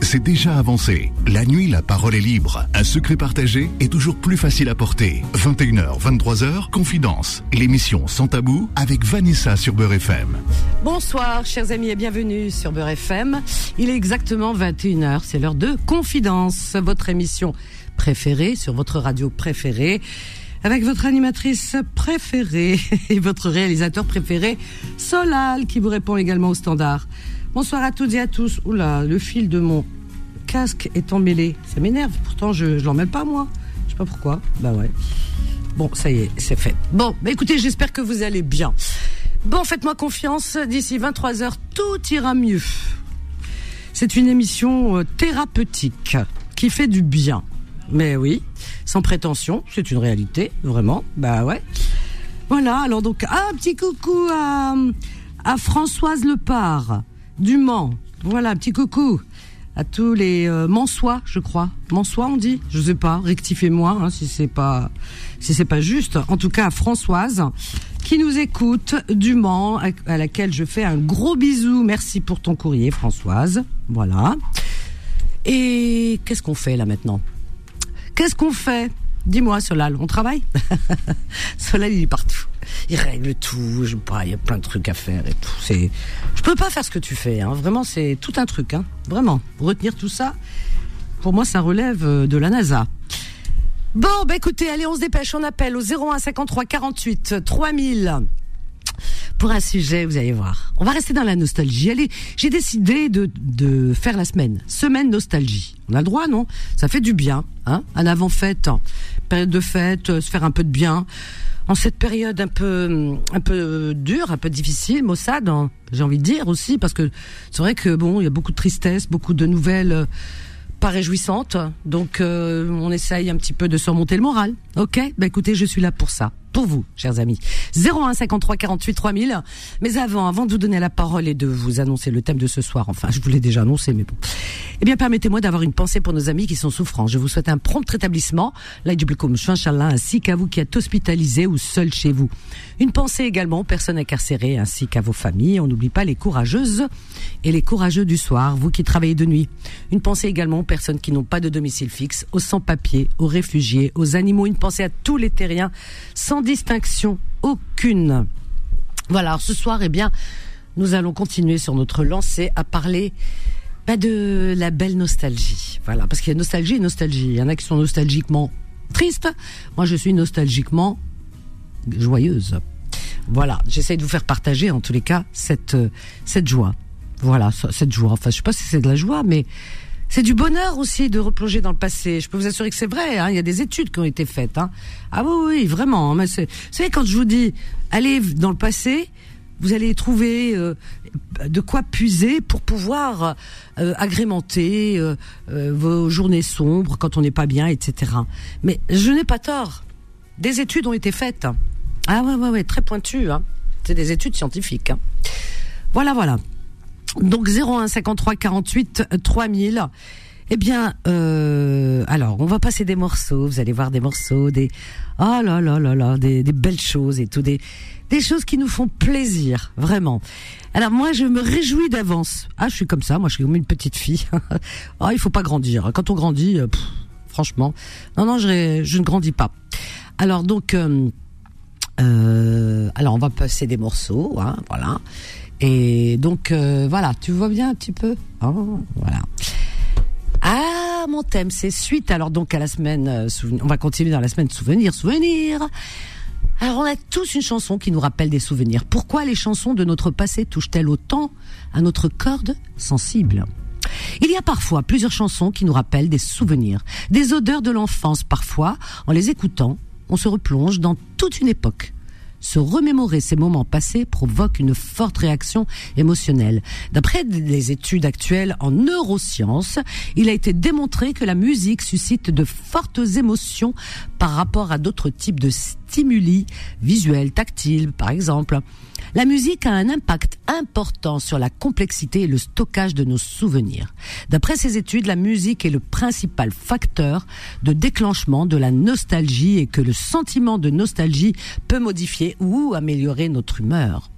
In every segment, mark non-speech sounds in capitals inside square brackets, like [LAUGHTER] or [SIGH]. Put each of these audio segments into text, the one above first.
c'est déjà avancé. La nuit, la parole est libre. Un secret partagé est toujours plus facile à porter. 21h, 23h, Confidence. L'émission Sans Tabou avec Vanessa sur Beurre FM. Bonsoir, chers amis, et bienvenue sur Beurre FM. Il est exactement 21h. C'est l'heure de Confidence, votre émission préférée sur votre radio préférée avec votre animatrice préférée [LAUGHS] et votre réalisateur préféré, Solal, qui vous répond également au standard. Bonsoir à toutes et à tous. Oula, le fil de mon casque est emmêlé. Ça m'énerve. Pourtant, je, je l'emmêle pas, moi. Je sais pas pourquoi. Bah ouais. Bon, ça y est, c'est fait. Bon, bah écoutez, j'espère que vous allez bien. Bon, faites-moi confiance. D'ici 23h, tout ira mieux. C'est une émission euh, thérapeutique qui fait du bien. Mais oui, sans prétention, c'est une réalité, vraiment. Bah ouais. Voilà, alors donc, un petit coucou à, à Françoise Lepard du Mans. Voilà, petit coucou à tous les euh, Mansois, je crois. Mansois, on dit Je sais pas, rectifiez-moi hein, si c'est pas si c'est pas juste. En tout cas, à Françoise qui nous écoute du Mans, à, à laquelle je fais un gros bisou. Merci pour ton courrier, Françoise. Voilà. Et qu'est-ce qu'on fait là maintenant? Qu'est-ce qu'on fait? Dis-moi, Solal, on travaille [LAUGHS] Solal, il est partout. Il règle tout. Je pas, il y a plein de trucs à faire et tout. C'est, je peux pas faire ce que tu fais. Hein. Vraiment, c'est tout un truc. Hein. Vraiment, retenir tout ça. Pour moi, ça relève euh, de la NASA. Bon, bah écoutez, allez, on se dépêche. On appelle au 01 53 48 3000 pour un sujet, vous allez voir. On va rester dans la nostalgie. Allez, j'ai décidé de, de faire la semaine. Semaine nostalgie. On a le droit, non? Ça fait du bien, hein? Un avant-fête, période de fête, euh, se faire un peu de bien. En cette période un peu, un peu dure, un peu difficile, Mossad, hein, j'ai envie de dire aussi, parce que c'est vrai que bon, il y a beaucoup de tristesse, beaucoup de nouvelles euh, pas réjouissantes. Donc, euh, on essaye un petit peu de surmonter le moral. Ok? Bah écoutez, je suis là pour ça pour vous, chers amis. 01 53 48 3000. Mais avant, avant de vous donner la parole et de vous annoncer le thème de ce soir, enfin, je vous l'ai déjà annoncé, mais bon. Eh bien, permettez-moi d'avoir une pensée pour nos amis qui sont souffrants. Je vous souhaite un prompt rétablissement, là du Inch'Allah, ainsi qu'à vous qui êtes hospitalisés ou seuls chez vous. Une pensée également aux personnes incarcérées, ainsi qu'à vos familles. On n'oublie pas les courageuses et les courageux du soir, vous qui travaillez de nuit. Une pensée également aux personnes qui n'ont pas de domicile fixe, aux sans-papiers, aux réfugiés, aux animaux. Une pensée à tous les terriens, sans distinction aucune. Voilà, alors ce soir, eh bien, nous allons continuer sur notre lancée à parler bah, de la belle nostalgie. Voilà, parce qu'il y a nostalgie et nostalgie. Il y en a qui sont nostalgiquement tristes. Moi, je suis nostalgiquement joyeuse. Voilà, j'essaie de vous faire partager en tous les cas cette cette joie. Voilà, cette joie. Enfin, je sais pas si c'est de la joie, mais c'est du bonheur aussi de replonger dans le passé. Je peux vous assurer que c'est vrai. Hein, il y a des études qui ont été faites. Hein. Ah oui, oui, vraiment. Mais c'est, vous savez, quand je vous dis allez dans le passé, vous allez trouver euh, de quoi puiser pour pouvoir euh, agrémenter euh, euh, vos journées sombres quand on n'est pas bien, etc. Mais je n'ai pas tort. Des études ont été faites. Ah ouais, ouais, ouais, très pointues. Hein. C'est des études scientifiques. Hein. Voilà, voilà. Donc 01 53 48 3000. Eh bien, euh, alors on va passer des morceaux. Vous allez voir des morceaux, des oh là là là là, des, des belles choses et tout, des choses qui nous font plaisir, vraiment. Alors moi, je me réjouis d'avance. Ah, je suis comme ça. Moi, je suis comme une petite fille. [LAUGHS] Ah, il faut pas grandir. Quand on grandit, euh, franchement, non, non, je, je ne grandis pas. Alors donc, euh, euh, alors on va passer des morceaux, hein, voilà. Et donc euh, voilà, tu vois bien un petit peu, Oh, voilà. Ah, mon thème, c'est suite alors donc à la semaine. euh, on va continuer dans la semaine souvenir, souvenir. Alors on a tous une chanson qui nous rappelle des souvenirs. Pourquoi les chansons de notre passé touchent-elles autant à notre corde sensible? Il y a parfois plusieurs chansons qui nous rappellent des souvenirs, des odeurs de l'enfance. Parfois, en les écoutant, on se replonge dans toute une époque. Se remémorer ces moments passés provoque une forte réaction émotionnelle. D'après les études actuelles en neurosciences, il a été démontré que la musique suscite de fortes émotions par rapport à d'autres types de stimuli visuels, tactiles, par exemple. La musique a un impact important sur la complexité et le stockage de nos souvenirs. D'après ces études, la musique est le principal facteur de déclenchement de la nostalgie et que le sentiment de nostalgie peut modifier ou améliorer notre humeur.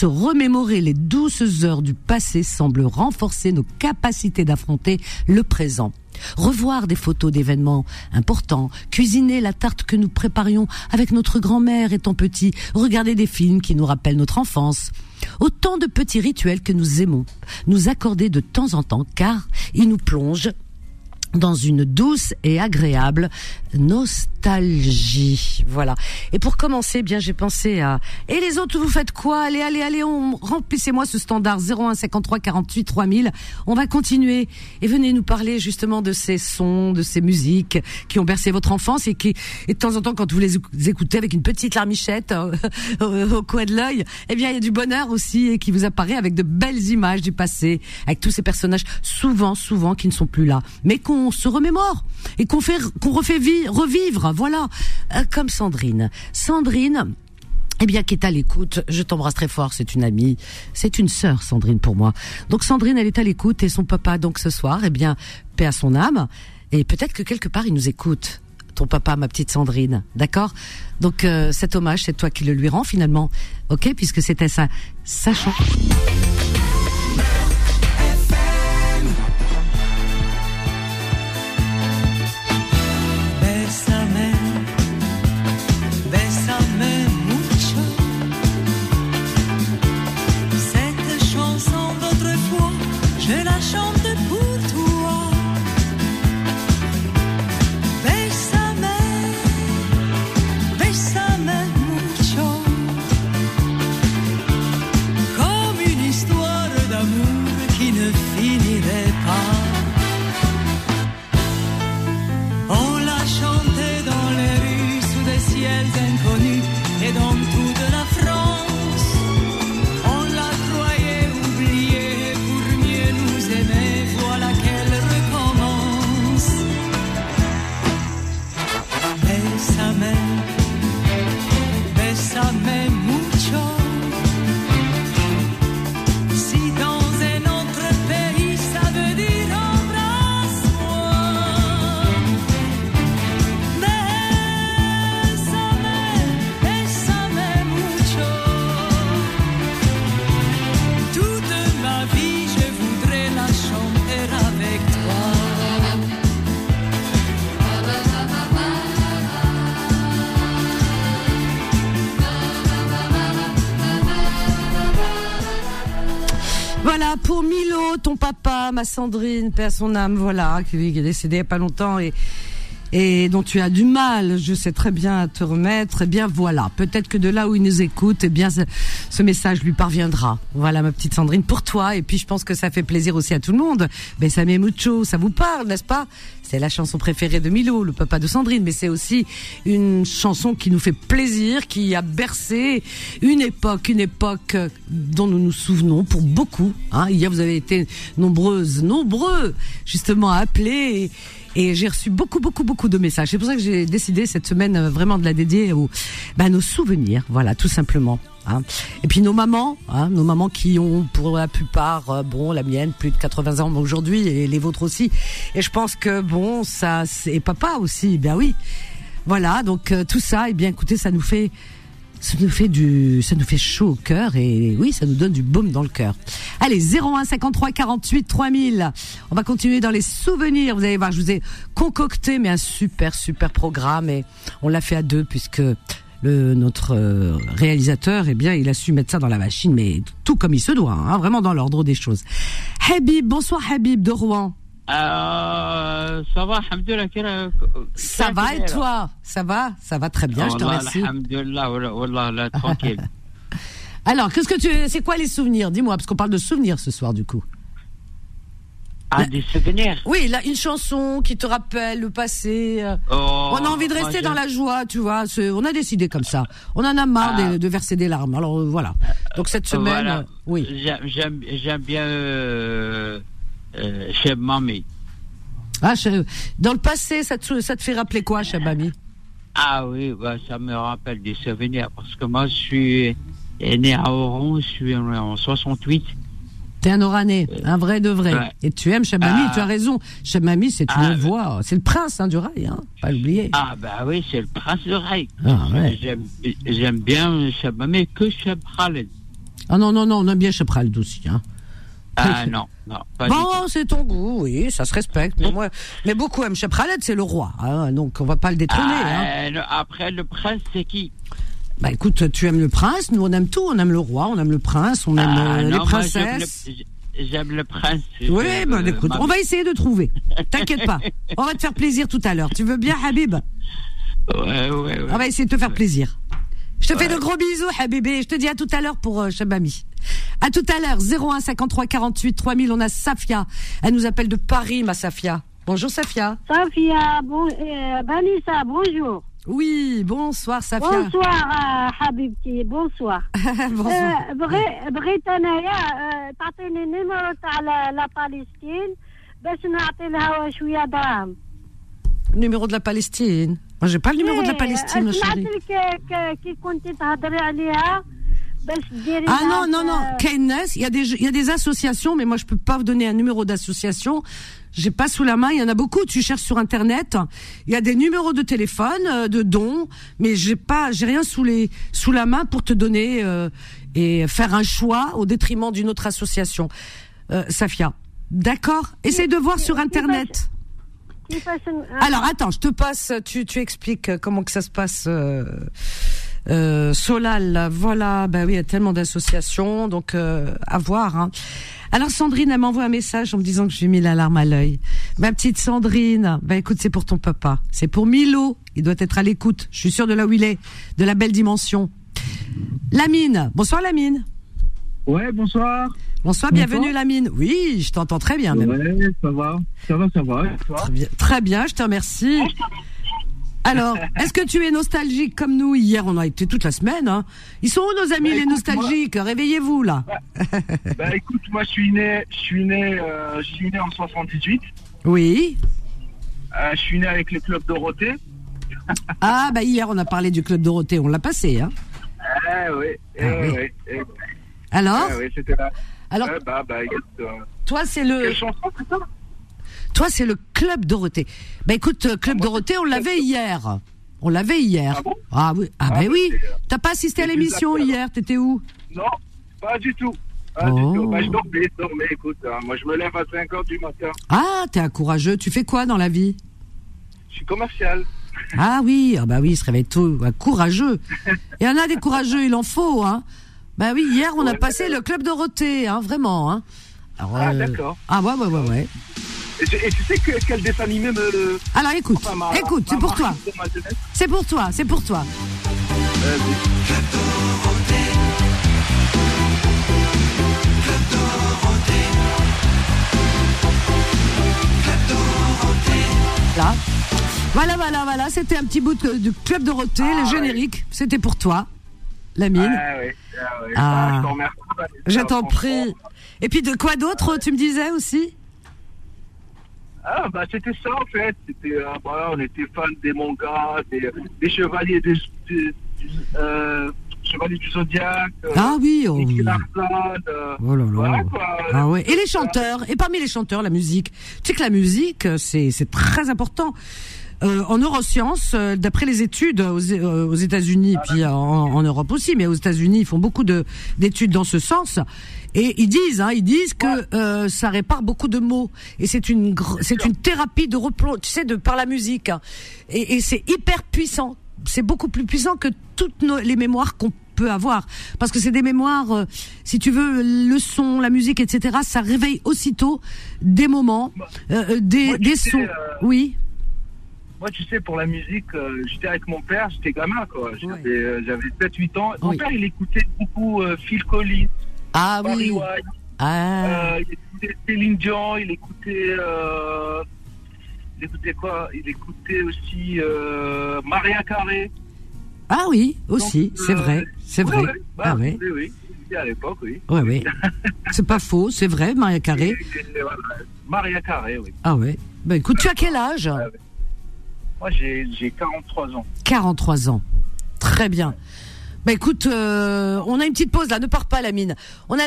Se remémorer les douces heures du passé semble renforcer nos capacités d'affronter le présent. Revoir des photos d'événements importants, cuisiner la tarte que nous préparions avec notre grand-mère étant petit, regarder des films qui nous rappellent notre enfance. Autant de petits rituels que nous aimons, nous accorder de temps en temps car ils nous plongent dans une douce et agréable nostalgie. Voilà. Et pour commencer, eh bien j'ai pensé à et les autres vous faites quoi? Allez allez allez, on remplissez-moi ce standard 01 53 48 3000. On va continuer et venez nous parler justement de ces sons, de ces musiques qui ont bercé votre enfance et qui et de temps en temps quand vous les écoutez avec une petite larmichette euh, [LAUGHS] au coin de l'œil, eh bien il y a du bonheur aussi et qui vous apparaît avec de belles images du passé, avec tous ces personnages souvent souvent qui ne sont plus là, mais qu'on on se remémore et qu'on fait, qu'on refait revivre, voilà, euh, comme Sandrine. Sandrine, eh bien, qui est à l'écoute. Je t'embrasse très fort. C'est une amie, c'est une sœur, Sandrine pour moi. Donc Sandrine, elle est à l'écoute et son papa, donc ce soir, eh bien, paix à son âme. Et peut-être que quelque part, il nous écoute. Ton papa, ma petite Sandrine, d'accord? Donc euh, cet hommage, c'est toi qui le lui rends finalement, ok? Puisque c'était ça, sachant. Sandrine, père son âme, voilà, qui est décédé il n'y a pas longtemps et et dont tu as du mal, je sais très bien, à te remettre, eh bien voilà, peut-être que de là où il nous écoute, eh bien ce, message lui parviendra. Voilà ma petite Sandrine pour toi, et puis je pense que ça fait plaisir aussi à tout le monde. Besame mucho, ça vous parle, n'est-ce pas? C'est la chanson préférée de Milo, le papa de Sandrine, mais c'est aussi une chanson qui nous fait plaisir, qui a bercé une époque, une époque dont nous nous souvenons pour beaucoup. Hein. Hier, vous avez été nombreuses, nombreux, justement, à appeler. Et, et j'ai reçu beaucoup, beaucoup, beaucoup de messages. C'est pour ça que j'ai décidé cette semaine euh, vraiment de la dédier aux, bah, nos souvenirs. Voilà, tout simplement. Hein. Et puis nos mamans, hein, nos mamans qui ont pour la plupart, euh, bon, la mienne plus de 80 ans aujourd'hui et les vôtres aussi. Et je pense que bon, ça, et papa aussi, bien oui. Voilà, donc euh, tout ça, et eh bien écoutez, ça nous fait ça nous fait du, ça nous fait chaud au cœur et oui, ça nous donne du baume dans le cœur. Allez, 01 53 48 3000. On va continuer dans les souvenirs. Vous allez voir, je vous ai concocté mais un super super programme et on l'a fait à deux puisque le notre euh, réalisateur, eh bien, il a su mettre ça dans la machine, mais tout comme il se doit, hein, vraiment dans l'ordre des choses. Habib, bonsoir Habib de Rouen. Euh, ça va, alhamdoulilah. Ça va et toi? Ça va? Ça va très bien, je te remercie. Tranquille. [LAUGHS] Alors, qu'est-ce que tu, c'est quoi les souvenirs? Dis-moi, parce qu'on parle de souvenirs ce soir, du coup. Ah, des souvenirs Oui, là, une chanson qui te rappelle le passé. Euh. Oh, on a envie de rester dans la joie, tu vois. On a décidé comme ça. On en a marre de, ah. verser des larmes. Alors, euh, voilà. Donc, cette semaine, oui. J'aime bien euh, Cheb Mami. Ah, dans le passé, ça te, ça te fait rappeler quoi, Cheb Mami? Ah oui, bah, ça me rappelle des souvenirs parce que moi, je suis né à Oran, je suis en 68. T'es un Oranais, un vrai de vrai. Et tu aimes Chabami, ah. tu as raison. Chabami, c'est une ah, voix, c'est le prince hein, du rail, hein, pas l'oublier. Ah bah oui, c'est le prince du rail. Ah, ouais. J'aime bien Chabami que Cheb Khaled. Ah non, non, non, on aime bien Chapraled aussi. Hein. Ah non, non, pas du Bon, c'est ton goût, oui, ça se respecte. Mais moi, mais beaucoup aiment Chapraled, c'est le roi. hein, donc on va pas le détrôner. hein. Ah, le- après, le prince, c'est qui? Bah écoute, tu aimes le prince, nous on aime tout, on aime le roi, on aime le prince, on aime Ah, euh, non, les princesses. J'aime le, j'aime le prince. Oui, bah euh, écoute, ma- on va essayer de trouver. T'inquiète pas, on va te faire plaisir tout à l'heure. Tu veux bien, Habib? Ouais, ouais, ouais. On va essayer de te faire plaisir. Je te fais de gros bisous, Habibé. Je te dis à tout à l'heure pour euh, Shabami. À tout à l'heure, 01 53 48 3000. On a Safia. Elle nous appelle de Paris, ma Safia. Bonjour, Safia. Safia, bon, euh, Vanessa, bonjour. Oui, bonsoir, Safia. bonsoir euh, حبيبتي bonsoir [LAUGHS] Bonsoir. آه، بغي بغيت انايا آه، تعطيني النيميرو تاع لا لا بالستين باش نعطي لها شويه دراهم Numéro de la Palestine. Moi, j'ai pas le numéro de la إيه، Palestine, ma سمعت chérie. لك آه، ك- كي كنتي تهضري عليها باش ديري Ah non, non, non. Kindness, il y, a des, y a des associations, mais moi je peux pas vous donner un numéro d'association. J'ai pas sous la main, il y en a beaucoup. Tu cherches sur internet, il y a des numéros de téléphone, euh, de dons, mais j'ai pas, j'ai rien sous les sous la main pour te donner euh, et faire un choix au détriment d'une autre association. Euh, Safia, d'accord? Essaye de voir sur internet. Alors attends, je te passe, tu, tu expliques comment que ça se passe euh, Solal, là, voilà, bah oui, il y a tellement d'associations, donc euh, à voir. Hein. Alors Sandrine, elle m'envoie un message en me disant que j'ai mis l'alarme à l'œil. Ma petite Sandrine, bah écoute, c'est pour ton papa, c'est pour Milo, il doit être à l'écoute. Je suis sûre de là où il est, de la belle dimension. Lamine, bonsoir Lamine. Ouais, bonsoir. Bonsoir, bienvenue Lamine. Oui, je t'entends très bien même. Ouais, ça va. Ça va, ça va. Très bien, très bien, je te remercie. Alors, [LAUGHS] est-ce que tu es nostalgique comme nous Hier, on a été toute la semaine. Hein. Ils sont où nos amis Bah, les écoute, nostalgiques? Réveillez-vous là. Bah écoute, moi je suis né, je suis né, euh, je suis né en 78. Oui. Euh, je suis né avec le club Dorothée. [LAUGHS] Ah bah hier, on a parlé du club Dorothée, on l'a passé. Hein. Eh oui, eh, Ah oui. ouais, eh, Alors, eh oui, c'était là. alors Eh bah, bah, écoute, euh, toi c'est le, quelle chanson c'est ça? Toi c'est le club Dorothée. Bah écoute, euh, club Ah, moi, Dorothée, on l'avait hier. On l'avait hier. Ah bon Ah oui, ah, bah Ah, oui. c'est, euh, T'as pas assisté à l'émission hier T'étais où? Non, pas du tout. Pas Oh. du tout. Bah, je dormais, je dormais, écoute. hein, moi je me lève à 5 heures du matin. Ah, t'es un courageux. Tu fais quoi dans la vie? Je suis commercial. Ah oui, ah bah oui, il se réveille ouais, courageux. Il y en a des courageux, il en faut, hein. Bah oui, hier on a passé le club Dorothée, hein, vraiment, hein. Alors, Ah, euh, d'accord. Ah ouais, ouais, ouais, ouais. Et, tu- sais que, quel dessin animé me. Alors écoute, enfin, m'a- écoute, c'est m'a pour toi, c'est pour toi, c'est pour toi. Là. Voilà, voilà, voilà, c'était un petit bout du club Dorothée, Ah, le ouais. générique, c'était pour toi, Lamine. Ah oui, ah. Ah. Ah, je t'en prie. Et puis de quoi d'autre, tu me disais aussi? Ah, bah c'était ça en fait. C'était, euh, voilà, on était fans des mangas, des, des chevaliers du, du, du- euh, chevaliers du zodiaque. euh, Ah oui, oh oui. Larson, euh, Oh là là. voilà, quoi. Ah ouais. Et les chanteurs. Et parmi les chanteurs, la musique. Tu sais que la musique, euh, c'est c'est très important. Euh, en neurosciences, euh, d'après les études aux, euh, aux États-Unis, Ah, puis en, en Europe aussi, mais aux États-Unis, ils font beaucoup de d'études dans ce sens. Et ils disent, hein, ils disent que euh, ça répare beaucoup de maux. Et c'est une c'est une thérapie de replong, tu sais, de par la musique. hein. Et, et c'est hyper puissant. C'est beaucoup plus puissant que toutes nos, les mémoires qu'on peut avoir. Parce que c'est des mémoires, euh, si tu veux, le son, la musique, etc., ça réveille aussitôt des moments, euh, euh, des, Moi, des sons. euh, Oui. Moi, tu sais, pour la musique, euh, j'étais avec mon père, j'étais gamin, quoi. J'avais, Ouais. euh, j'avais 7-8 ans. Mon Oui. père, il écoutait beaucoup euh, Phil Collins, Ah Barry oui. White, Ah. euh, il écoutait Céline Dion, il écoutait... Euh, il écoutait quoi? Il écoutait aussi euh, Maria Carré. Ah oui, aussi, c'est vrai, c'est Ouais, vrai. ouais, bah, ah ouais, Oui, oui. À l'époque, oui. ouais, ouais. c'est pas faux, c'est vrai, Maria Carré. Maria Carré, oui. Ah ouais. Ben écoute, tu as quel âge? Moi, j'ai j'ai 43 ans. 43 ans. Très bien. Bah écoute, euh, on a une petite pause là, ne pars pas la mine. On a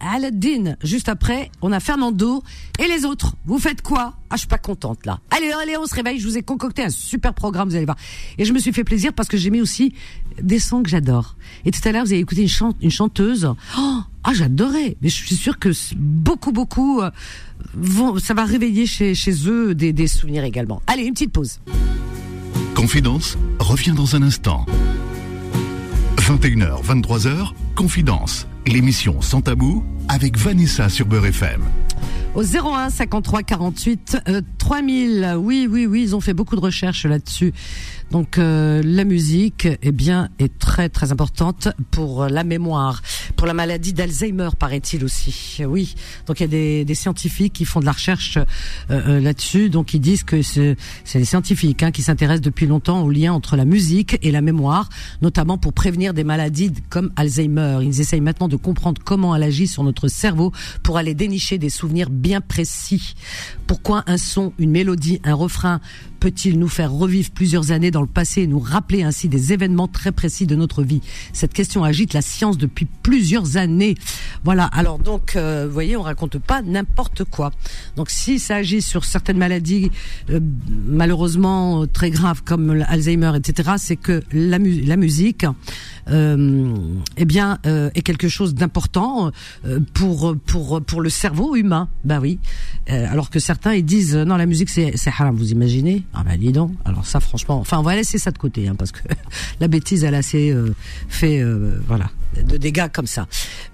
Aladdin juste après, on a Fernando et les autres. Vous faites quoi? Ah, je suis pas contente là. Allez, allez, on se réveille. Je vous ai concocté un super programme, vous allez voir. Et je me suis fait plaisir parce que j'ai mis aussi des sons que j'adore. Et tout à l'heure, vous avez écouté une, chanteuse. Oh, ah, j'adorais. Mais je suis sûre que beaucoup, beaucoup euh, vont, ça va réveiller chez, chez eux des, des souvenirs également. Allez, une petite pause. Confidence revient dans un instant. 21h, 23h, Confidence, l'émission Sans Tabou avec Vanessa sur Beurre FM. Au 01 53 48 3000. Oui, oui, oui, ils ont fait beaucoup de recherches là-dessus. Donc euh, la musique, eh bien, est très très importante pour la mémoire, pour la maladie d'Alzheimer, paraît-il aussi. Oui. Donc il y a des, des scientifiques qui font de la recherche euh, euh là-dessus. Donc ils disent que c'est les scientifiques hein, qui s'intéressent depuis longtemps au lien entre la musique et la mémoire, notamment pour prévenir des maladies comme Alzheimer. Ils essayent maintenant de comprendre comment elle agit sur notre cerveau pour aller dénicher des souvenirs bien précis. Pourquoi un son, une mélodie, un refrain peut-il nous faire revivre plusieurs années dans le passé et nous rappeler ainsi des événements très précis de notre vie Cette question agite la science depuis plusieurs années. Voilà. Alors donc, euh, vous voyez, on raconte pas n'importe quoi. Donc, si ça agit sur certaines maladies euh, malheureusement très graves comme l'Alzheimer, etc., c'est que la, la musique euh, eh bien, euh, est quelque chose d'important euh, pour pour pour le cerveau humain. Bah oui. Euh, alors que certains ils disent non la musique c'est c'est haram. Vous imaginez? Ah ben dis donc. Alors ça franchement, enfin on va laisser ça de côté hein, parce que [LAUGHS] la bêtise elle a assez fait voilà de dégâts comme ça.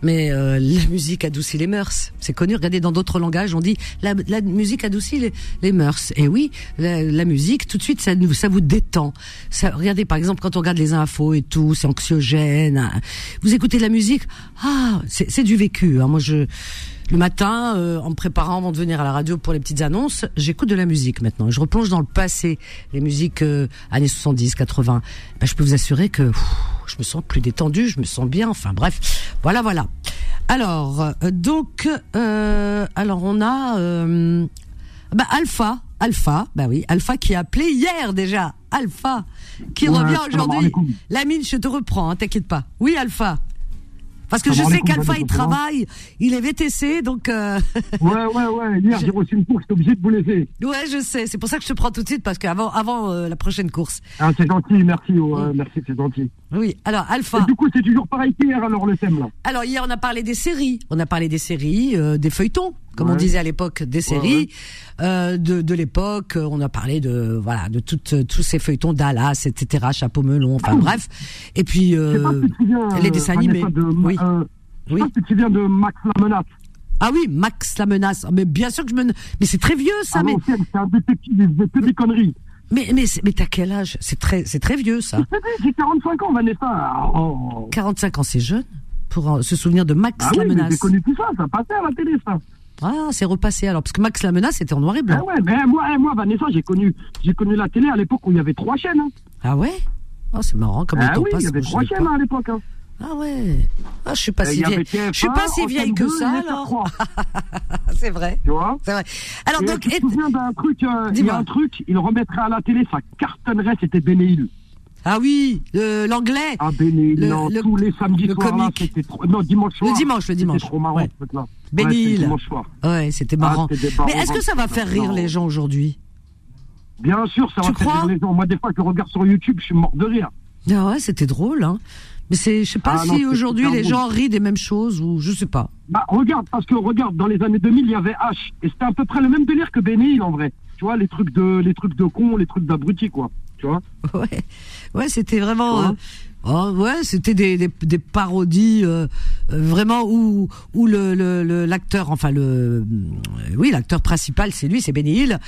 Mais euh, la musique adoucit les mœurs. C'est connu. Regardez dans d'autres langages, on dit la, la musique adoucit les, les, mœurs. Et oui, la, la, musique, tout de suite, ça, ça vous détend. Ça, regardez par exemple quand on regarde les infos et tout, c'est anxiogène. Vous écoutez de la musique, ah, c'est du vécu. Hein. Moi, je le matin, euh, en me préparant avant de venir à la radio pour les petites annonces, j'écoute de la musique maintenant. Je replonge dans le passé, les musiques euh, années 70, 80. Ben, je peux vous assurer que je me sens plus détendue, je me sens bien. Enfin bref, voilà, voilà. Alors, euh, donc, alors on a bah, Alpha, Alpha, bah oui, Alpha qui a appelé hier déjà. Alpha qui revient aujourd'hui. Lamine, je te reprends, hein, t'inquiète pas. Oui, Alpha. Parce que je sais qu'Alpha, il travaille, il est VTC, donc... Euh... Ouais, ouais, ouais. Hier, j'ai reçu une course, j'étais obligé de vous laisser. Ouais, je sais. C'est pour ça que je te prends tout de suite, parce qu'avant avant, euh, la prochaine course. Ah, c'est gentil, merci. Ouais, mm. Merci, c'est gentil. Oui, alors Alpha. Et du coup, c'est toujours pareil qu'hier, alors, le thème, là? Alors, hier, on a parlé des séries. On a parlé des séries, euh, des feuilletons comme on disait à l'époque, des séries euh, de, de l'époque. On a parlé de voilà de toutes tous ces feuilletons Dallas, etc. Chapeau melon, enfin bref. Et puis euh, les dessins animés. De, oui. Euh, oui. Pas si tu de Max la menace. Ah oui, Max la menace. Mais bien sûr que je me. Mais c'est très vieux ça. Ah mais c'est un détective, c'est des conneries. Mais mais mais t'as quel âge? C'est très c'est très vieux ça. [LAUGHS] J'ai 45 ans, Vanessa. Oh. 45 ans, c'est jeune pour se souvenir de Max ah la oui, menace. J'ai connu tout ça, ça passait à la télé ça. Ah, c'est repassé alors, parce que Max la menace était en noir et blanc. Ah ouais, mais moi, eh, moi Vanessa, j'ai connu, j'ai connu la télé à l'époque où il y avait trois chaînes. Hein. Ah ouais? Oh, c'est marrant, comme ah le oui, passe. il y avait trois chaînes à l'époque. Hein. Ah ouais. Ah, je suis pas si vieille. Je suis pas si vieille que ça alors. [LAUGHS] c'est vrai. Tu vois? C'est vrai. Alors et donc, tu te souviens d'un truc, euh, il y a un truc, il remettrait à la télé, ça cartonnerait, c'était Bénéil. Ah oui, l'anglais. Ah Bénéil, non, le, tous les samedis soirs là, c'était trop. Non, dimanche soir. Le dimanche, le dimanche. C'était trop marrant ouais. ce truc-là. Bénil. Ouais, ouais c'était marrant. Ah, Mais est-ce que ça va faire rire les gens aujourd'hui? Bien sûr, ça va faire rire les gens. Moi, des fois, je regarde sur YouTube, je suis mort de rire. Ah ouais, c'était drôle, hein. Mais c'est, je sais pas Ah si aujourd'hui les gens rient des mêmes choses ou je sais pas. Bah, regarde, parce que regarde, dans les années 2000, il y avait H. Et c'était à peu près le même délire que Bénil, en vrai. Tu vois, les trucs de, les trucs de con, les trucs d'abrutis, quoi. Tu vois [LAUGHS] Ouais, ouais, c'était vraiment. Euh, oh, ouais, c'était des, des, des parodies euh, euh, vraiment où où le le- le- l'acteur, enfin le, oui, l'acteur principal, c'est lui, c'est Benny Hill.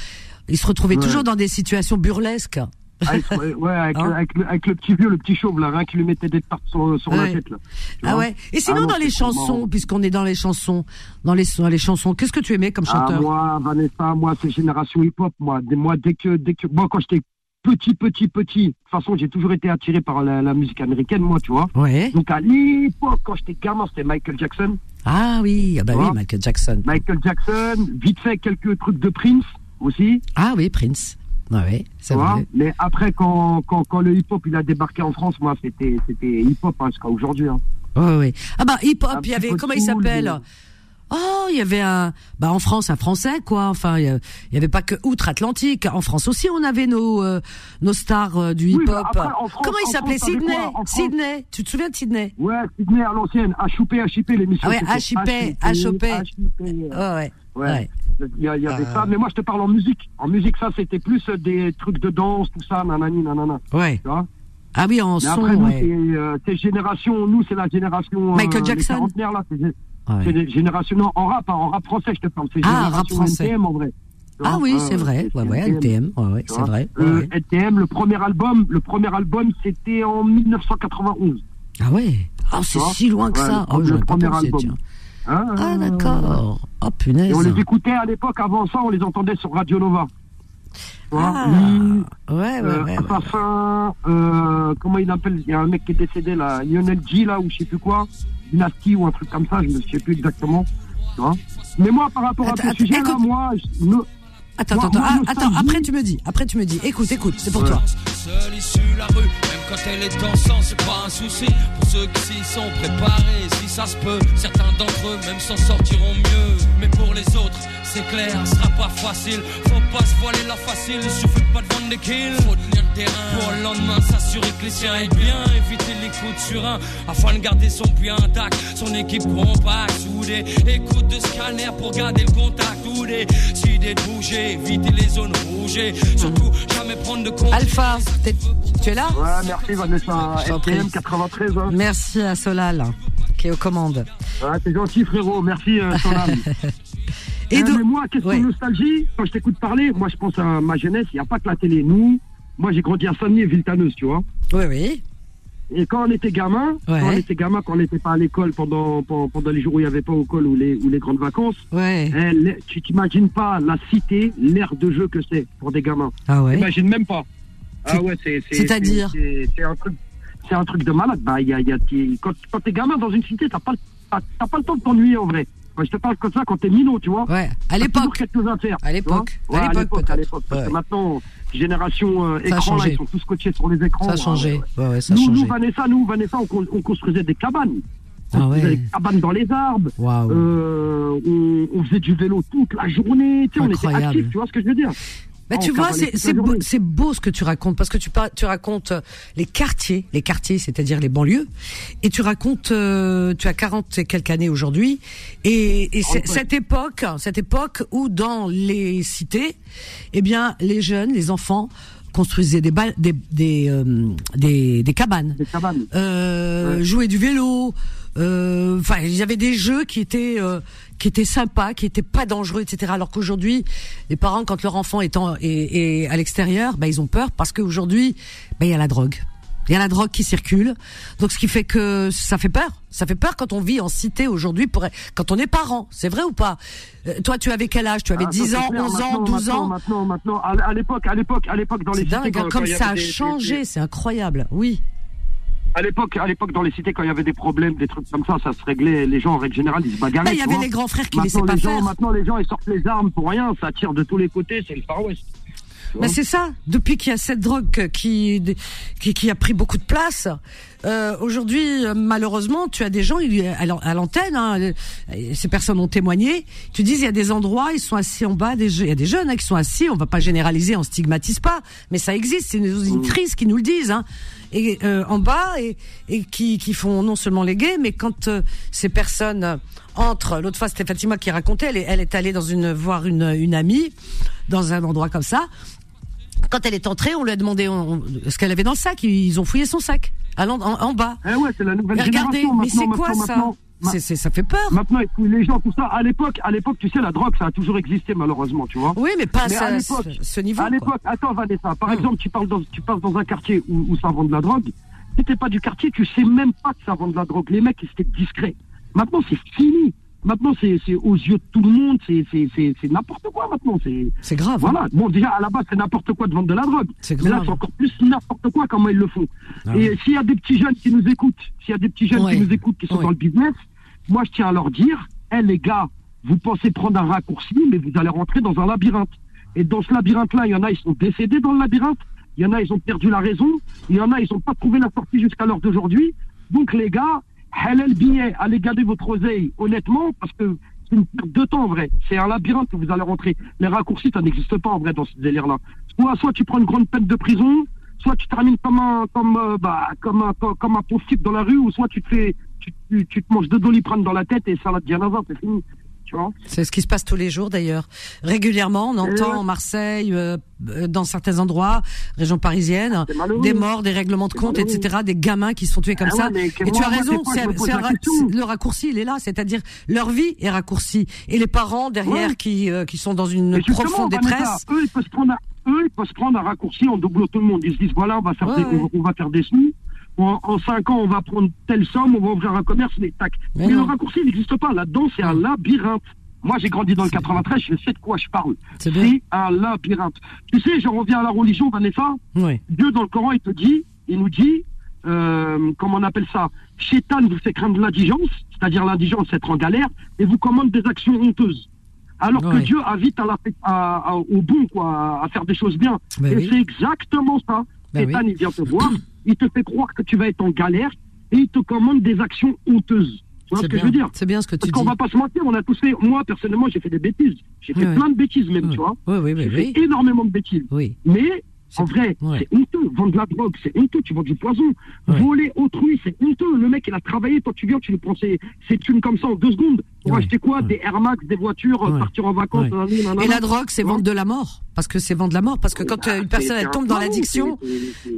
Il se retrouvait Ouais. toujours dans des situations burlesques. Ah, se- ouais, [LAUGHS] avec, Hein le, avec, le, avec le petit vieux, le petit chauve, là, hein, qui lui mettait des tartes sur, sur la tête, là. Ah ouais. Et sinon Ah non, dans les chansons, puisqu'on est dans les chansons, dans les dans les chansons, qu'est-ce que tu aimais comme Ah, chanteur? moi, Vanessa, moi, c'est génération hip-hop, moi. Dès, moi, dès que, dès que, moi, quand j'étais petit, petit, petit, de toute façon, j'ai toujours été attiré par la, la musique américaine, moi, tu vois. Ouais. Donc, à l'époque, quand j'étais gamin, c'était Michael Jackson. Ah oui, ah bah oui, Michael Jackson. Michael Jackson, vite fait quelques trucs de Prince aussi. Ah oui, Prince. Ah oui, c'est vrai. Mais après, quand, quand, quand le hip-hop il a débarqué en France, moi, c'était hip-hop hein, jusqu'à aujourd'hui. Hein. Ouais. Ah bah hip hop, Un il y avait comment il s'appelle Oh, il y avait un bah en France un français quoi. Enfin, il y avait pas que outre-Atlantique. En France aussi, on avait nos euh, nos stars euh, du Oui, hip mais hop. après, en France- comment il s'appelait Sydney Sydney. Tu te souviens de Sydney? Ouais, Sydney à l'ancienne, HOP, HIP, l'émission. Ah ouais, HIP, HOP. HIP, Ouais, ouais. Il y, avait Ah. ça, mais moi je te parle en musique. En musique, ça c'était plus des trucs de danse, tout ça, nanani, nanana. Ouais. Tu vois? Ah oui, en mais son. après, nous, ouais. c'est euh, génération, nous c'est la génération. Michael Jackson. là, Ouais. c'est non, en rap, hein, en rap français, je te parle. C'est Ah, rap français. NTM en vrai. Ah oui, c'est vrai. c'est Ouais, ouais, NTM, LTM. Ouais, ouais, c'est vrai. Euh, ouais. NTM, le premier album, le premier album, c'était en 1991. Ah ouais. Ah, c'est si loin que ça. le Oh, pas premier pensé, album. tiens. Hein, Ah euh, d'accord. Oh punaise. Et on les écoutait à l'époque, avant ça, on les entendait sur Radio Nova. Tu vois, Ah, lui, ouais, ouais, euh, ouais, ouais. Assassin, euh, comment il appelle Il y a un mec qui est décédé là, Lionel G là, ou je sais plus quoi, Dynasty ou un truc comme ça, je ne sais plus exactement. Tu vois Mais moi, par rapport Attends, à ce sujet là, écoute. moi, je- ne- Attends, Moi- attends, moi, ah, attends, après tu me dis, après tu me dis, écoute, écoute, c'est pour Ouais. toi. Seule issue la rue, même quand elle est dansante, c'est pas un souci. Pour ceux qui s'y sont préparés, si ça se peut, certains d'entre eux même s'en sortiront mieux. Mais pour les autres, c'est clair, ce sera pas facile. Faut pas se voiler la facile, il suffit pas de vendre des kills. Faut tenir le terrain pour le lendemain, s'assurer que les siens aillent bien. Éviter les coups de surin afin de garder son puits intact. Son équipe compacte, soudée. Écoute de scanner pour garder le contact. Ou des idées de bouger, éviter les zones rouges. Surtout, jamais prendre de compte. Alpha, t'es- tu es là Ouais, merci Vanessa. FTM 93. Hein. Merci à Solal, qui est aux commandes. Ouais, t'es gentil frérot, merci euh, âme. [LAUGHS] Et Euh, donc- mais moi, question Ouais. nostalgie, quand je t'écoute parler, moi je pense à ma jeunesse, il n'y a pas que la télé. Nous, moi j'ai grandi à Saint-Denis et Villetaneuse, tu vois. Oui, oui. Et quand on était gamin, Ouais. quand on était gamin, quand on n'était pas à l'école pendant, pendant, pendant les jours où il n'y avait pas ou les, ou les grandes vacances, Ouais. eh, tu t'imagines pas la cité, l'aire de jeu que c'est pour des gamins. Ah ouais. T'imagines même pas. Ah ouais, c'est. c'est- c'est-à-dire un truc. C'est un truc de malade. Bah, y a, y a, quand, quand t'es gamin dans une cité, t'as pas, pas le temps de t'ennuyer en vrai. Je te parle comme ça quand t'es minot, tu vois. Ouais. À l'époque. quelque chose à faire. À tu l'époque. À l'époque, à l'époque. Parce que Ouais. maintenant, génération euh, écran, là, ils sont tous coachés sur les écrans. Ça a changé. ouais, ouais. Ouais, ouais, ça a Nous. Vanessa, nous, Vanessa, on, con- on construisait des cabanes. On Ah construisait ouais. des cabanes dans les arbres. Waouh. Euh, on, on faisait du vélo toute la journée. Tu sais, on était actifs, tu vois ce que je veux dire? Bah, Oh, tu vois, c'est beau, beau ce que tu racontes parce que tu par- tu racontes euh, les quartiers, les quartiers, c'est-à-dire les banlieues, et tu racontes, euh, tu as 40 et quelques années aujourd'hui, et, et cette époque, cette époque où dans les cités, eh bien, les jeunes, les enfants construisaient des des des, euh, des, des cabanes, Des cabanes. euh, Ouais. jouaient du vélo. euh, Enfin, il y avait des jeux qui étaient euh, qui étaient sympas, qui étaient pas dangereux, etc. Alors qu'aujourd'hui, les parents, quand leur enfant est, en, est, est à l'extérieur, ben, ils ont peur parce qu'aujourd'hui, ben, il y a la drogue. Il y a la drogue qui circule. Donc, ce qui fait que ça fait peur. Ça fait peur quand on vit en cité aujourd'hui, pour quand on est parent. C'est vrai ou pas? Euh, Toi, tu avais quel âge? Tu avais Ah, ça, 10 c'est ans, clair. 11 ans, Maintenant, 12 ans? Maintenant, maintenant, maintenant, à, l'époque, à l'époque, à l'époque, dans les cités, dingue, quand- hein, quand comme ça a des- changé, des- c'est incroyable. Oui. À l'époque, à l'époque, dans les cités, quand il y avait des problèmes, des trucs comme ça, ça se réglait. Les gens, en règle générale, ils se bagarraient. Bah, il y avait les grands frères qui laissaient Maintenant, pas les gens, faire. maintenant, les gens, ils sortent les armes pour rien. Ça tire de tous les côtés. C'est le Far West. Vois. c'est ça. Depuis qu'il y a cette drogue qui qui, qui a pris beaucoup de place, euh, aujourd'hui, euh, malheureusement, tu as des gens à l'an- à l'antenne. Hein, euh, ces personnes ont témoigné. Tu dis il y a des endroits, ils sont assis en bas. Des, il y a des jeunes hein, qui sont assis. On va pas généraliser, on stigmatise pas, mais ça existe. C'est nos auditrices qui nous le disent. Hein, et euh, en bas et, et qui, qui font non seulement les gays, mais quand euh, ces personnes entrent, l'autre fois c'était Fatima qui racontait, elle est, elle est allée dans une voir une, une amie dans un endroit comme ça. Quand elle est entrée, on lui a demandé ce qu'elle avait dans le sac. Ils ont fouillé son sac l'en- en, en bas. Eh ouais, c'est la nouvelle Mais regardez, génération. mais c'est quoi ça maintenant. Ma- C'est- c'est- Ça fait peur. Maintenant, les gens, tout ça. À l'époque, à l'époque, tu sais, la drogue, ça a toujours existé, malheureusement, tu vois. Oui, mais pas Mais à à ce, l'époque- ce niveau. À l'époque, attends Vanessa, par Hmm. exemple, tu, parles dans, tu passes dans un quartier où, où ça vend de la drogue, si t'es pas du quartier, tu sais même pas que ça vend de la drogue. Les mecs, ils étaient discrets. Maintenant, c'est fini. Maintenant, c'est aux yeux de tout le monde, c'est n'importe quoi maintenant. C'est grave. hein. voilà. Bon, déjà à la base, c'est n'importe quoi de vendre de la drogue. C'est Mais là, grave. c'est encore plus n'importe quoi comment ils le font. Ah Et s'il y a des petits jeunes qui nous écoutent, s'il y a des petits jeunes Ouais. qui nous écoutent, qui sont Ouais. dans le business, moi, je tiens à leur dire, hé les gars, vous pensez prendre un raccourci, mais vous allez rentrer dans un labyrinthe. Et dans ce labyrinthe-là, il y en a, ils sont décédés dans le labyrinthe. Il y en a, ils ont perdu la raison. Il y en a, ils n'ont pas trouvé la sortie jusqu'à l'heure d'aujourd'hui. Donc, les gars, halal billet, allez garder votre oseille, honnêtement, parce que c'est une perte de temps, en vrai. C'est un labyrinthe que vous allez rentrer. Les raccourcis, ça n'existe pas, en vrai, dans ce délire-là. Soit, soit tu prends une grande peine de prison, soit tu termines comme un, comme, euh, bah, comme un, comme un pauvre type dans la rue, ou soit tu te fais, tu, tu, tu te manges deux doliprane dans la tête et ça te dire c'est fini. Tu vois C'est ce qui se passe tous les jours d'ailleurs. Régulièrement, on entend en Marseille, euh, euh, dans certains endroits, région parisienne, des morts, des règlements de compte, etc., des gamins qui se sont tués comme Ah ça. ouais, Et tu as raison, ra- le raccourci, il est là, c'est-à-dire leur vie est raccourcie et les parents derrière Ouais. qui euh, qui sont dans une profonde détresse. eux, ils peuvent se prendre eux, ils peuvent se prendre un raccourci en doublant tout le monde. Ils se disent, voilà, on va faire, Ouais, des, on va faire des sous. En, en cinq ans, on va prendre telle somme, on va ouvrir un commerce, mais tac. Mais Mais, le raccourci n'existe pas. Là-dedans, c'est un labyrinthe. Moi, j'ai grandi dans le 93, je sais de quoi je parle. C'est un labyrinthe. Tu sais, je reviens à la religion, Vanessa. Oui. Dieu, dans le Coran, il te dit, il nous dit, euh, comment on appelle ça? Chétan vous fait craindre l'indigence, c'est-à-dire l'indigence, c'est être en galère, et vous commande des actions honteuses. Alors Ouais. que Dieu invite à la, à- à- au bon, quoi, à faire des choses bien. Ben et oui. c'est exactement ça. Ben Chétan, oui. il vient te voir, [CLEARS THROAT] il te fait croire que tu vas être en galère, et il te commande des actions honteuses. Tu vois ce que bien. je veux dire C'est bien ce que tu Parce dis. qu'on va pas se mentir, on a tous fait, moi, personnellement, j'ai fait des bêtises. J'ai fait Ouais. plein de bêtises même, Ouais. tu vois. Oui, oui, oui, J'ai oui. fait énormément de bêtises. Oui. Mais, en vrai, ouais. c'est honteux. Vendre de la drogue, c'est honteux. Tu vends du poison. Ouais. Voler autrui, c'est honteux. Le mec, il a travaillé. Toi, tu viens, tu lui prends ses, ses thunes comme ça en deux secondes. Pour Ouais. acheter quoi. Des Air Max, des voitures, partir en vacances. Nanana. Et la drogue, c'est vendre de la mort. Parce que c'est vendre de la mort. Parce que quand euh, une Bah, personne, elle tombe dans l'addiction,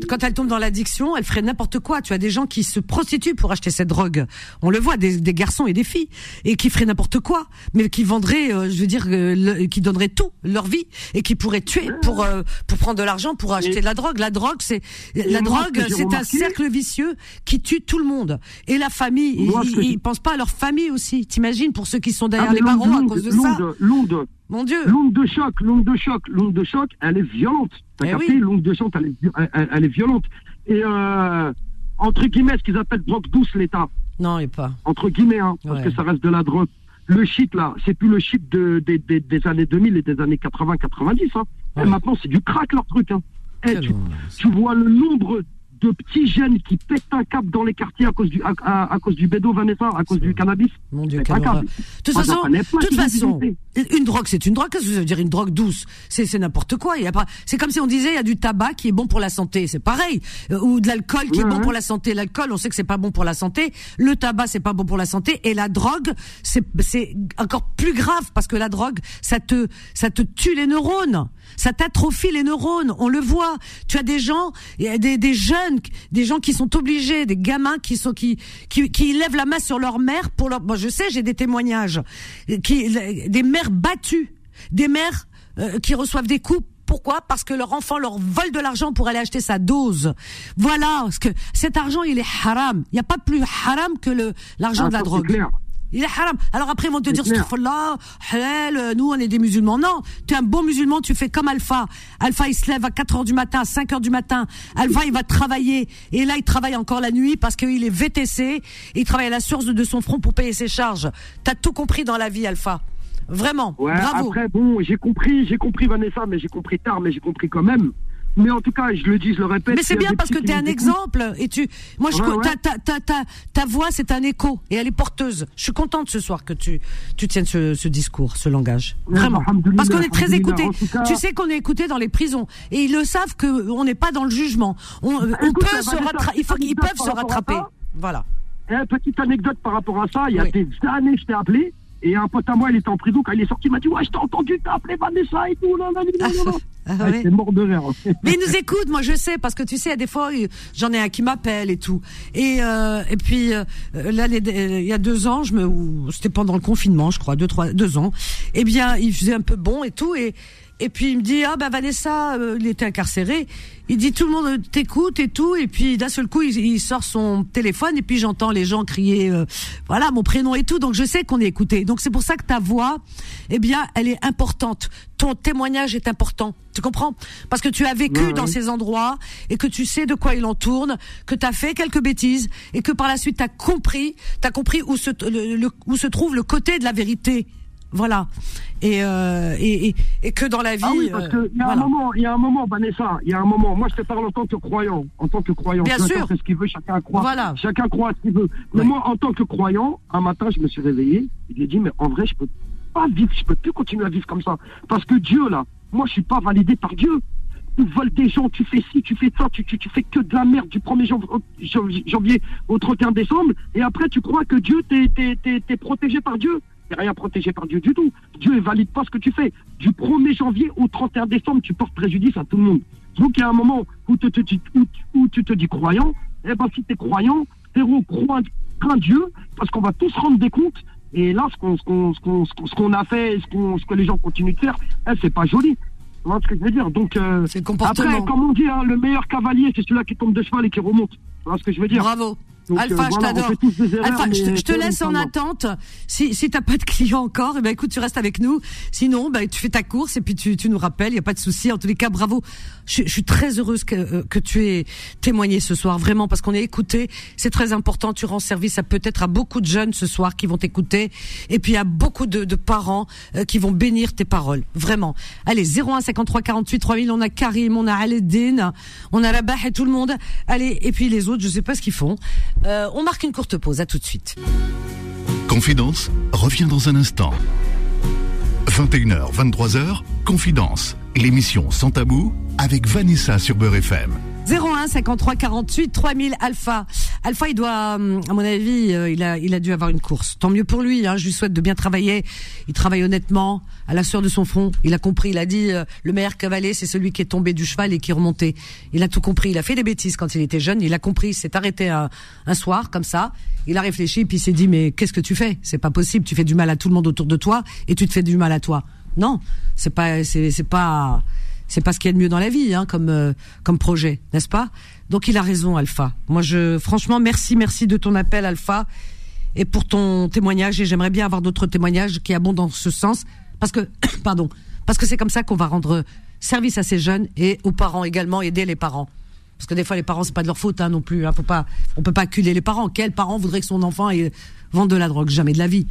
quand elle tombe dans l'addiction, elle ferait n'importe quoi. Tu as des gens qui se prostituent pour acheter cette drogue. On le voit, des, des garçons et des filles, et qui feraient n'importe quoi, mais qui vendraient, euh, je veux dire, euh, le- qui donneraient tout, leur vie, et qui pourraient tuer pour euh, pour prendre de l'argent pour acheter Et- de la drogue. La drogue, c'est la moi, drogue, ce c'est un cercle vicieux qui tue tout le monde. Et la famille, ils, Moi, ils pensent pas à leur famille aussi. T'imagines pour ceux qui sont Ah, derrière mais les barreaux à cause de ça. l'onde- L'onde, Mon Dieu. l'onde de choc, l'onde de choc, l'onde de choc, elle est violente. T'as Eh capté oui. L'onde de choc, elle est, elle, elle- est violente. Et euh, entre guillemets, ce qu'ils appellent drogue douce, l'État. Non, est pas. entre guillemets, hein, parce que ça reste de la drogue. Le shit, là, c'est plus le shit de, des- années 2000 et des années 80-90. Hein. Et maintenant, c'est du crack, leur truc. Hein. Eh, tu vois le nombre de petits jeunes qui pètent un cap dans les quartiers à cause du, à, à- à cause du bédo, Vanessa, à cause du cannabis. Mon Dieu. De toute j'en façon, toute une drogue, c'est une drogue. Qu'est-ce que ça veut dire une drogue douce? C'est c'est n'importe quoi. Il y a pas. C'est comme si on disait il y a du tabac qui est bon pour la santé. C'est pareil. Euh, ou de l'alcool qui est bon ouais. pour la santé. L'alcool, on sait que c'est pas bon pour la santé. Le tabac, c'est pas bon pour la santé. Et la drogue, c'est c'est encore plus grave parce que la drogue, ça te ça te tue les neurones. Ça t'atrophie les neurones. On le voit. Tu as des gens, des, des jeunes, des gens qui sont obligés, des gamins qui sont qui qui, qui lèvent la main sur leur mère pour leur. Moi, je sais, j'ai des témoignages, qui des mères battues, des mères euh, qui reçoivent des coups. Pourquoi? Parce que leur enfant leur vole de l'argent pour aller acheter sa dose. Voilà, parce que cet argent, il est haram. Il n'y a pas plus haram que le l'argent Ah, de la c'est drogue. clair. Il est haram. Alors après, ils vont te dire. Astaghfirullah, halal, euh, nous, on est des musulmans. Non, tu es un bon musulman, tu fais comme Alpha. Alpha, il se lève à 4 heures du matin, à 5 heures du matin. Alpha, il va travailler. Et là, il travaille encore la nuit parce qu'il est VTC. Et il travaille à la source de son front pour payer ses charges. T'as tout compris dans la vie, Alpha. Vraiment. Ouais, Bravo. après, bon, j'ai compris, j'ai compris, Vanessa, mais j'ai compris tard, mais j'ai compris quand même. Mais en tout cas, je le dis, je le répète. Mais c'est bien parce que tu es un exemple et tu moi je Ouais, ouais. ta, ta, ta, ta, ta voix c'est un écoute et elle est porteuse. Je suis contente ce soir que tu tu tiennes ce, ce discours, ce langage. Ouais, Vraiment. Parce qu'on est très écouté. Cas- Tu sais qu'on est écouté dans les prisons et ils le savent que on n'est pas dans le jugement. On, on Écoute, peut se rattraper, il faut qu'ils peuvent se rattraper. Voilà. Eh, petite anecdote par rapport à ça, il y a Oui. des années, je t'ai appelé, et un pote à moi, il était en prison, quand il est sorti, il m'a dit, ouais, je t'ai entendu, t'as appelé Vanessa et tout, non, non, non, non, non. Ah Ah, ouais. Mort de rire. Mais ils nous écoutent, moi je sais, parce que tu sais, des fois, j'en ai un qui m'appelle et tout. Et euh, et puis euh, là, les- euh, il y a deux ans, je me, c'était pendant le confinement, je crois, deux trois, deux ans. Eh bien, il faisait un peu bon et tout, et et puis il me dit ah ben Vanessa, euh, il était incarcéré. Il dit tout le monde t'écoute et tout, et puis d'un seul coup, il, il sort son téléphone et puis j'entends les gens crier, euh, voilà mon prénom et tout. Donc je sais qu'on est écouté. Donc c'est pour ça que ta voix, eh bien, elle est importante. Ton témoignage est important. Tu comprends? Parce que tu as vécu Ouais, dans ces endroits et que tu sais de quoi il en tourne, que tu as fait quelques bêtises et que par la suite tu as compris, tu compris où se, le- le- où se trouve le côté de la vérité. Voilà. Et, euh, et, et, et que dans la vie. Ah oui, parce euh, qu'il y a voilà. un moment, il y a un moment, Vanessa, il y a un moment. Moi, je te parle en tant que croyant, en tant que croyant. Bien chacun sûr. fait ce qu'il veut, chacun croit. Voilà. Chacun croit ce qu'il veut. Mais moi, en tant que croyant, un matin, je me suis réveillé. Je lui ai dit, mais en vrai, je peux pas vivre, je peux plus continuer à vivre comme ça. Parce que Dieu, là, moi, je suis pas validé par Dieu. Tu voles des gens, tu fais ci, tu fais ça, tu, tu, tu fais que de la merde du 1er janv- au- janvier, au 31 décembre. Et après, tu crois que Dieu, t'es, t'es, t'es, t'es protégé par Dieu. T'es rien protégé par Dieu du tout. Dieu ne valide pas ce que tu fais. Du 1er janvier au 31 décembre, tu portes préjudice à tout le monde. Donc, il y a un moment où, te, te- tu- où, où tu te dis croyant. Eh ben, si t'es croyant, frérot, crois, crains Dieu, parce qu'on va tous rendre des comptes. Et là, ce qu'on, ce a fait, ce, ce que les gens continuent de faire, eh, c'est pas joli. Tu vois ce que je veux dire? Donc, euh, C'est le comportement. après, comme on dit, hein, le meilleur cavalier, c'est celui-là qui tombe de cheval et qui remonte. Tu vois ce que je veux dire? Bravo. Donc, Alpha, euh, je voilà, t'adore. erreurs, Alpha, je je te c'est laisse en attente. Si, si t'as pas de client encore, eh ben écoute, tu restes avec nous. Sinon, ben, tu fais ta course et puis tu, tu nous rappelles. Il y a pas de souci. En tous les cas, bravo. Je, je suis très heureuse que, euh, que tu aies témoigné ce soir, vraiment, parce qu'on est écouté. C'est très important. Tu rends service à peut-être à beaucoup de jeunes ce soir qui vont t'écouter, et puis à beaucoup de, de parents euh, qui vont bénir tes paroles. Vraiment. Allez, 01 53 48 3000. On a Karim, on a Aledin, on a Rabah et tout le monde. Allez, et puis les autres, je sais pas ce qu'ils font. Euh, on marque une courte pause. À tout de suite. Confidence revient dans un instant. 21h, 23h, Confidence, l'émission sans tabou avec Vanessa sur Beurre FM. 01 53 48 3000 Alpha. Alpha, il doit, à mon avis, euh, il a, il a dû avoir une course. Tant mieux pour lui. Hein, je lui souhaite de bien travailler. Il travaille honnêtement, à la sueur de son front. Il a compris. Il a dit euh, le meilleur cavalier, c'est celui qui est tombé du cheval et qui est remonté. Il a tout compris. Il a fait des bêtises quand il était jeune. Il a compris. Il s'est arrêté un, un soir comme ça. Il a réfléchi puis il s'est dit mais qu'est-ce que tu fais? C'est pas possible. Tu fais du mal à tout le monde autour de toi et tu te fais du mal à toi. Non, c'est pas, c'est pas c'est pas ce qu'il y a de mieux dans la vie, hein, comme euh, comme projet, n'est-ce pas? Donc il a raison, Alpha. Moi, je franchement merci, merci de ton appel, Alpha, et pour ton témoignage. Et j'aimerais bien avoir d'autres témoignages qui abondent dans ce sens, parce que [COUGHS] pardon, parce que c'est comme ça qu'on va rendre service à ces jeunes et aux parents également, aider les parents. Parce que des fois, les parents, c'est pas de leur faute hein, non plus. Hein, faut pas, on peut pas acculer les parents. Quel parent voudrait que son enfant ait- vende de la drogue? Jamais de la vie.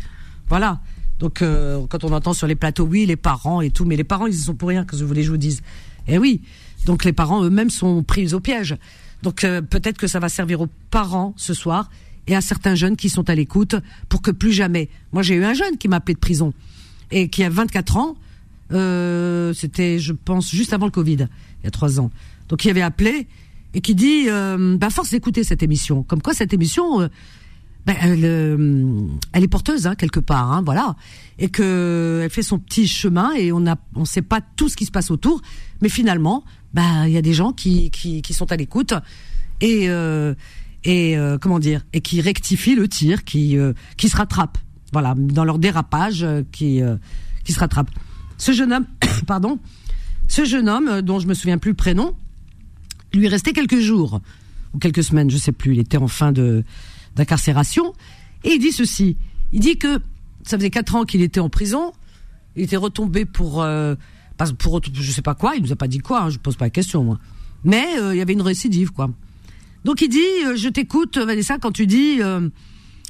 Voilà. Donc, euh, quand on entend sur les plateaux, oui, les parents et tout, mais les parents, ils y sont pour rien, que je voulais que je vous dise. Eh oui. Donc, les parents eux-mêmes sont pris au piège. Donc, euh, peut-être que ça va servir aux parents ce soir et à certains jeunes qui sont à l'écoute pour que plus jamais. Moi, j'ai eu un jeune qui m'a appelé de prison et qui a 24 ans. Euh, C'était, je pense, juste avant le Covid, il y a trois ans. Donc, il avait appelé et qui dit, euh, bah, force d'écouter cette émission. Comme quoi, cette émission, euh, ben, elle, euh, elle est porteuse hein, quelque part, hein, voilà, et que elle fait son petit chemin et on a, on sait pas tout ce qui se passe autour, mais finalement, ben il y a des gens qui sont à l'écoute et euh, euh, comment dire et qui rectifient le tir, qui se rattrapent, voilà, dans leur dérapage, qui se rattrapent. Ce jeune homme, [COUGHS] pardon, ce jeune homme dont je me souviens plus le prénom, lui restait quelques jours ou quelques semaines, je sais plus. Il était en fin de d'incarcération et il dit ceci. Il dit que ça faisait quatre ans qu'il était en prison. Il était retombé pour euh, pour je sais pas quoi. Il nous a pas dit quoi. Hein, je pose pas la question moi. Mais euh, il y avait une récidive quoi. Donc il dit euh, je t'écoute Vanessa quand tu dis euh,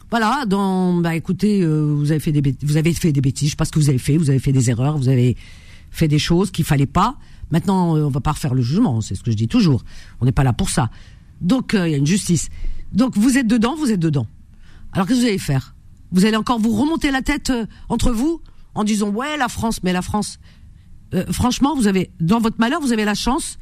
voilà dans bah écoutez vous avez fait des vous avez fait des bêtises. Je sais pas ce que vous avez fait. Vous avez fait des erreurs. Vous avez fait des choses qu'il fallait pas. Maintenant, on va pas refaire le jugement, c'est ce que je dis toujours. On n'est pas là pour ça. Donc, il y a une justice. Donc, vous êtes dedans, vous êtes dedans. Alors, qu'est-ce que vous allez faire? Vous allez encore vous remonter la tête euh, entre vous en disant ouais la France, mais la France. euh, franchement, vous avez dans votre malheur, vous avez la chance,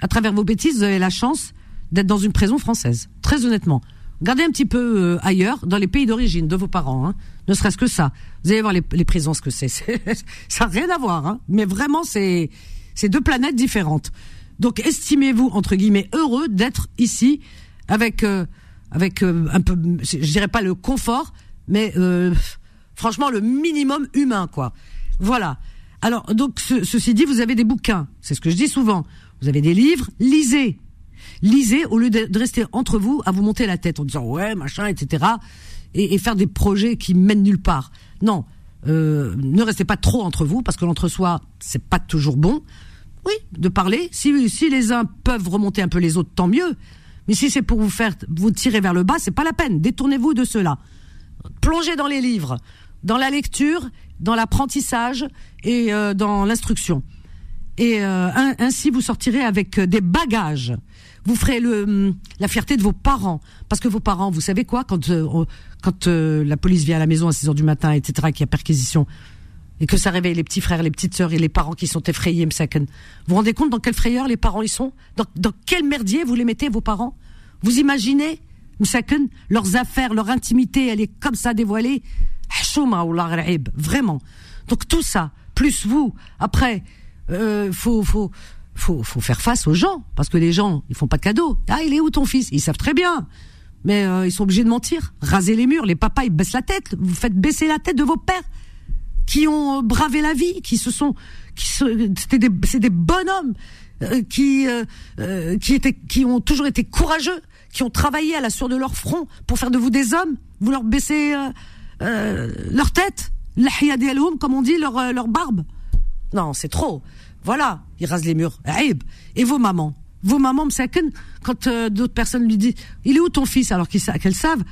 à travers vos bêtises, vous avez la chance d'être dans une prison française. Très honnêtement. Regardez un petit peu euh, ailleurs, dans les pays d'origine de vos parents, hein. ne serait-ce que ça. Vous allez voir les, les prisons, ce que c'est. [LAUGHS] Ça n'a rien à voir, hein. mais vraiment, c'est c'est deux planètes différentes. Donc, estimez-vous, entre guillemets, heureux d'être ici avec, euh, avec euh, un peu, je dirais pas le confort, mais euh, franchement, le minimum humain, quoi. Voilà. Alors, donc, ce- ceci dit, vous avez des bouquins. C'est ce que je dis souvent. Vous avez des livres, lisez lisez au lieu de, de rester entre vous à vous monter la tête en disant ouais machin etc et, et faire des projets qui mènent nulle part non euh, ne restez pas trop entre vous parce que l'entre-soi c'est pas toujours bon oui de parler si si les uns peuvent remonter un peu les autres tant mieux mais si c'est pour vous faire vous tirer vers le bas c'est pas la peine détournez-vous de cela plongez dans les livres, dans la lecture, dans l'apprentissage et euh, dans l'instruction. Et euh, ainsi, vous sortirez avec euh, des bagages. Vous ferez hum, la fierté de vos parents. Parce que vos parents, vous savez quoi, quand, quand la police vient à la maison à 6 heures du matin, etc., qu'il y a perquisition, et que ça réveille les petits frères, les petites sœurs et les parents qui sont effrayés. Vous vous rendez compte dans quelle frayeur les parents ils sont dans, quel merdier vous les mettez, vos parents Vous imaginez, m'saken, leurs affaires, leur intimité, elle est comme ça dévoilée Vraiment. Donc tout ça, plus vous, après, euh, faut, faut, faut, faut faire face aux gens, parce que les gens, ils font pas de cadeaux. Ah, il est où ton fils? Ils savent très bien. Mais euh, ils sont obligés de mentir, raser les murs. Les papas, ils baissent la tête. Vous faites baisser la tête de vos pères qui ont euh, bravé la vie, qui se sont, qui c'était des, c'est des bonhommes euh, qui, euh, euh, qui étaient, qui ont toujours été courageux, qui ont travaillé à la sueur de leur front pour faire de vous des hommes. Vous leur baissez euh, euh, leur tête, comme on dit, leur, leur barbe. Non, c'est trop. Voilà, ils rasent les murs. Et vos mamans? Vos mamans, msaken, quand d'autres personnes lui disent « Il est où ton fils ?» alors qu'elles savent,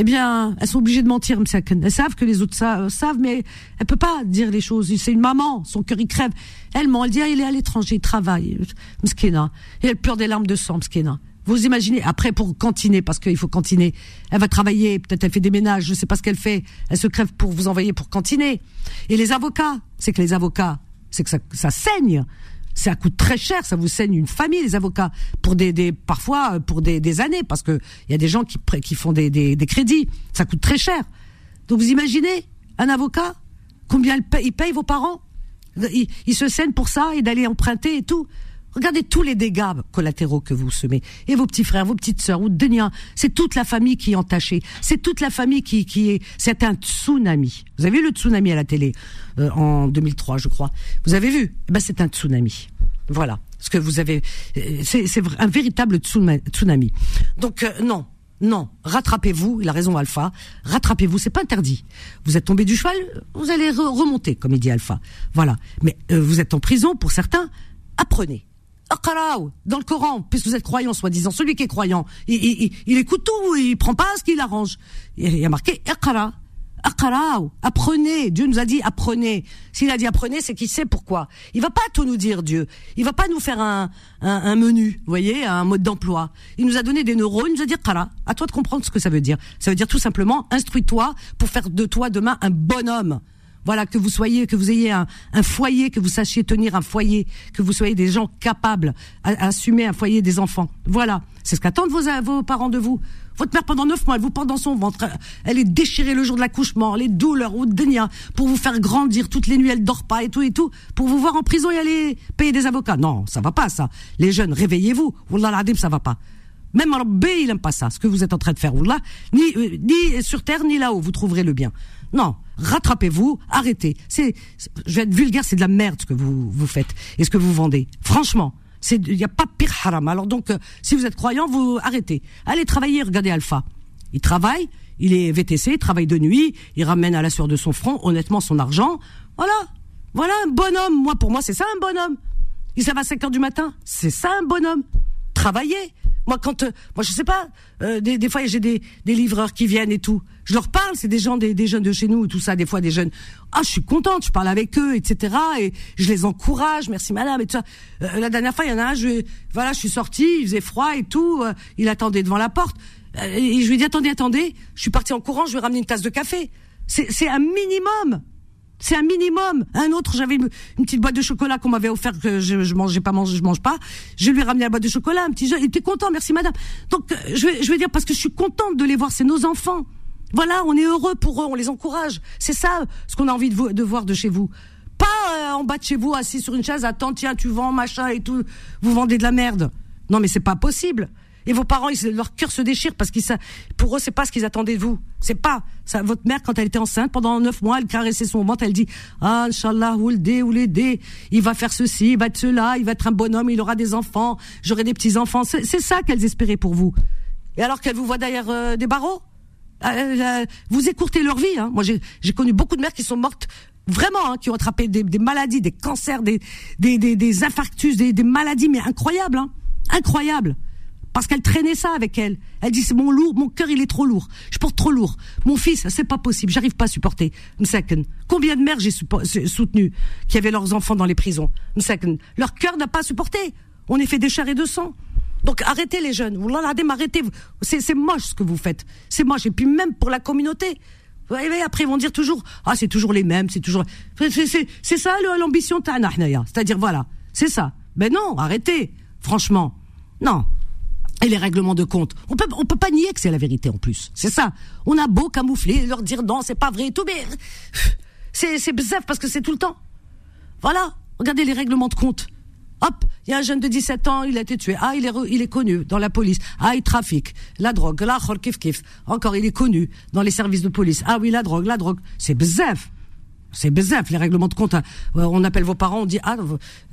eh bien, elles sont obligées de mentir. Elles savent que les autres euh, savent, mais elle peut pas dire les choses. C'est une maman, son cœur il crève. Elle ment, elle dit ah, « Il est à l'étranger, il travaille. » Mskina. Et elle pleure des larmes de sang, mskina. Vous imaginez, après pour cantiner, parce qu'il faut cantiner, elle va travailler, peut-être elle fait des ménages, je sais pas ce qu'elle fait, elle se crève pour vous envoyer pour cantiner. Et les avocats, c'est que les avocats, c'est que ça, ça saigne. Ça coûte très cher, ça vous saigne une famille, les avocats, pour des, parfois euh, pour des, années, parce que il y a des gens qui, font des, crédits, ça coûte très cher. Donc vous imaginez un avocat, combien il paye, vos parents? Il, se saigne pour ça et d'aller emprunter et tout. Regardez tous les dégâts collatéraux que vous semez. Et vos petits frères, vos petites sœurs, ou Denia, c'est toute la famille qui est entachée. C'est toute la famille qui, qui est... C'est un tsunami. Vous avez vu le tsunami à la télé euh, en 2003, je crois. Vous avez vu? Eh ben, c'est un tsunami. Voilà. Ce que vous avez... euh, C'est un véritable tsunami. Donc, euh, non. Non, rattrapez-vous, il a raison Alpha, rattrapez-vous, c'est pas interdit. Vous êtes tombé du cheval, vous allez re- remonter, comme il dit Alpha. Voilà. Mais euh, vous êtes en prison, pour certains, apprenez. Dans le Coran, puisque vous êtes croyant, soi-disant, celui qui est croyant, il, il, il- écoute tout, il prend pas ce qu'il arrange. Il y a marqué Iqra, apprenez. Dieu nous a dit apprenez. S'il a dit apprenez, c'est qu'il sait pourquoi. Il va pas tout nous dire, Dieu. Il va pas nous faire un, un, un menu, vous voyez, un mode d'emploi. Il nous a donné des neurones, il nous a dit Qara. À toi de comprendre ce que ça veut dire. Ça veut dire tout simplement, instruis-toi pour faire de toi demain un bonhomme. Voilà, que vous soyez, que vous ayez un, foyer, que vous sachiez tenir un foyer, que vous soyez des gens capables à, assumer un foyer des enfants. Voilà, c'est ce qu'attendent vos, vos parents de vous. Votre mère pendant neuf mois, elle vous porte dans son ventre, elle est déchirée le jour de l'accouchement, les douleurs ou denia pour vous faire grandir toutes les nuits, elle dort pas et tout et tout, pour vous voir en prison et aller payer des avocats. Non, ça va pas ça. Les jeunes, réveillez-vous. Wallah l'adim, ça va pas. Même Rabbi, il aime pas ça, ce que vous êtes en train de faire. Wallah, ni, euh, ni sur terre ni là-haut, vous trouverez le bien. Non, rattrapez-vous, arrêtez. C'est, je vais être vulgaire, c'est de la merde ce que vous vous faites et ce que vous vendez. Franchement, c'est, il n'y a pas pire haram. Alors donc, euh, si vous êtes croyant, vous arrêtez. Allez travailler, regardez Alpha. Il travaille, il est VTC, il travaille de nuit, il ramène à la sueur de son front, honnêtement, son argent. Voilà, voilà un bonhomme. Moi, pour moi, c'est ça un bonhomme. Il se lève à 5 heures du matin, c'est ça un bonhomme. Travailler. Moi, quand, euh, moi, je sais pas, euh, des, des fois, j'ai des, des livreurs qui viennent et tout. Je leur parle, c'est des gens, des, des jeunes de chez nous, et tout ça, des fois des jeunes. Ah, je suis contente, je parle avec eux, etc. Et je les encourage, merci madame, et tout ça. Euh, la dernière fois, il y en a un, je, voilà, je suis sortie, il faisait froid et tout, euh, il attendait devant la porte. Euh, et je lui ai dit, attendez, attendez, je suis partie en courant, je vais ramener une tasse de café. C'est c'est un minimum. C'est un minimum. Un autre, j'avais une, petite boîte de chocolat qu'on m'avait offert que je, je mangeais pas, mange, je mange pas. Je lui ai ramené la boîte de chocolat, un petit. Il était content, merci madame. Donc, euh, je vais, je vais dire parce que je suis contente de les voir, c'est nos enfants. Voilà, on est heureux pour eux, on les encourage. C'est ça ce qu'on a envie de, vous- de voir de chez vous. Pas euh, en bas de chez vous, assis sur une chaise, attends, tiens, tu vends, machin et tout. Vous vendez de la merde. Non, mais c'est pas possible. Et vos parents, leur cœur se déchire parce qu'ils, pour eux, c'est pas ce qu'ils attendaient de vous. C'est pas. Votre mère, quand elle était enceinte, pendant neuf mois, elle caressait son ventre, elle dit, ah, Inch'Allah, ou le ou il va faire ceci, il va être cela, il va être un bonhomme, il aura des enfants, j'aurai des petits enfants. C'est, ça qu'elles espéraient pour vous. Et alors qu'elles vous voient derrière euh, des barreaux, euh, euh, vous écourtez leur vie. Hein. Moi, j'ai, connu beaucoup de mères qui sont mortes vraiment, hein, qui ont attrapé des, maladies, des cancers, des, des, infarctus, des, des maladies, mais incroyables, hein, incroyables parce qu'elle traînait ça avec elle. Elle dit c'est mon lourd, mon cœur il est trop lourd. Je porte trop lourd. Mon fils, c'est pas possible, j'arrive pas à supporter. Msaken. Combien de mères j'ai soutenu qui avaient leurs enfants dans les prisons? Msaken. Leur cœur n'a pas supporté. On est fait des chairs et de sang. Donc arrêtez les jeunes. L'adem, arrêtez. C'est moche ce que vous faites. C'est moche. Et puis même pour la communauté. Ouais, après ils vont dire toujours ah c'est toujours les mêmes, c'est toujours c'est ça l'ambition tana hnaya. C'est-à-dire voilà, c'est ça. Ben non, arrêtez. Franchement. Non. Et les règlements de compte. On peut, on peut pas nier que c'est la vérité en plus. C'est ça. On a beau camoufler, leur dire non, c'est pas vrai et tout, mais c'est, c'est parce que c'est tout le temps. Voilà. Regardez les règlements de compte. Hop, il y a un jeune de 17 ans, il a été tué. Ah, il est, il est connu dans la police. Ah, il trafique. La drogue, la khor, kif. Encore, il est connu dans les services de police. Ah oui, la drogue, la drogue. C'est bezef. C'est bezef, les règlements de compte. hein. Euh, On appelle vos parents, on dit, ah,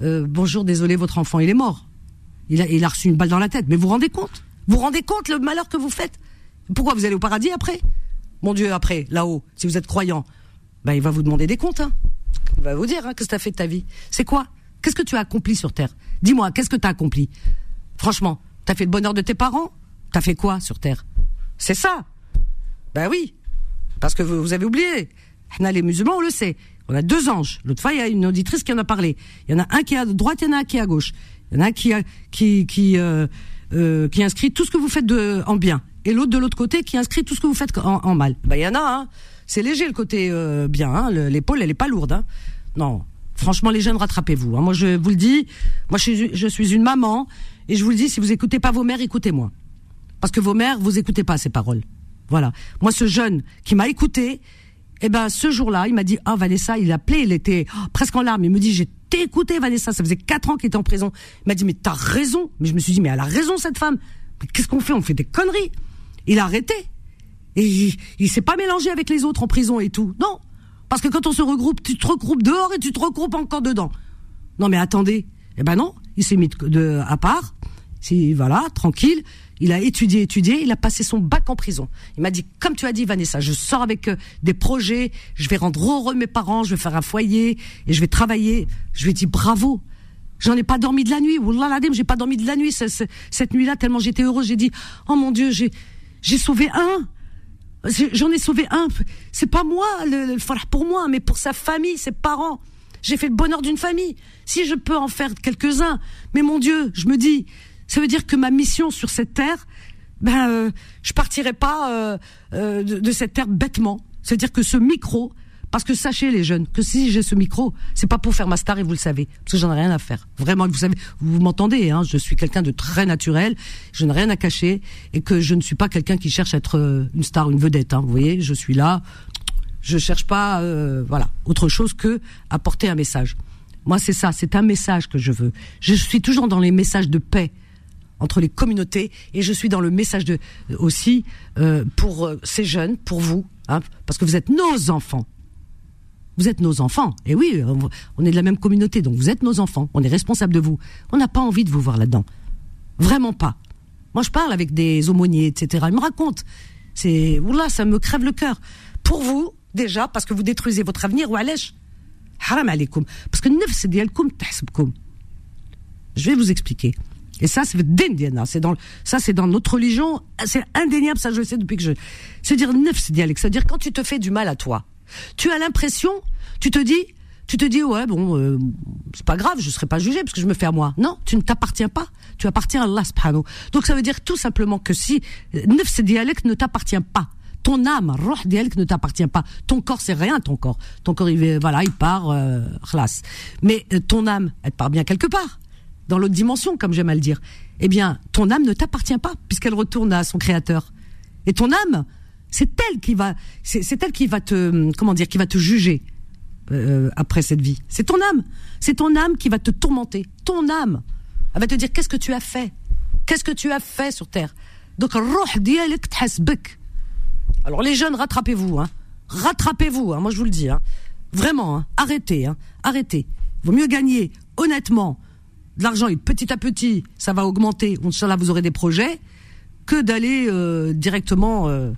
euh, bonjour, désolé, votre enfant, il est mort. Il a, reçu une balle dans la tête. Mais vous vous rendez compte? Vous vous rendez compte le malheur que vous faites? Pourquoi vous allez au paradis après? Mon Dieu, après, là-haut, si vous êtes croyant, ben, il va vous demander des comptes. Hein. Il va vous dire hein, qu'est-ce que tu as fait de ta vie? C'est quoi? Qu'est-ce que tu as accompli sur Terre? Dis-moi, qu'est-ce que tu as accompli? Franchement, tu as fait le bonheur de tes parents? Tu as fait quoi sur Terre? C'est ça Ben oui, parce que vous, vous avez oublié. On a les musulmans, on le sait. On a deux anges. L'autre fois, il y a une auditrice qui en a parlé. Il y en a un qui est à droite, il y en a un qui est à gauche. Il y en a un qui a, qui qui euh, euh, qui inscrit tout ce que vous faites en bien, et l'autre de l'autre côté qui inscrit tout ce que vous faites en, mal. Ben il y en a. Hein. C'est léger le côté euh, bien. Hein. Le- L'épaule, elle est pas lourde. Hein. Non, franchement, les jeunes, rattrapez-vous. Hein. Moi, je vous le dis. Moi, je suis, je suis une maman, et je vous le dis. Si vous écoutez pas vos mères, écoutez-moi. Parce que vos mères, vous écoutez pas ces paroles. Voilà. Moi, ce jeune qui m'a écouté, eh ben, ce jour-là, il m'a dit, ah, Vanessa, il appelait, il était oh, presque en larmes. Il me dit, j'ai t'ai écouté, Vanessa. Ça faisait quatre ans qu'il était en prison. Il m'a dit, mais t'as raison. Mais je me suis dit, mais elle a raison, cette femme. Qu'est-ce qu'on fait? On fait des conneries. Il a arrêté. Et il, il s'est pas mélangé avec les autres en prison et tout. Non. Parce que quand on se regroupe, tu te regroupes dehors et tu te regroupes encore dedans. Non, mais attendez. Eh ben non. Il s'est mis de, à part. C'est, voilà, tranquille. Il a étudié, étudié. Il a passé son bac en prison. Il m'a dit, comme tu as dit, Vanessa, je sors avec euh, des projets. Je vais rendre heureux mes parents. Je vais faire un foyer et je vais travailler. Je lui ai dit, bravo. J'en ai pas dormi de la nuit. Wallah l'adem, j'ai pas dormi de la nuit ce- ce- cette nuit-là tellement j'étais heureuse. J'ai dit, oh mon Dieu, j'ai, sauvé un. J'en ai sauvé un. C'est pas moi, le, le pour moi, mais pour sa famille, ses parents. J'ai fait le bonheur d'une famille. Si je peux en faire quelques-uns, mais mon Dieu, je me dis, ça veut dire que ma mission sur cette terre, ben, euh, je partirai pas euh, euh, de, cette terre bêtement. C'est-à-dire que ce micro, parce que sachez les jeunes, que si j'ai ce micro, c'est pas pour faire ma star et vous le savez, parce que j'en ai rien à faire. Vraiment, vous savez, vous m'entendez, hein, je suis quelqu'un de très naturel, je n'ai rien à cacher et que je ne suis pas quelqu'un qui cherche à être euh, une star, une vedette. Hein, vous voyez, je suis là, je cherche pas, euh, voilà, autre chose que apporter un message. Moi, c'est ça, c'est un message que je veux. Je suis toujours dans les messages de paix entre les communautés et je suis dans le message de aussi euh, pour euh, ces jeunes, pour vous, hein, parce que vous êtes nos enfants. Vous êtes nos enfants. Et oui, on- est de la même communauté, donc vous êtes nos enfants. On est responsable de vous. On n'a pas envie de vous voir là-dedans. Vraiment pas. Moi, je parle avec des aumôniers, etc. Ils me racontent. C'est, oula, ça me crève le cœur. Pour vous, déjà, parce que vous détruisez votre avenir, ou allèche. Haram alaikum. Parce que dialkoum tahsibkoum. Je vais vous expliquer. Et ça, c'est d'Indiana. C'est dans, ça, c'est dans notre religion. C'est indéniable, ça, je le sais depuis que je, c'est dire nefs dialek. C'est-à-dire quand tu te fais du mal à toi, tu as l'impression, tu te dis, tu te dis, ouais, bon, euh, c'est pas grave, je serai pas jugé parce que je me fais à moi. Non, tu ne t'appartiens pas. Tu appartiens à Allah subhanahu. Donc ça veut dire tout simplement que si nefs dialek ne t'appartient pas, ton âme, roh dialek ne t'appartient pas. Ton corps, c'est rien, ton corps. Ton corps, il, voilà, il part, euh. Mais euh, ton âme, elle part bien quelque part dans l'autre dimension, comme j'aime à le dire, eh bien, ton âme ne t'appartient pas, puisqu'elle retourne à son créateur. Et ton âme, c'est elle qui va, c'est elle qui va te, comment dire, qui va te juger euh, après cette vie. C'est ton âme, c'est ton âme qui va te tourmenter. Ton âme, elle va te dire qu'est-ce que tu as fait, qu'est-ce que tu as fait sur terre? Donc. Alors les jeunes, rattrapez-vous, hein. Rattrapez-vous, hein. Moi je vous le dis, hein. Vraiment, hein. Arrêtez. Arrêtez. Vaut mieux gagner, honnêtement, de l'argent et petit à petit, ça va augmenter. Inch'Allah, vous aurez des projets, que d'aller euh, directement euh,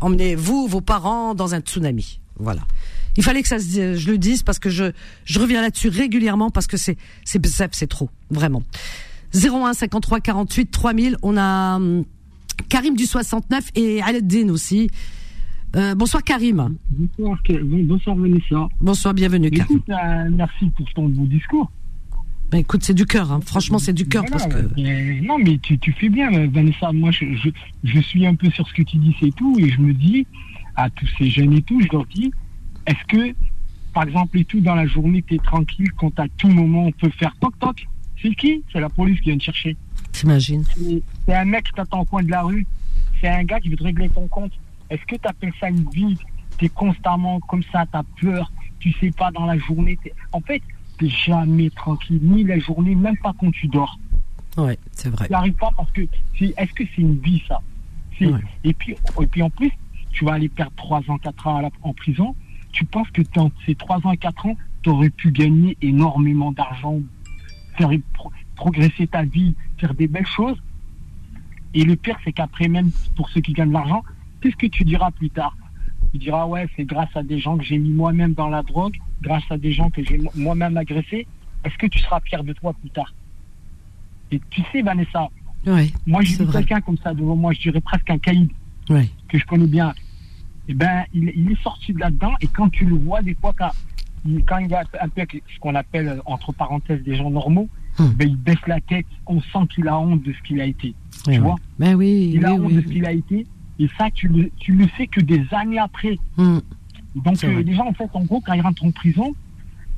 emmener vous, vos parents, dans un tsunami. Voilà. Il fallait que ça, se- je le dise parce que je, je reviens là-dessus régulièrement parce que c'est, c'est, c'est trop, vraiment. 01 53 48 3000. On a hum, Karim du 69 et Aladdin aussi. Euh, bonsoir Karim. Bonsoir, bonsoir Vanessa. Bonsoir, bienvenue Karim. Écoute, merci pour ton beau discours. Bah, écoute, c'est du cœur. hein. Franchement, c'est du cœur parce que. non, mais tu, tu fais bien, Vanessa. Moi, je, je, je suis un peu sur ce que tu dis, c'est tout. Et je me dis, à tous ces jeunes et tout, je leur dis, est-ce que, par exemple, et tout, dans la journée, tu es tranquille, quand à tout moment, on peut faire toc-toc C'est qui? C'est la police qui vient te chercher. T'imagines C'est- un mec qui t'attend au coin de la rue. C'est un gars qui veut te régler ton compte. Est-ce que tu appelles ça une vie? Tu es constamment comme ça, tu as peur. Tu sais pas dans la journée. t'es- En fait, tu jamais tranquille, ni la journée, même pas quand tu dors. Ouais, c'est vrai. Tu n'arrives pas parce que c'est- est-ce que c'est une vie ça? Ouais. et, puis, et puis en plus, tu vas aller perdre 3 ans, 4 ans à la- en prison. Tu penses que dans ces 3 ans et 4 ans, tu aurais pu gagner énormément d'argent, faire pro- progresser ta vie, faire des belles choses. Et le pire, c'est qu'après, même pour ceux qui gagnent de l'argent, qu'est-ce que tu diras plus tard? Tu diras, ouais, c'est grâce à des gens que j'ai mis moi-même dans la drogue, grâce à des gens que j'ai mo- moi-même agressés. Est-ce que tu seras fier de toi plus tard Et tu sais, Vanessa, Ouais, moi, j'ai vu quelqu'un comme ça devant moi, je dirais presque un caïd Ouais. que je connais bien. Eh ben, il, il est sorti de là-dedans et quand tu le vois, des fois, quand il, quand il y a un peu ce qu'on appelle, euh, entre parenthèses, des gens normaux, Hmm. ben, il baisse la tête, on sent qu'il a honte de ce qu'il a été. Ouais, tu ouais. vois Ben oui, Il a honte oui, de ce qu'il a été et ça, tu le, tu le sais que des années après. Hum, Donc, euh, les gens, en fait, en gros, quand ils rentrent en prison,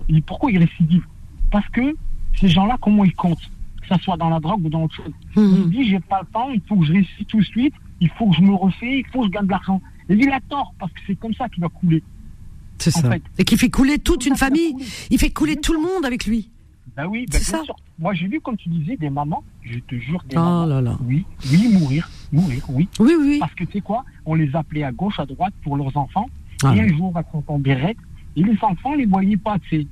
ils- pourquoi ils récidivent? Parce que ces gens-là, comment ils comptent? Que ça soit dans la drogue ou dans autre chose. hum, Il hum. dit j'ai pas le temps, il faut que je réussisse tout de suite, il faut que je me refais, il faut que je gagne de l'argent. Et il a tort, parce que c'est comme ça qu'il va couler. C'est ça. fait. Et qui fait couler toute une famille. Il fait couler tout le monde avec lui. Ben oui, ben C'est bien ça. sûr. Moi j'ai vu, comme tu disais, des mamans, je te jure, des Oh mamans. là là. Oui, oui, mourir, mourir, oui. Oui, oui, oui. Parce que tu sais quoi, on les appelait à gauche, à droite pour leurs enfants. Ah. Et un jour, elle s'entend berrette. Et les enfants ne les voyaient pas, c'est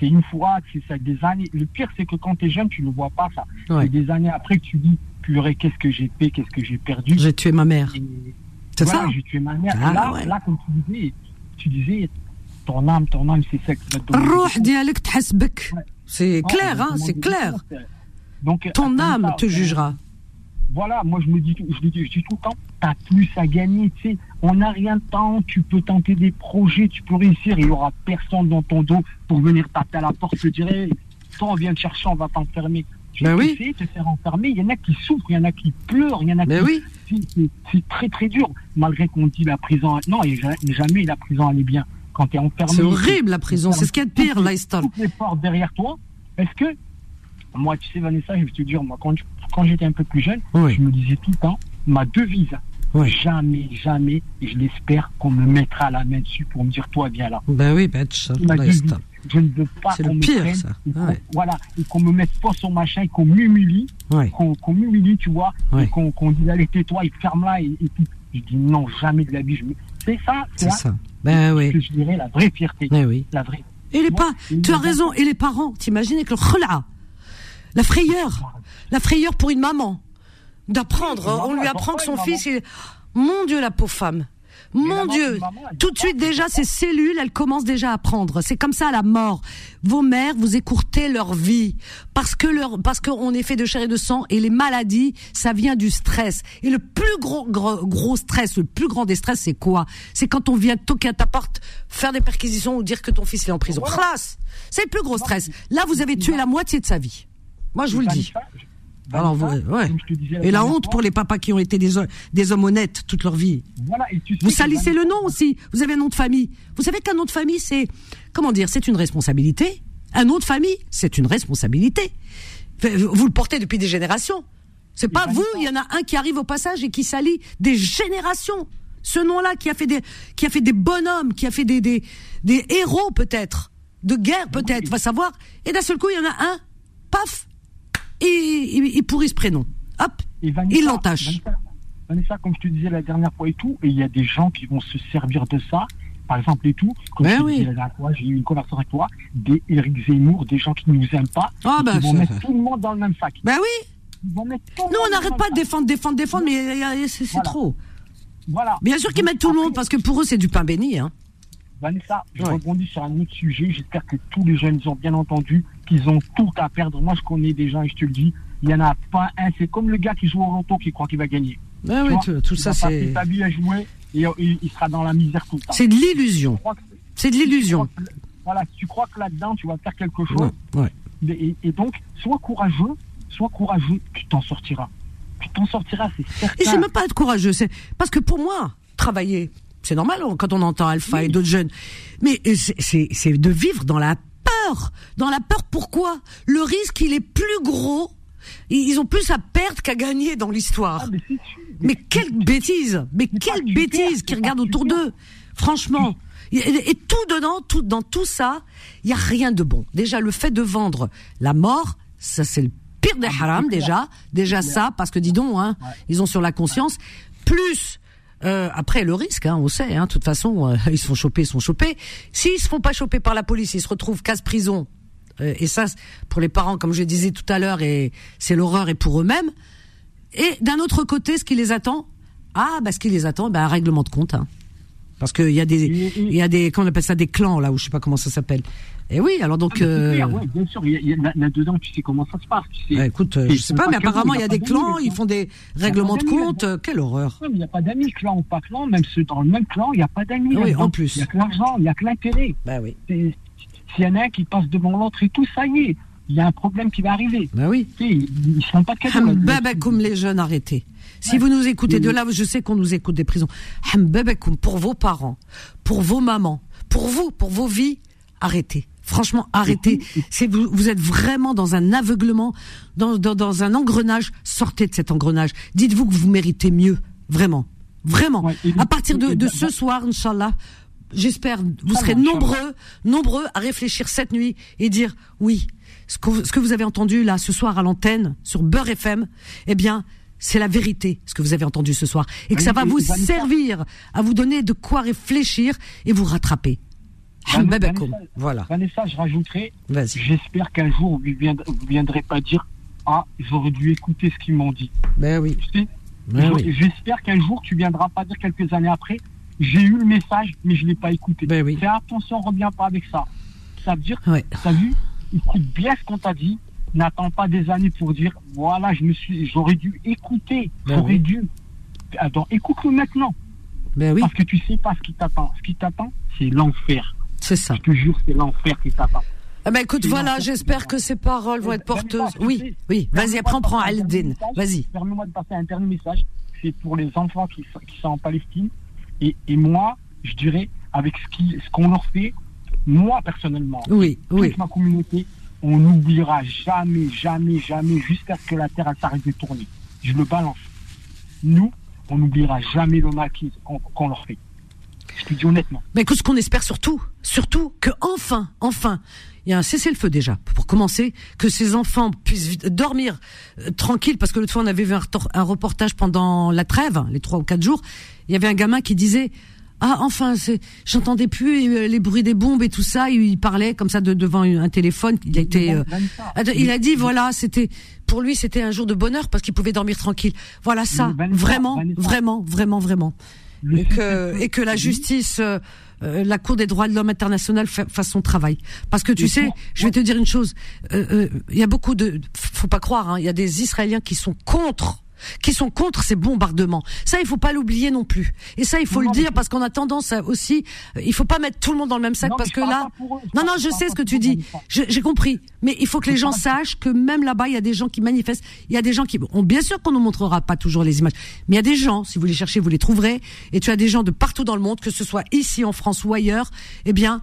c'est une fois, c'est ça, des années. Le pire, c'est que quand tu es jeune, tu ne vois pas ça. C'est des années après que tu dis, purée, qu'est-ce que j'ai fait, qu'est-ce que j'ai perdu. J'ai tué ma mère. C'est ça J'ai tué ma mère. Ah, là, là, comme tu disais, tu disais, ton âme, ton âme, c'est ça qui va te donner. C'est ah, clair, hein, c'est clair. Donc, ton âme te euh, jugera. Voilà, moi je me dis, je, dis tout le temps, t'as plus à gagner, tu sais, on n'a rien de temps, tu peux tenter des projets, tu peux réussir, il y aura personne dans ton dos pour venir taper à la porte, te dire, hey, toi on vient te chercher, on va t'enfermer. Tu Ben vas oui. essayer de te faire enfermer, il y en a qui souffrent, il y en a qui pleurent, il y en a Mais qui... oui. c'est- très très dur, malgré qu'on dit la prison, non, et jamais la prison elle est bien. Quand tu es enfermé... C'est horrible la prison. C'est ce qu'il y a de pire, l'Aistal. Toutes les portes derrière toi, est-ce que... Moi, tu sais, Vanessa, je vais te dire, moi, quand, je- quand j'étais un peu plus jeune, Oui. je me disais tout le temps, ma devise, Oui. jamais, jamais, et je l'espère qu'on me mettra la main dessus pour me dire, toi, viens là. Ben oui, l'Aistal. je ne veux pas qu'on me pire, prenne, ça. et Ouais. voilà, et qu'on me mette pas son machin, et qu'on m'humilie, Ouais. qu'on m'humilie, tu vois, Ouais. et qu'on qu'on dise, allez, tais-toi, et ferme-la, et, et tout. Je dis, non, jamais de la vie. me- C'est ça, c'est ça. Ben que oui. je dirais la vraie fierté. Ben oui. La vraie. Et les pas, tu as raison. Et les parents, t'imagines avec le khla, la frayeur, la frayeur pour une maman, d'apprendre. On lui elle apprend que son fils, il... mon Dieu, la pauvre femme. Mon Dieu, maman, tout de suite déjà, ces cellules, elles commencent déjà à prendre. C'est comme ça la mort. Vos mères, vous écourtez leur vie parce que leur, parce qu'on est fait de chair et de sang et les maladies, ça vient du stress. Et le plus gros, gros, gros stress, le plus grand des stress, c'est quoi? C'est quand on vient toquer à ta porte, faire des perquisitions ou dire que ton fils il est en prison. Voilà. C'est le plus gros stress. Là, vous avez tué la moitié de sa vie. Moi, je vous le dis. Alors, vous- ouais. comme je te disais Et la honte fois, pour les papas qui ont été des, des hommes honnêtes toute leur vie. Voilà, et tu sais Vous salissez le nom aussi. Vous avez un nom de famille. Vous savez qu'un nom de famille, c'est, comment dire, c'est une responsabilité. Un nom de famille, c'est une responsabilité. Vous le portez depuis des générations. C'est pas vous, il y en a un qui arrive au passage et qui salit des générations. Ce nom-là qui a fait des, qui a fait des bonhommes, qui a fait des, des, des héros peut-être, de guerre peut-être, va savoir. Et d'un seul coup, il y en a un, paf, et il, il pourrit ce prénom. Hop, Et Vanessa, il l'entache. Vanessa, Vanessa, comme je te disais la dernière fois et tout, et il y a des gens qui vont se servir de ça, par exemple et tout, comme Ben oui. disais la dernière fois, j'ai eu une conversation avec toi, des Eric Zemmour, des gens qui ne nous aiment pas, Ah ben, qui vont ça- mettre tout le monde dans le même sac. Ben oui, Ils vont mettre tout le nous monde on n'arrête pas de défendre, défendre, défendre, mais euh, c'est Voilà. trop. Voilà. Bien sûr qu'ils mettent tout le monde parce que pour eux c'est du pain béni. Hein. Vanessa, je Ouais. rebondis sur un autre sujet. J'espère que tous les jeunes ont bien entendu qu'ils ont tout à perdre. Moi, je connais des gens et je te le dis, il y en a pas un. C'est comme le gars qui joue au loto qui croit qu'il va gagner. Ah Tu oui, vois, tout, tout il ça, c'est, vie à jouer et il, il sera dans la misère tout le temps. c'est de l'illusion. C'est de l'illusion. Voilà, si tu crois que là-dedans, tu vas faire quelque chose, Ouais, ouais. et, et donc, sois courageux, sois courageux, tu t'en sortiras. Tu t'en sortiras, c'est certain. Et c'est même pas être courageux, c'est parce que pour moi, travailler, c'est normal quand on entend Alpha et d'autres jeunes, mais euh, c'est- de vivre dans la peur. Dans la peur, pourquoi? Le risque, il est plus gros. Ils ont plus à perdre qu'à gagner dans l'histoire. Ah, mais quelle bêtise Mais quelle bêtise qu'ils regardent autour d'eux Franchement. Et, et tout dedans, tout dans tout ça, il y a rien de bon. Déjà, le fait de vendre la mort, ça c'est le pire des haram déjà. Déjà ça, parce que dis donc, hein, ils ont sur la conscience. Plus euh, après le risque, hein, on sait. Hein, de toute façon, euh, [LAUGHS] ils se font choper, ils se font choper. S'ils se font pas choper par la police, ils se retrouvent casse prison. Euh, et ça, pour les parents, comme je disais tout à l'heure, et c'est l'horreur et pour eux-mêmes. Et d'un autre côté, ce qui les attend, ah, bah, ce qui les attend, bah, un règlement de compte. Hein. Parce qu'il y a des, il y a des, comment on appelle ça, des clans là, où je sais pas comment ça s'appelle. Et oui, alors donc, Ah, euh, clair, ouais, bien sûr, là- là-dedans, tu sais comment ça se passe. Tu sais. écoute, euh, je sais pas, pas mais apparemment il y a il y a des clans, ils font des règlements de compte. euh, Quelle horreur. Il n'y a pas d'amis, clan ou pas clan, même ceux dans le même clan, il n'y a pas d'amis. Oui, là-dedans. en plus. Il n'y a que l'argent, il n'y a que l'intérêt. Bah oui, S'il y en a un qui passe devant l'autre et tout, ça y est, il y a un problème qui va arriver. bah oui. Ils ne font pas de cadeaux. Hambabakoum les jeunes, arrêtez. Si vous nous écoutez de là, je sais qu'on nous écoute des prisons. Hambabakoum pour vos parents, pour vos mamans, pour vous, pour vos vies, arrêtez. Franchement, arrêtez. [LAUGHS] C'est vous, vous êtes vraiment dans un aveuglement, dans, dans, dans un engrenage. Sortez de cet engrenage. Dites-vous que vous méritez mieux, vraiment, vraiment. Ouais, et- à partir de, et- ce soir, Inch'Allah, j'espère, vous serez nombreux, nombreux à réfléchir cette nuit et dire oui, ce que, ce que vous avez entendu là ce soir à l'antenne sur Beurre FM, eh bien, c'est la vérité, ce que vous avez entendu ce soir, et que ça va vous Vanessa- servir à vous donner de quoi réfléchir et vous rattraper. Vanessa- Hambabakoum. Voilà. Vanessa, je rajouterai, j'espère qu'un jour, vous ne viendrez pas dire Ah, j'aurais dû écouter ce qu'ils m'ont dit. Ben oui. Tu sais Ben oui. J'espère qu'un jour, tu viendras pas dire quelques années après J'ai eu le message, mais je ne l'ai pas écouté. Ben oui. Fais attention, reviens pas avec ça. Ça veut dire Ouais. T'as vu Écoute bien ce qu'on t'a dit. N'attends pas des années pour dire voilà, je me suis, j'aurais dû écouter, Ben j'aurais oui. dû. Attends, écoute-le maintenant, Ben oui, parce que tu sais pas ce qui t'attend. Ce qui t'attend, c'est l'enfer. C'est ça. Je te jure, c'est l'enfer qui t'attend. Ah ben écoute, voilà, j'espère que ces paroles vont être porteuses. Vanessa, tu Oui, oui. Vas-y, permets-moi après on de prend passer un dernier Aldin. Vas-y. Permets-moi de passer un dernier message. C'est pour les enfants qui, sont- qui sont en Palestine. Et, et moi, je dirais, avec ce qu'on leur fait, moi personnellement, Oui, oui. toute ma communauté, on n'oubliera jamais, jamais, jamais, jusqu'à ce que la Terre s'arrête de tourner. Je le balance. Nous, on n'oubliera jamais le mal qu'on leur fait. Je te dis honnêtement. Mais écoute, ce qu'on espère surtout, surtout que enfin, enfin, il y a un cessez-le-feu déjà, pour commencer, que ces enfants puissent dormir euh, tranquilles, parce que l'autre fois on avait vu un, reportage pendant la trêve, les trois ou quatre jours, il y avait un gamin qui disait ah enfin j'entendais plus euh, les bruits des bombes et tout ça il, il parlait comme ça de, devant un téléphone il a été euh, Attends, il a dit voilà, c'était pour lui c'était un jour de bonheur parce qu'il pouvait dormir tranquille. Voilà ça, vraiment, vraiment, vraiment, vraiment. Et que et que la justice, euh, euh, la Cour des droits de l'homme internationale fa- fasse son travail. Parce que tu sais, je vais te dire une chose. euh, euh, Il y a beaucoup de, faut pas croire, hein, il y a des Israéliens qui sont contre qui sont contre ces bombardements. Ça, il faut pas l'oublier non plus. Et ça, il faut Non, le dire parce qu'on a tendance à aussi, il faut pas mettre tout le monde dans le même sac Non, parce que là, non, non, je sais ce que tu dis. J'ai compris. Mais il faut que les gens sachent que même là-bas, il y a des gens qui manifestent. Il y a des gens qui, on, bien sûr qu'on ne montrera pas toujours les images, mais il y a des gens, si vous les cherchez, vous les trouverez. Et tu as des gens de partout dans le monde, que ce soit ici en France ou ailleurs. Eh bien,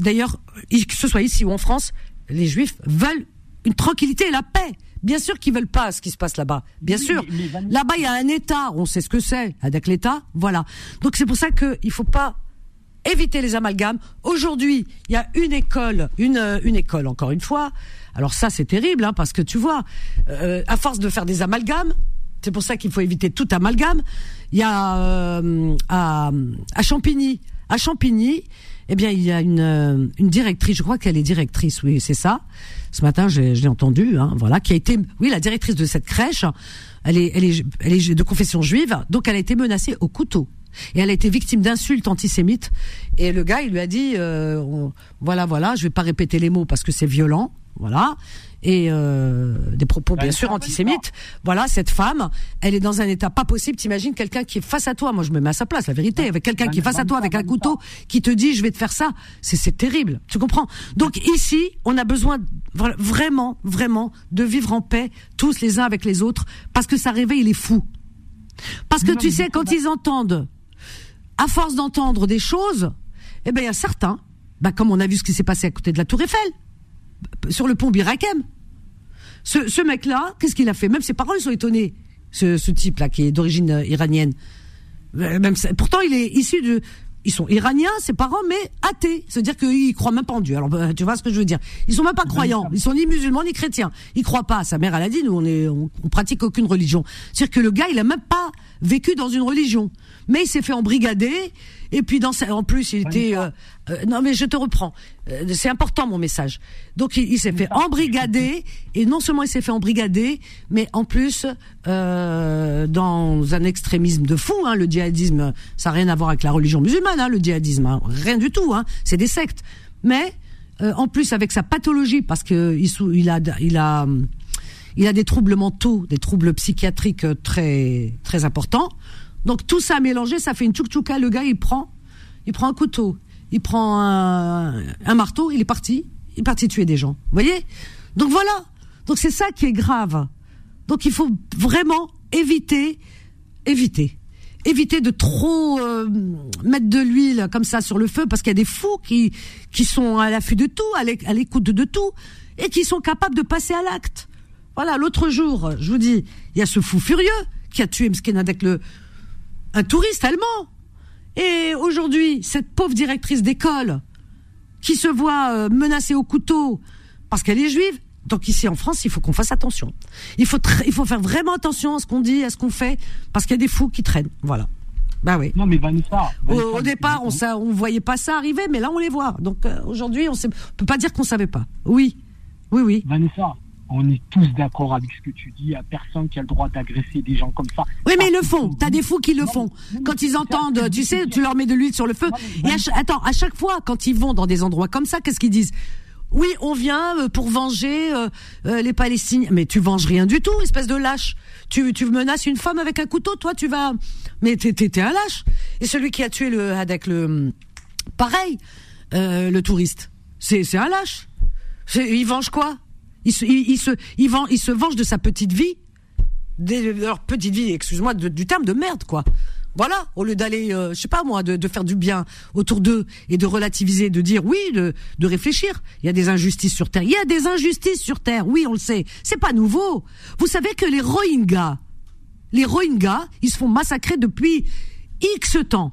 d'ailleurs, que ce soit ici ou en France, les Juifs veulent une tranquillité et la paix. Bien sûr qu'ils veulent pas ce qui se passe là-bas. Bien Oui, sûr. Là-bas, il y a un État. On sait ce que c'est. Avec l'État, voilà. Donc c'est pour ça qu'il faut pas éviter les amalgames. Aujourd'hui, il y a une école, une, euh, une école, encore une fois. Alors ça, c'est terrible, hein, parce que tu vois, euh, à force de faire des amalgames, c'est pour ça qu'il faut éviter tout amalgame. Il y a euh, à, à Champigny, à Champigny, eh bien, il y a une, euh, une directrice, je crois qu'elle est directrice, oui, c'est ça. Ce matin, je l'ai entendu, hein, voilà, qui a été, oui, la directrice de cette crèche. Elle est, elle est, elle est de confession juive, donc elle a été menacée au couteau. Et elle a été victime d'insultes antisémites. Et le gars, il lui a dit, euh, voilà, voilà, je vais pas répéter les mots parce que c'est violent. voilà, et euh, des propos bien elle sûr antisémites. Voilà, cette femme, elle est dans un état pas possible. T'imagines quelqu'un qui est face à toi. Moi, je me mets à sa place, la vérité, avec quelqu'un qui est face à toi avec un couteau, qui te dit je vais te faire ça. C'est c'est terrible. Tu comprends? Donc ici, on a besoin vra- vraiment, vraiment de vivre en paix tous les uns avec les autres, parce que ça réveille les fous. Parce que tu sais, quand ils entendent, à force d'entendre des choses, eh ben il y a certains, bah, comme on a vu ce qui s'est passé à côté de la Tour Eiffel, sur le pont Birakem. Ce, ce mec-là, qu'est-ce qu'il a fait? Même ses parents, ils sont étonnés. Ce, ce type-là, qui est d'origine euh, iranienne. Euh, Même, pourtant, il est issu de. Ils sont iraniens, ses parents, mais athées. C'est-à-dire qu'ils croient même pas en Dieu. Alors, bah, tu vois ce que je veux dire? Ils sont même pas croyants. Ils sont ni musulmans ni chrétiens. Ils croient pas. Sa mère, elle a dit, nous, on est, on, on pratique aucune religion. C'est-à-dire que le gars, il a même pas vécu dans une religion, mais il s'est fait embrigader. Et puis, dans sa, en plus, il était. euh, euh, non, mais je te reprends. Euh, c'est important mon message. Donc, il, il s'est fait embrigader, et non seulement il s'est fait embrigader, mais en plus dans un extrémisme de fou. Hein, le djihadisme, ça n'a rien à voir avec la religion musulmane. Hein, le djihadisme, hein, rien du tout. Hein, c'est des sectes. Mais en plus avec sa pathologie, parce que il, il a, il a, il a des troubles mentaux, des troubles psychiatriques euh, très, très importants. Donc tout ça mélangé, ça fait une tchouk-tchouka. Le gars, il prend, il prend un couteau, il prend un, marteau, il est parti, il est parti tuer des gens. Vous voyez? Donc voilà. Donc c'est ça qui est grave. Donc il faut vraiment éviter, éviter, éviter de trop euh, mettre de l'huile comme ça sur le feu, parce qu'il y a des fous qui qui sont à l'affût de tout, à l'écoute de tout, et qui sont capables de passer à l'acte. Voilà, l'autre jour, je vous dis, il y a ce fou furieux qui a tué Msken avec le un touriste allemand. Et aujourd'hui, cette pauvre directrice d'école qui se voit euh, menacée au couteau parce qu'elle est juive. Donc ici en France, il faut qu'on fasse attention. Il faut il faut faire vraiment attention à ce qu'on dit, à ce qu'on fait, parce qu'il y a des fous qui traînent. Voilà. Bah oui. Non, mais Vanessa. Au, Vanessa, au départ, on sa- on voyait pas ça arriver, mais là on les voit. Donc euh, aujourd'hui, on on peut pas dire qu'on savait pas. Oui, oui, oui. Vanessa, on est tous d'accord avec ce que tu dis. Il n'y a personne qui a le droit d'agresser des gens comme ça. Oui, mais ils le font. T'as des fous qui le font. Quand ils entendent, tu sais, tu leur mets de l'huile sur le feu. Et à attends, à chaque fois, quand ils vont dans des endroits comme ça, qu'est-ce qu'ils disent? Oui, on vient euh, pour venger euh, euh, les Palestiniens. Mais tu venges rien du tout, espèce de lâche. Tu, tu menaces une femme avec un couteau, toi, tu vas. Mais t'es, t'es, t'es un lâche. Et celui qui a tué le avec le pareil, euh, le touriste, c'est, c'est un lâche. C'est- il venge quoi? Il se, il, se, il, vend, il se venge de sa petite vie de leur petite vie, excuse-moi du terme de merde, quoi. Voilà, au lieu d'aller, euh, je sais pas moi, de, de faire du bien autour d'eux et de relativiser, de dire oui, de, de réfléchir. Il y a des injustices sur Terre. Il y a des injustices sur Terre, oui, on le sait. C'est pas nouveau. Vous savez que les Rohingyas, les Rohingyas, ils se font massacrer depuis X temps.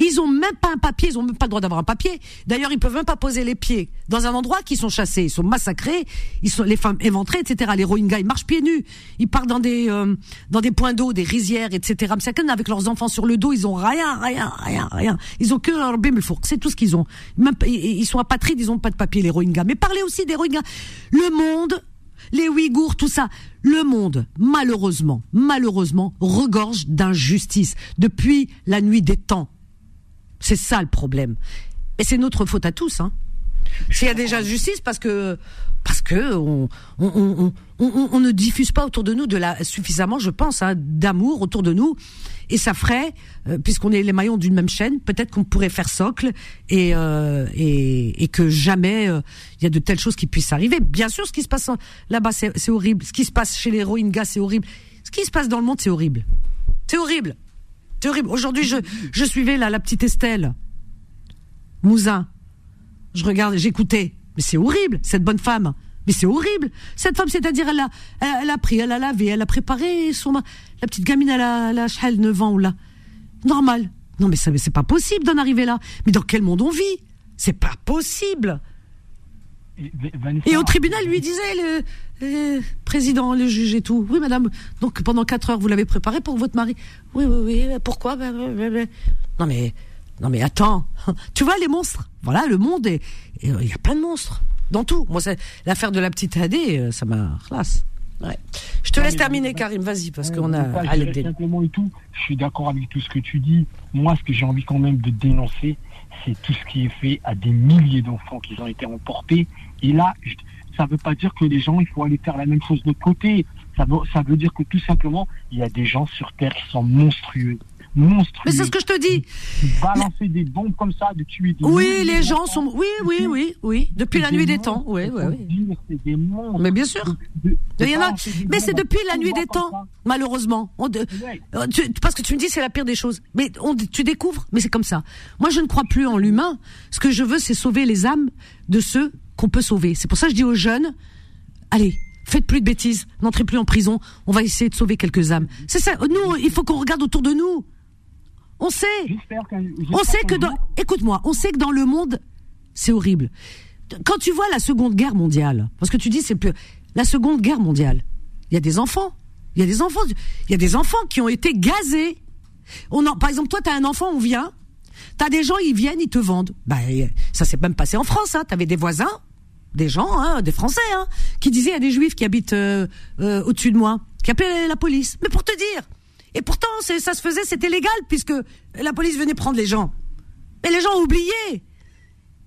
Ils ont même pas un papier, ils ont même pas le droit d'avoir un papier. D'ailleurs, ils peuvent même pas poser les pieds dans un endroit qui sont chassés, ils sont massacrés, ils sont les femmes éventrées, etc. Les Rohingyas, ils marchent pieds nus, ils partent dans des euh, dans des points d'eau, des rizières, etc. Avec leurs enfants sur le dos, ils ont rien, rien, rien, rien. Ils ont que leur bémelfour, c'est tout ce qu'ils ont. Ils sont apatrides, ils ont pas de papier les Rohingyas. Mais parlez aussi des Rohingyas. Le monde les Ouïghours, tout ça. Le monde, malheureusement, malheureusement, regorge d'injustice depuis la nuit des temps. C'est ça le problème. Et c'est notre faute à tous. Hein. S'il y a déjà justice, parce que parce que on, on, on, on, ne diffuse pas autour de nous de la suffisamment, je pense, hein, d'amour autour de nous. Et ça ferait, euh, puisqu'on est les maillons d'une même chaîne, peut-être qu'on pourrait faire socle et euh, et, et que jamais euh, il y a de telles choses qui puissent arriver. Bien sûr, ce qui se passe là-bas, c'est horrible. Ce qui se passe chez les Rohingyas, c'est horrible. Ce qui se passe dans le monde, c'est horrible. C'est horrible. Horrible. Aujourd'hui, je, je suivais la petite Estelle Mouzin. Je regardais, j'écoutais. Mais c'est horrible, cette bonne femme. Mais c'est horrible. Cette femme, c'est-à-dire, elle a, elle, a pris, elle a lavé, elle a préparé son, la petite gamine, elle a, elle a, elle, 9 ans ou là. Normal. Non, mais mais c'est pas possible d'en arriver là. Mais dans quel monde on vit? C'est pas possible. Et, au tribunal, lui disait le, le président, le juge et tout. Oui, madame. Donc pendant quatre heures, vous l'avez préparé pour votre mari. Oui, oui, oui. Pourquoi Ben, ben, ben. Non mais, non mais attends. [LAUGHS] Tu vois les monstres. Voilà, le monde est. euh, Il y a plein de monstres dans tout. Moi, l'affaire de la petite Hadé, euh, ça m'a classe. Ouais. Je te Non, laisse terminer, Karim. Vas-y, parce Ouais, qu'on a. Vanessa, je simplement et tout. Je suis d'accord avec tout ce que tu dis. Moi, ce que j'ai envie quand même de dénoncer, c'est tout ce qui est fait à des milliers d'enfants qui ont été emportés. Et là, ça veut pas dire que les gens, il faut aller faire la même chose de côté. Ça veut, ça veut dire que tout simplement, il y a des gens sur Terre qui sont monstrueux. Monstrueux. Mais c'est ce que je te dis. Balancer des bombes comme ça, de tuer des Oui, les gens sont. Oui, oui, oui, oui. Depuis la nuit des des temps. Oui, oui, oui. dire, C'est des monstres. Mais bien sûr. De- de Il y en a- balancer des Mais c'est depuis la nuit des temps, ça. malheureusement. On de- Ouais. Euh, tu- parce que tu me dis c'est la pire des choses. Mais on, tu découvres, mais c'est comme ça. Moi, je ne crois plus en l'humain. Ce que je veux, c'est sauver les âmes de ceux qu'on peut sauver. C'est pour ça que je dis aux jeunes, allez, faites plus de bêtises, n'entrez plus en prison. On va essayer de sauver quelques âmes. C'est ça. Nous, il faut qu'on regarde autour de nous. On sait. Qu'un- On sait que qu'un dans, écoute-moi, on sait que dans le monde, c'est horrible. Quand tu vois la Seconde Guerre mondiale, parce que tu dis c'est plus la Seconde Guerre mondiale, il y a des enfants, il y a des enfants, il y a des enfants qui ont été gazés. On en, par exemple, toi, t'as un enfant, on vient, t'as des gens, ils viennent, ils te vendent. Bah, ça s'est même passé en France. Hein. T'avais des voisins, des gens, hein, des Français, hein, qui disaient à des Juifs qui habitent euh, euh, au-dessus de moi, qui appelaient la police. Mais pour te dire. Et pourtant, ça se faisait, c'était légal puisque la police venait prendre les gens. Mais les gens oublié.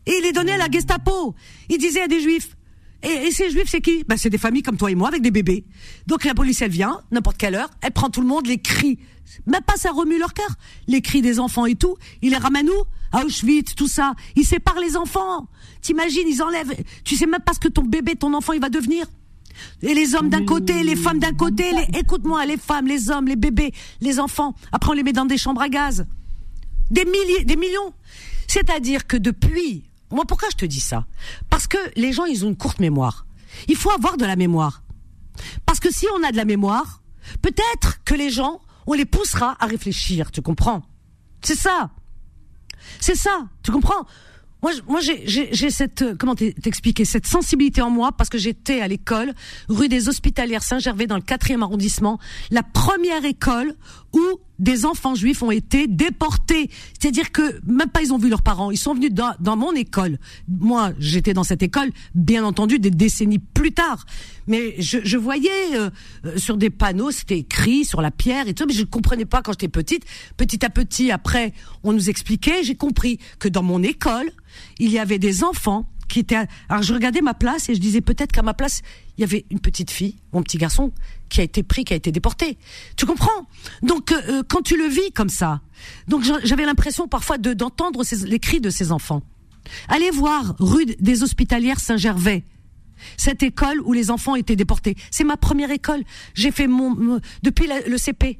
Et il les donnait à la Gestapo. Il disait à des juifs. Et, ces juifs, c'est qui? Ben, C'est des familles comme toi et moi avec des bébés. Donc la police, elle vient, n'importe quelle heure, elle prend tout le monde, les cris. Même pas ça remue leur cœur. Les cris des enfants et tout. Il les ramène où? À Auschwitz, tout ça. Ils séparent les enfants. T'imagines, ils enlèvent. Tu sais même pas ce que ton bébé, ton enfant, il va devenir. Et les hommes d'un côté, les femmes d'un côté, les, écoute-moi, les femmes, les hommes, les bébés, les enfants. Après, on les met dans des chambres à gaz. Des milliers, des millions. C'est-à-dire que depuis, moi, pourquoi je te dis ça? Parce que les gens, ils ont une courte mémoire. Il faut avoir de la mémoire. Parce que si on a de la mémoire, peut-être que les gens, on les poussera à réfléchir, tu comprends? C'est ça. C'est ça, tu comprends? Moi, moi, j'ai- cette, euh, comment t'e- t'expliquer, cette sensibilité en moi parce que j'étais à l'école, rue des Hospitalières Saint-Gervais dans le quatrième arrondissement, la première école où des enfants juifs ont été déportés. C'est-à-dire que même pas ils ont vu leurs parents, ils sont venus dans, dans mon école. Moi, j'étais dans cette école, bien entendu, des décennies plus tard. Mais je, je voyais euh, euh, sur des panneaux, c'était écrit sur la pierre et tout, mais je ne comprenais pas quand j'étais petite. Petit à petit, après, on nous expliquait, j'ai compris que dans mon école, il y avait des enfants Alors je regardais ma place et je disais peut-être qu'à ma place, il y avait une petite fille, mon petit garçon, qui a été pris, qui a été déporté. Tu comprends? Donc euh, euh, quand tu le vis comme ça, j'avais l'impression parfois de d'entendre les cris de ces enfants. Allez voir rue des Hospitalières Saint-Gervais. Cette école où les enfants étaient déportés. C'est ma première école. J'ai fait mon, depuis le CP.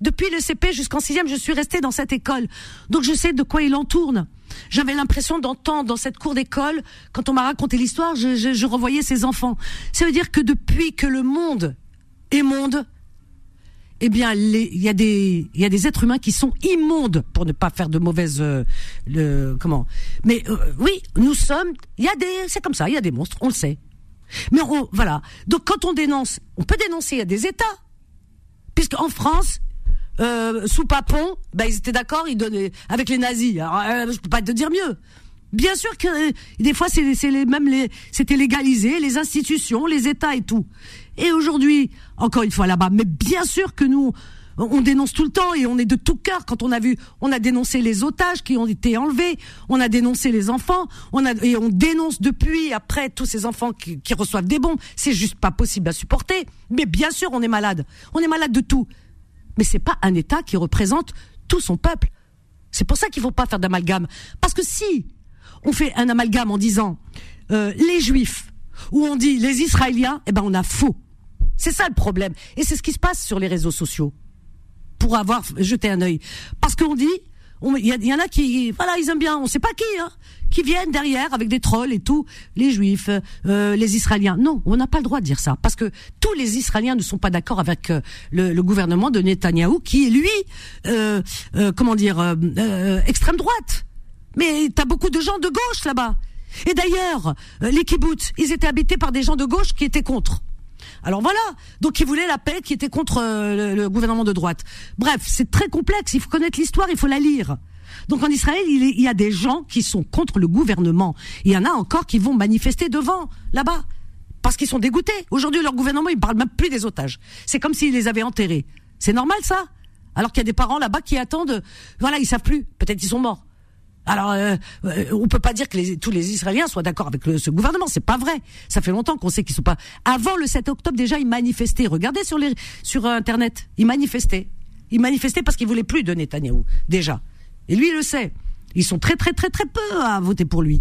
Depuis le CP jusqu'en sixième, je suis restée dans cette école. Donc je sais de quoi il en tourne. J'avais l'impression d'entendre dans cette cour d'école, quand on m'a raconté l'histoire, je, je, je revoyais ces enfants. Ça veut dire que depuis que le monde est monde, eh bien, il y a des, y a des êtres humains qui sont immondes pour ne pas faire de mauvaises, euh, le, comment. Mais euh, oui, nous sommes, il y a des, c'est comme ça, il y a des monstres, on le sait. Mais on, voilà. Donc quand on dénonce, on peut dénoncer à des États, puisqu'en France, euh, sous Papon, ben ils étaient d'accord, ils donnaient avec les nazis. Alors, euh, je peux pas te dire mieux. Bien sûr que euh, des fois c'est les même les c'était légalisé, les institutions, les États et tout. Et aujourd'hui, encore une fois là-bas, mais bien sûr que nous on dénonce tout le temps et on est de tout cœur quand on a vu, on a dénoncé les otages qui ont été enlevés, on a dénoncé les enfants, on a et on dénonce depuis après tous ces enfants qui, qui reçoivent des bombes. C'est juste pas possible à supporter. Mais bien sûr, on est malade, on est malade de tout. Mais c'est pas un État qui représente tout son peuple. C'est pour ça qu'il faut pas faire d'amalgame. Parce que si on fait un amalgame en disant euh, les Juifs ou on dit les Israéliens, eh ben on a faux. C'est ça le problème. Et c'est ce qui se passe sur les réseaux sociaux. Pour avoir jeté un œil. Parce qu'on dit, il y en a qui, voilà, ils aiment bien, on sait pas qui, hein, qui viennent derrière avec des trolls et tout, les Juifs, euh, les Israéliens. Non, on n'a pas le droit de dire ça, parce que tous les Israéliens ne sont pas d'accord avec euh, le, le gouvernement de Netanyahou, qui est lui, euh, euh, comment dire, euh, extrême droite. Mais t'as beaucoup de gens de gauche là-bas. Et d'ailleurs, les kibbutz, ils étaient habités par des gens de gauche qui étaient contre. Alors voilà, donc ils voulaient la paix qui était contre le, le gouvernement de droite. Bref, c'est très complexe, il faut connaître l'histoire, il faut la lire. Donc en Israël, il, y a des gens qui sont contre le gouvernement. Il y en a encore qui vont manifester devant, là-bas, parce qu'ils sont dégoûtés. Aujourd'hui, leur gouvernement, il parle même plus des otages. C'est comme s'ils les avaient enterrés. C'est normal ça? Alors qu'il y a des parents là-bas qui attendent, voilà, ils savent plus, peut-être ils sont morts. Alors, euh, euh, on peut pas dire que tous les Israéliens soient d'accord avec ce gouvernement. C'est pas vrai. Ça fait longtemps qu'on sait qu'ils sont pas. Avant le 7 octobre, déjà, ils manifestaient. Regardez sur internet, ils manifestaient. Ils manifestaient parce qu'ils voulaient plus de Netanyahou. Déjà. Et lui, il le sait. Ils sont très très très très peu à voter pour lui.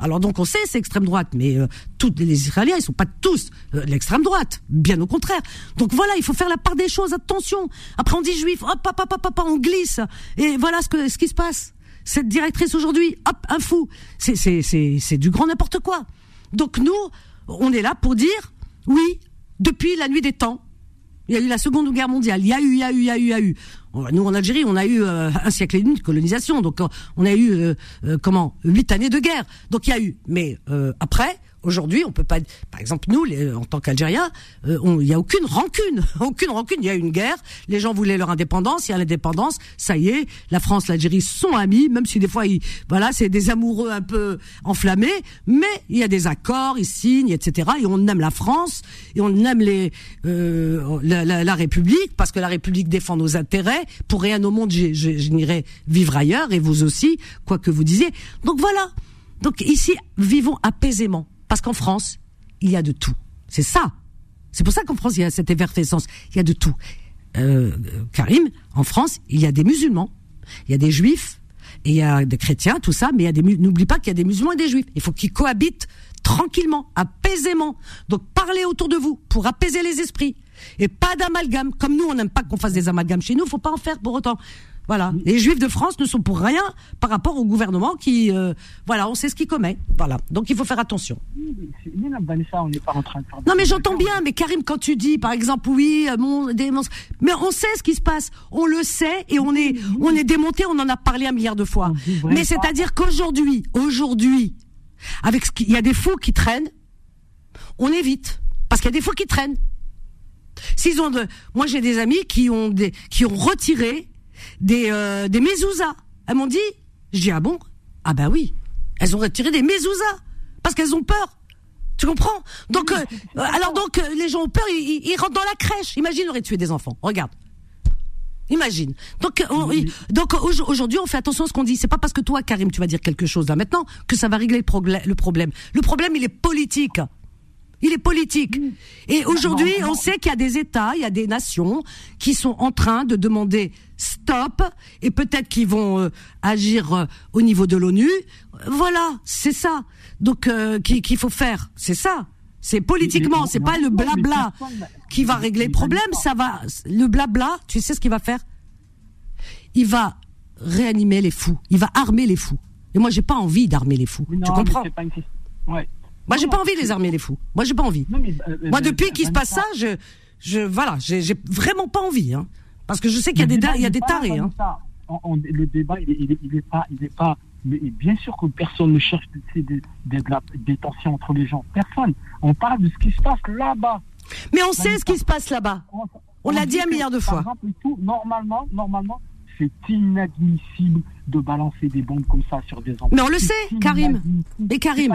Alors donc on sait c'est extrême droite, mais euh, tous les Israéliens ils sont pas tous euh, l'extrême droite, bien au contraire. Donc voilà, il faut faire la part des choses. Attention. Après on dit juif, hop hop hop hop, hop, on glisse. Et voilà ce que ce qui se passe. Cette directrice aujourd'hui, hop un fou. C'est c'est c'est c'est du grand n'importe quoi. Donc nous on est là pour dire oui depuis la nuit des temps. Il y a eu la Seconde Guerre mondiale. Il y a eu, il y a eu, il y a eu, il y a eu. Nous, en Algérie, on a eu euh, un siècle et demi de colonisation. Donc, euh, on a eu, euh, comment, huit années de guerre. Donc, il y a eu. Mais après, aujourd'hui, on peut pas. Par exemple, nous, les, en tant qu'Algériens, euh, il y a aucune rancune, [LAUGHS] aucune rancune. Il y a une guerre. Les gens voulaient leur indépendance. Il y a l'indépendance. Ça y est, la France, l'Algérie sont amis, même si des fois, ils, voilà, c'est des amoureux un peu enflammés. Mais il y a des accords, ils signent, etc. Et on aime la France et on aime les euh, la, la- la République parce que la République défend nos intérêts. Pour rien au monde, je n'irai vivre ailleurs et vous aussi, quoi que vous disiez. Donc voilà. Donc ici, vivons apaisément parce qu'en France, il y a de tout. C'est ça. C'est pour ça qu'en France, il y a cette effervescence. Il y a de tout. Euh, Karim, en France, il y a des musulmans, il y a des juifs, il y a des chrétiens, tout ça, mais il y n'oublie pas qu'il y a des musulmans et des juifs. Il faut qu'ils cohabitent tranquillement, apaisément. Donc parlez autour de vous pour apaiser les esprits. Et pas d'amalgame. Comme nous, on n'aime pas qu'on fasse des amalgames chez nous, faut pas en faire pour autant. Voilà. Les juifs de France ne sont pour rien par rapport au gouvernement qui, euh, voilà, on sait ce qu'il commet. Voilà. Donc il faut faire attention. C'est- mais là, Vanessa, on n'est pas en train de faire. Non mais j'entends bien, mais Karim, quand tu dis, par exemple, oui, euh, mon, des mais on sait ce qui se passe, on le sait et on est, on est démonté, on en a parlé un milliard de fois. Mais c'est-à-dire qu'aujourd'hui, aujourd'hui, avec ce qu'il y a des fous qui traînent, on évite parce qu'il y a des fous qui traînent. S'ils ont de, moi j'ai des amis qui ont des, qui ont retiré des, euh, des. Elles m'ont dit, je dis ah bon, ah bah oui, elles ont retiré des mezuzahs parce qu'elles ont peur. Tu comprends? Donc, euh, [LAUGHS] alors donc, euh, les gens ont peur, ils, rentrent dans la crèche. Imagine, ils auraient tué des enfants. Regarde. Imagine. Donc, euh, on- donc au- aujourd'hui, on fait attention à ce qu'on dit. C'est pas parce que toi, Karim, tu vas dire quelque chose là maintenant que ça va régler le problème. Le problème, il est politique. Il est politique. Et aujourd'hui, on sait qu'il y a des États, il y a des nations qui sont en train de demander stop, et peut-être qu'ils vont euh, agir euh, au niveau de l'ONU. Voilà, c'est ça. Donc, euh, qu'il faut faire, c'est ça. C'est politiquement, c'est pas le blabla qui va régler le problème. Ça va, le blabla, tu sais ce qu'il va faire? Il va réanimer les fous. Il va armer les fous. Et moi, j'ai pas envie d'armer les fous. Non, tu comprends? c'est pas une question. Ouais. Moi, j'ai pas envie les armer les fous. Moi, j'ai pas envie. Non, mais, euh, Moi, euh, depuis qu'il se passe ça, je, je, voilà, j'ai vraiment pas envie, hein. Parce que je sais qu'il y a des, il y a des tarés, hein. ça. On- on- le débat, il est, il est, il est pas, il est pas. Mais bien sûr que personne ne cherche des, des, des, tensions entre les gens. Personne. On parle de ce qui se passe là-bas. Mais on sait ce qui se passe là-bas. On l'a dit un milliard de fois. Par exemple, tout, normalement, normalement, c'est inadmissible de balancer des bombes comme ça sur des enfants. Mais on le sait, Karim. C'est Karim.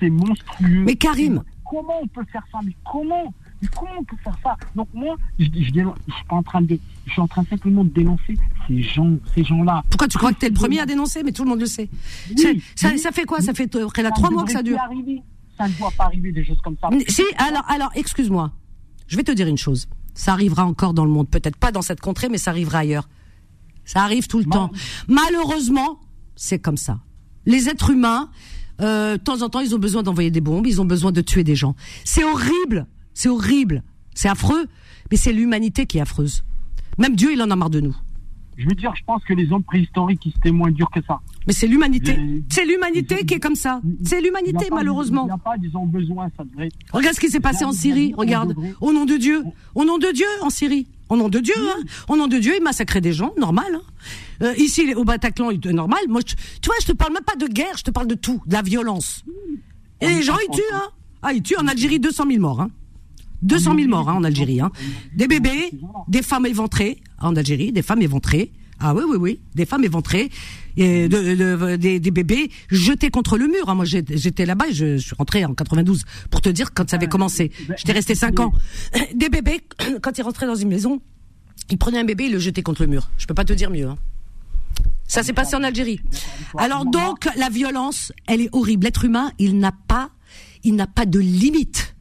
C'est monstrueux. Mais Karim. Comment on peut faire ça Mais comment Mais comment on peut faire ça Donc moi, je, je, je, dénonce- je suis pas en train de, je suis en train simplement de dénoncer ces gens, ces gens-là. Pourquoi tu crois que t'es le premier à dénoncer Mais tout le monde le sait. Oui, ça, oui. ça fait quoi Ça fait là Ça trois mois que ça dure. arriver. Ça ne doit pas arriver des choses comme ça. Si, alors, alors, excuse-moi. Je vais te dire une chose. Ça arrivera encore dans le monde. Peut-être pas dans cette contrée, mais ça arrivera ailleurs. Ça arrive tout le Mal- temps. Malheureusement, c'est comme ça. Les êtres humains, euh, de temps en temps, ils ont besoin d'envoyer des bombes, ils ont besoin de tuer des gens. C'est horrible. C'est horrible. C'est affreux. Mais c'est l'humanité qui est affreuse. Même Dieu, il en a marre de nous. Je veux dire, je pense que les hommes préhistoriques, ils étaient moins durs que ça. Mais c'est l'humanité. C'est l'humanité qui est comme ça. C'est l'humanité, malheureusement. Il n'y a pas, ils ont besoin, ça devrait. Regarde ce qui s'est passé en Syrie. Regarde. Au nom de Dieu. Au nom de Dieu, en Syrie. Au nom de Dieu, hein. Au nom de Dieu, ils massacraient des gens, normal. Hein. Euh, ici, au Bataclan, il était normal. Moi, je- tu vois, je te parle même pas de guerre, je te parle de tout, de la violence. Et les gens, ils tuent, hein. Ah, ils tuent en Algérie 200 000 morts, hein. 200 000 morts, hein, en Algérie, hein. Des bébés, des femmes éventrées, en Algérie, des femmes éventrées. Ah oui, oui, oui, des femmes éventrées, et de, de- des, des bébés jetés contre le mur. hein. Moi, j'étais là-bas, et je, je suis rentré en 92 pour te dire quand ça avait commencé. J'étais resté 5 ans. Des bébés, [CLEARS THROAT] quand ils rentraient dans une maison, ils prenaient un bébé, ils le jetaient contre le mur. Je peux pas te dire mieux. Hein. Ça s'est passé en Algérie. Alors donc, la violence, elle est horrible. L'être humain, il n'a pas, il n'a pas de limite.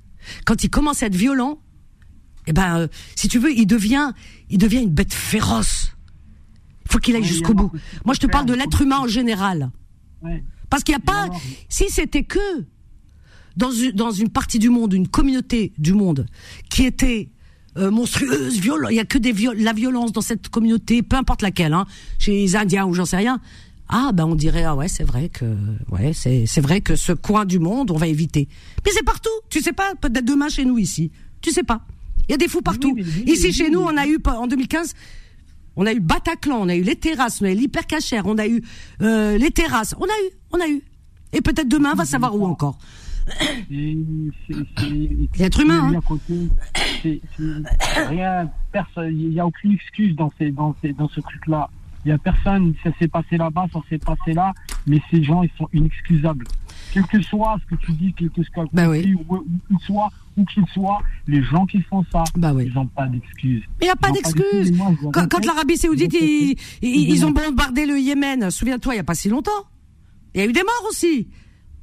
Quand il commence à être violent, eh ben, euh, si tu veux, il devient, il devient une bête féroce. Il faut qu'il aille jusqu'au bout. Moi, je te parle de l'être humain en général. Parce qu'il n'y a pas, si c'était que dans une, dans une partie du monde, une communauté du monde qui était euh, monstrueuse, violente, il y a que des viol la violence dans cette communauté, peu importe laquelle, hein, chez les Indiens ou j'en sais rien. Ah ben on dirait ah ouais c'est vrai que ouais c'est c'est vrai que ce coin du monde on va éviter. Mais c'est partout, tu sais pas peut-être demain chez nous ici, tu sais pas. Il y a des fous partout. oui, ici chez nous on a eu en 2015 on a eu Bataclan, on a eu les terrasses, on a eu l'hypercachère, on a eu euh, les terrasses, on a eu, on a eu. Et peut-être demain, on va savoir où encore. C'est- L'être humain, hein. rien, personne, il n'y a aucune excuse dans, ces, dans, ces, dans ce truc-là. Il n'y a personne, ça s'est passé là-bas, ça s'est passé là, mais ces gens, ils sont inexcusables. Quel que soit ce que tu dis, quel que soit Bah conflit, où, où qu'il soit, où qu'il soit, les gens qui font ça, Bah oui. ils n'ont pas d'excuses. Il n'y a pas Ils ont d'excuse. Moi, je le Quand, l'Arabie Saoudite, ils, ils ont bombardé le Yémen, souviens-toi, il n'y a pas si longtemps. Il y a eu des morts aussi.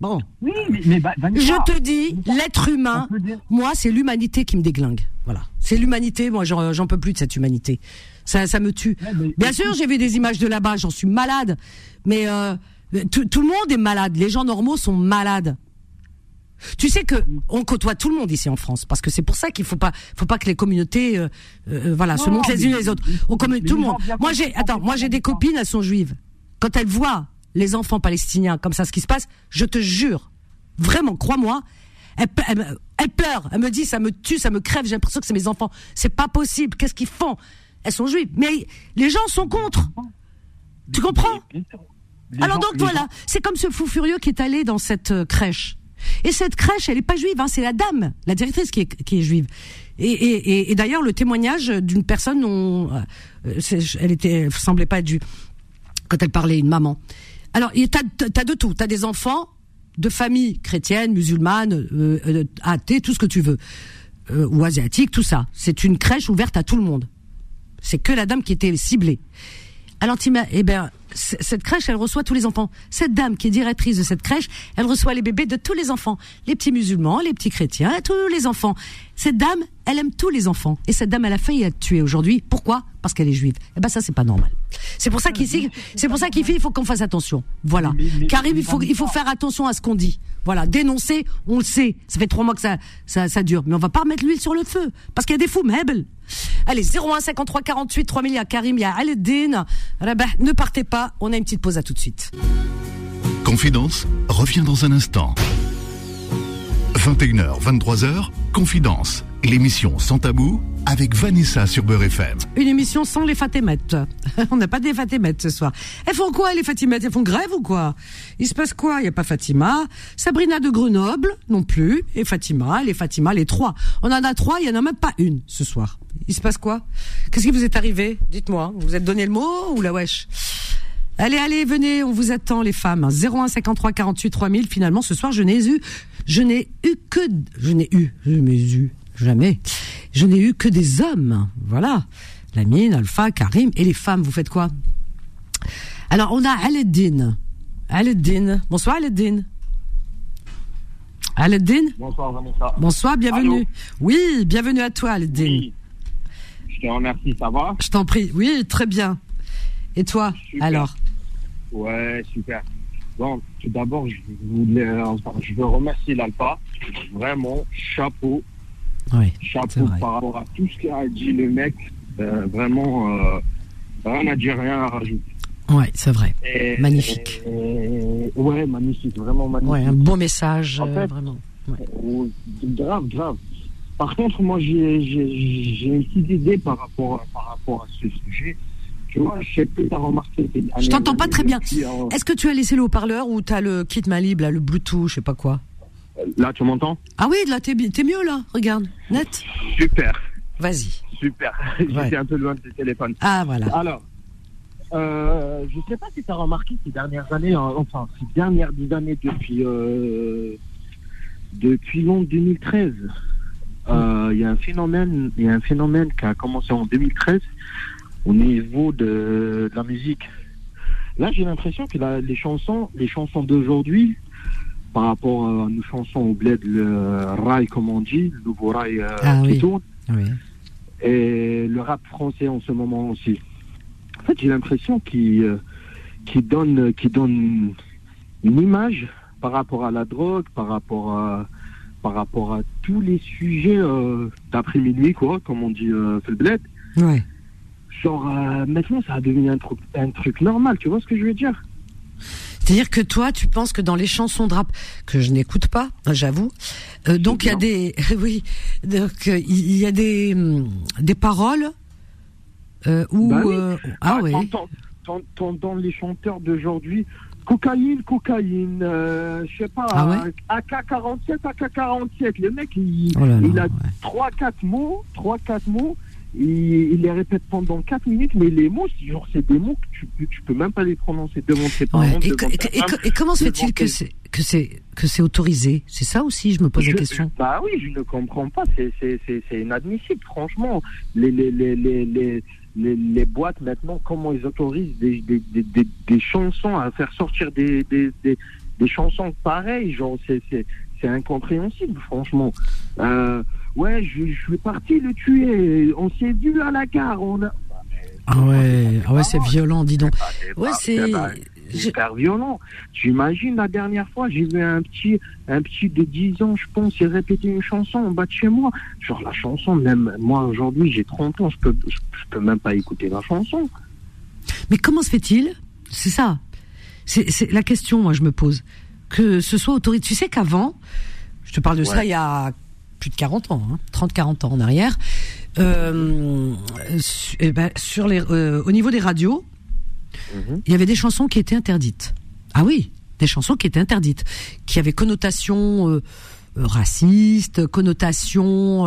Bon, Oui, mais, bah, je te dis, l'être humain, moi, c'est l'humanité qui me déglingue. Voilà. C'est l'humanité, moi, j'en peux plus de cette humanité. Ça, ça me tue. Ouais, mais- Bien sûr, j'ai vu des images de là-bas, j'en suis malade. Mais euh, tout, tout le monde est malade. Les gens normaux sont malades. Tu sais que on côtoie tout le monde ici en France, parce que c'est pour ça qu'il faut pas, faut pas que les communautés, euh, euh, voilà, se montrent les unes les autres. On commun- tout le monde. Moi j'ai, attends, moi j'ai des copines, elles sont juives. Quand elles voient les enfants palestiniens comme ça, ce qui se passe, je te jure, vraiment, crois-moi, elles me- elles pleurent. Elles me disent, ça me tue, ça me crève. J'ai l'impression que c'est mes enfants. C'est pas possible. Qu'est-ce qu'ils font? Elles sont juives, mais les gens sont contre. Tu comprends? alors donc voilà, c'est comme ce fou furieux qui est allé dans cette euh, crèche. Et cette crèche, elle est pas juive, hein, c'est la dame, la directrice qui est, qui est juive. Et, et, et, et d'ailleurs, le témoignage d'une personne, dont, euh, elle était, elle semblait pas être juive quand elle parlait, une maman. Alors, t'as as de tout. T'as des enfants de familles chrétiennes, musulmanes, euh, euh, athées, tout ce que tu veux, euh, ou asiatiques, tout ça. C'est une crèche ouverte à tout le monde. C'est que la dame qui était ciblée. Alors, t'ima- eh ben, cette crèche, elle reçoit tous les enfants. Cette dame qui est directrice de cette crèche, elle reçoit les bébés de tous les enfants. Les petits musulmans, les petits chrétiens, tous les enfants. Cette dame, elle aime tous les enfants. Et cette dame, elle a failli être tuée aujourd'hui. Pourquoi? Parce qu'elle est juive. Eh ben, ça, c'est pas normal. C'est pour ça qu'ici, c'est pour ça qu'ici, il faut qu'on fasse attention. Voilà. Karim, il faut, il faut faire attention à ce qu'on dit. Voilà. Dénoncer, on le sait. Ça fait trois mois que ça, ça, ça dure. Mais on va pas remettre l'huile sur le feu. Parce qu'il y a des fous, mebel. Allez, 01 53 48 3000, il y a Karim, il y a ne partez pas. On a une petite pause à tout de suite. Confidence revient dans un instant. 21h, 23h, Confidence, l'émission sans tabou avec Vanessa sur Beurre FM. Une émission sans les Fatimettes. [LAUGHS] On n'a pas des Fatimettes ce soir. Elles font quoi les Fatimettes? Elles font grève ou quoi? Il se passe quoi? Il n'y a pas Fatima. Sabrina de Grenoble non plus. Et Fatima, les Fatima, les trois. On en a trois, il n'y en a même pas une ce soir. Il se passe quoi? Qu'est-ce qui vous est arrivé? Dites-moi. Vous vous êtes donné le mot ou la wesh? Allez, allez, venez, on vous attend les femmes. 01 53 48 3000. Finalement, ce soir, je n'ai eu, je n'ai eu que, je n'ai eu, je n'ai eu, jamais. Je n'ai eu que des hommes. Voilà. Lamine, Alpha, Karim et les femmes. Vous faites quoi? Alors, on a Aleddin. Aleddin. Bonsoir, Aleddin. Aleddin. Bonsoir Vanessa. Bonsoir, bienvenue. Allô? Oui, bienvenue à toi, Aleddin. Oui. Je te remercie, ça va? Je t'en prie. Oui, très bien. Et toi, Super. alors? Ouais, super. Bon, tout d'abord, je voulais, enfin, je veux remercier l'Alpha. Vraiment, chapeau, Oui, chapeau vrai. par rapport à tout ce qu'a dit le mec. Euh, vraiment, euh, rien à dire, rien à rajouter. Ouais, c'est vrai. Et- Magnifique. et- ouais, magnifique, vraiment magnifique. Ouais, un bon message, En euh, fait, vraiment. Oh, grave, grave. Par contre, moi, j'ai une petite idée par rapport, à- par rapport à ce sujet. Tu vois, je sais pas si tu as remarqué. Je t'entends pas très bien. euh, Est-ce que tu as laissé le haut-parleur ou t'as le kit Malib, là, le Bluetooth, je sais pas quoi? Là, tu m'entends Ah oui, là, t'es mieux, là. Regarde, net. Super, Vas-y. super. [LAUGHS] Ouais. J'étais un peu loin de tes téléphones. Ah, voilà. Alors, euh, je sais pas si tu as remarqué ces dernières années, hein, enfin, ces dernières dix années depuis, euh, depuis l'an 2013. euh, Il y a un phénomène, il y a un phénomène qui a commencé en 2013 au niveau de, de la musique. Là, j'ai l'impression que la- les chansons, les chansons d'aujourd'hui, par rapport à nos chansons au bled, le rail, comme on dit, le nouveau rail euh, Ah qui oui. tourne, Oui. et le rap français en ce moment aussi. En fait, j'ai l'impression qu'il euh, donne, qu'il donne une image par rapport à la drogue, par rapport à, par rapport à tous les sujets euh, d'après-minuit, quoi, comme on dit euh, le bled. Ouais. Genre, maintenant, ça a devenu un truc, un truc normal, tu vois ce que je veux dire? C'est-à-dire que toi, tu penses que dans les chansons de rap que je n'écoute pas, j'avoue, euh, donc il y a des, [LAUGHS] oui, donc euh, il y a des hum, des paroles euh, où Bah oui. euh, ah oui, t'entends- t'en- T'entends les chanteurs d'aujourd'hui, cocaïne, cocaïne, euh, je sais pas, Ah ouais AK-47, AK-47. Le mec, il, Oh là là, il a trois, quatre mots, trois, quatre mots. Il, il les répète pendant 4 minutes, mais les mots, c'est genre, c'est des mots que tu, peux- tu peux même pas les prononcer devant tes parents. Ouais. Et, devant et- et- femme. et comment se fait-il que c'est que c'est que c'est autorisé? C'est ça aussi, je me pose la question. Bah oui, je ne comprends pas. C'est- C'est c'est- c'est inadmissible, franchement. Les, les, les, les, les, les, les boîtes, maintenant, comment ils autorisent des, des, des, des, des chansons à faire sortir des, des, des, des chansons pareilles? Genre, c'est c'est- c'est incompréhensible, franchement. Euh, ouais, je, je suis parti le tuer. On s'est vu à la gare. On a... Ah ouais, ah ouais, c'est violent, dis donc. Ouais, c'est hyper violent. J'imagine la dernière fois, j'ai vu un petit, un petit de 10 ans, je pense, il répétait une chanson en bas de chez moi. Genre la chanson, même moi aujourd'hui, j'ai 30 ans, je peux, je, je peux même pas écouter la chanson. Mais comment se fait-il? C'est ça. C'est la question, moi, je me pose. Que ce soit autorisé. Tu sais qu'avant, je te parle de ça il y a plus de 40 ans, hein, 30-40 ans en arrière, euh, su- eh ben, sur les, euh, au niveau des radios, Mhm. il y avait des chansons qui étaient interdites. Ah oui, des chansons qui étaient interdites, qui avaient connotation euh, euh, raciste, connotation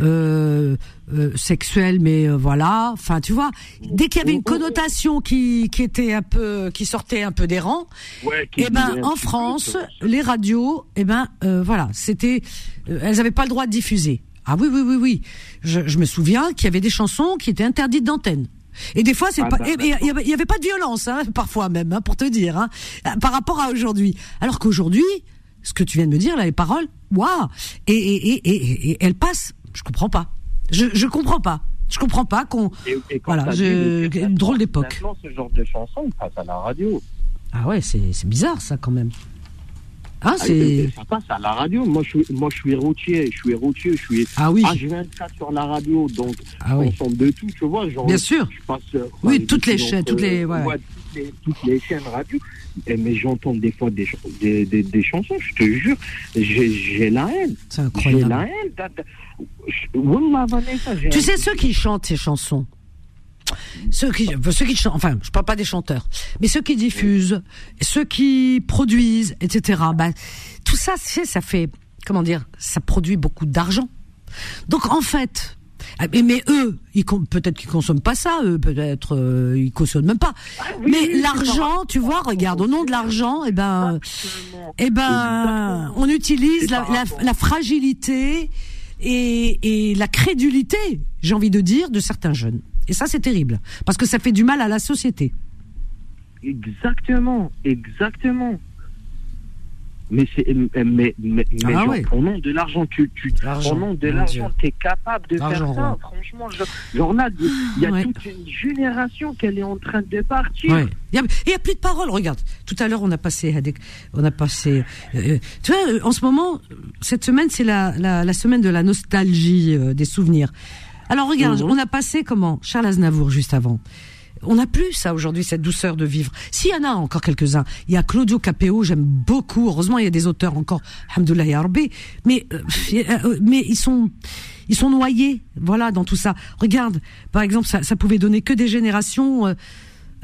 euh, euh, sexuelle, mais euh, voilà. Enfin, tu vois, dès qu'il y avait une connotation qui, qui était un peu, qui sortait un peu des rangs, Ouais, eh ben en France, les radios, eh ben euh, voilà, c'était, elles n'avaient pas le droit de diffuser. Ah oui, oui, oui, oui. Je, je me souviens qu'il y avait des chansons qui étaient interdites d'antenne. Et des fois, c'est Ah pas. bah, et- et Il y avait- pas de violence, hein, [LAUGHS] parfois même, hein, pour te dire, hein, par rapport à aujourd'hui. Alors qu'aujourd'hui, ce que tu viens de me dire, là, les paroles, waouh, et, et, et, et elles passent. Je comprends pas. Je, je comprends pas. Je comprends pas qu'on. Voilà, je- une drôle d'époque. Ce genre de chanson, passe à la radio. Ah ouais, c'est bizarre ça quand même. Hein, Ah, c'est. Ça passe à la radio. Moi, je suis, moi, je suis routier. Je suis routier. Je suis. Ah oui. Ah, je viens de ça sur la radio, donc Ah oui. on de tout, tu vois. Genre, Bien sûr. Je passe, euh, Oui, toutes les chaînes, toutes les- ouais. toutes, les, toutes les chaînes radio. Et, mais j'entends des fois des, ch- des, des, des chansons, je te jure, j'ai j'ai la haine. C'est J'ai incroyable. la haine. j'ai Tu sais ceux qui chantent ces chansons, ceux qui, ceux qui chantent, enfin, je parle pas des chanteurs, mais ceux qui diffusent, ceux qui produisent, etc. Bah, tout ça, ça fait, comment dire, ça produit beaucoup d'argent. Donc en fait, ah, mais, mais eux, ils peut-être qu'ils consomment pas ça, eux, peut-être euh, ils cautionnent même pas. Ah oui, mais oui, l'argent, tu vois, regarde, au nom de l'argent, eh ben, Absolument. eh ben, on utilise la, fragilité et, et la crédulité, j'ai envie de dire, de certains jeunes. Et ça, c'est terrible, parce que ça fait du mal à la société. Exactement, exactement. Mais c'est mais mais, mais Ah genre, ouais. au nom de l'argent, tu tu au nom de l'argent, tu es capable de faire ça. ouais. Franchement, genre, là, il y a Ouais. toute une génération qu'elle est en train de partir. Il y a, a plus de paroles. Regarde, tout à l'heure on a passé, on a passé. euh, tu vois, euh, en ce moment, cette semaine c'est la, la, la semaine de la nostalgie euh, des souvenirs. Alors regarde, Mhm. on a passé comment Charles Aznavour juste avant? On n'a plus ça aujourd'hui, cette douceur de vivre. S'il y en a encore quelques-uns, il y a Claudio Capéo, j'aime beaucoup. Heureusement, il y a des auteurs encore, Alhamdoulilah ya Rabbi. mais euh, euh, mais ils sont ils sont noyés, voilà, dans tout ça. Regarde, par exemple, ça, ça pouvait donner que des générations. euh,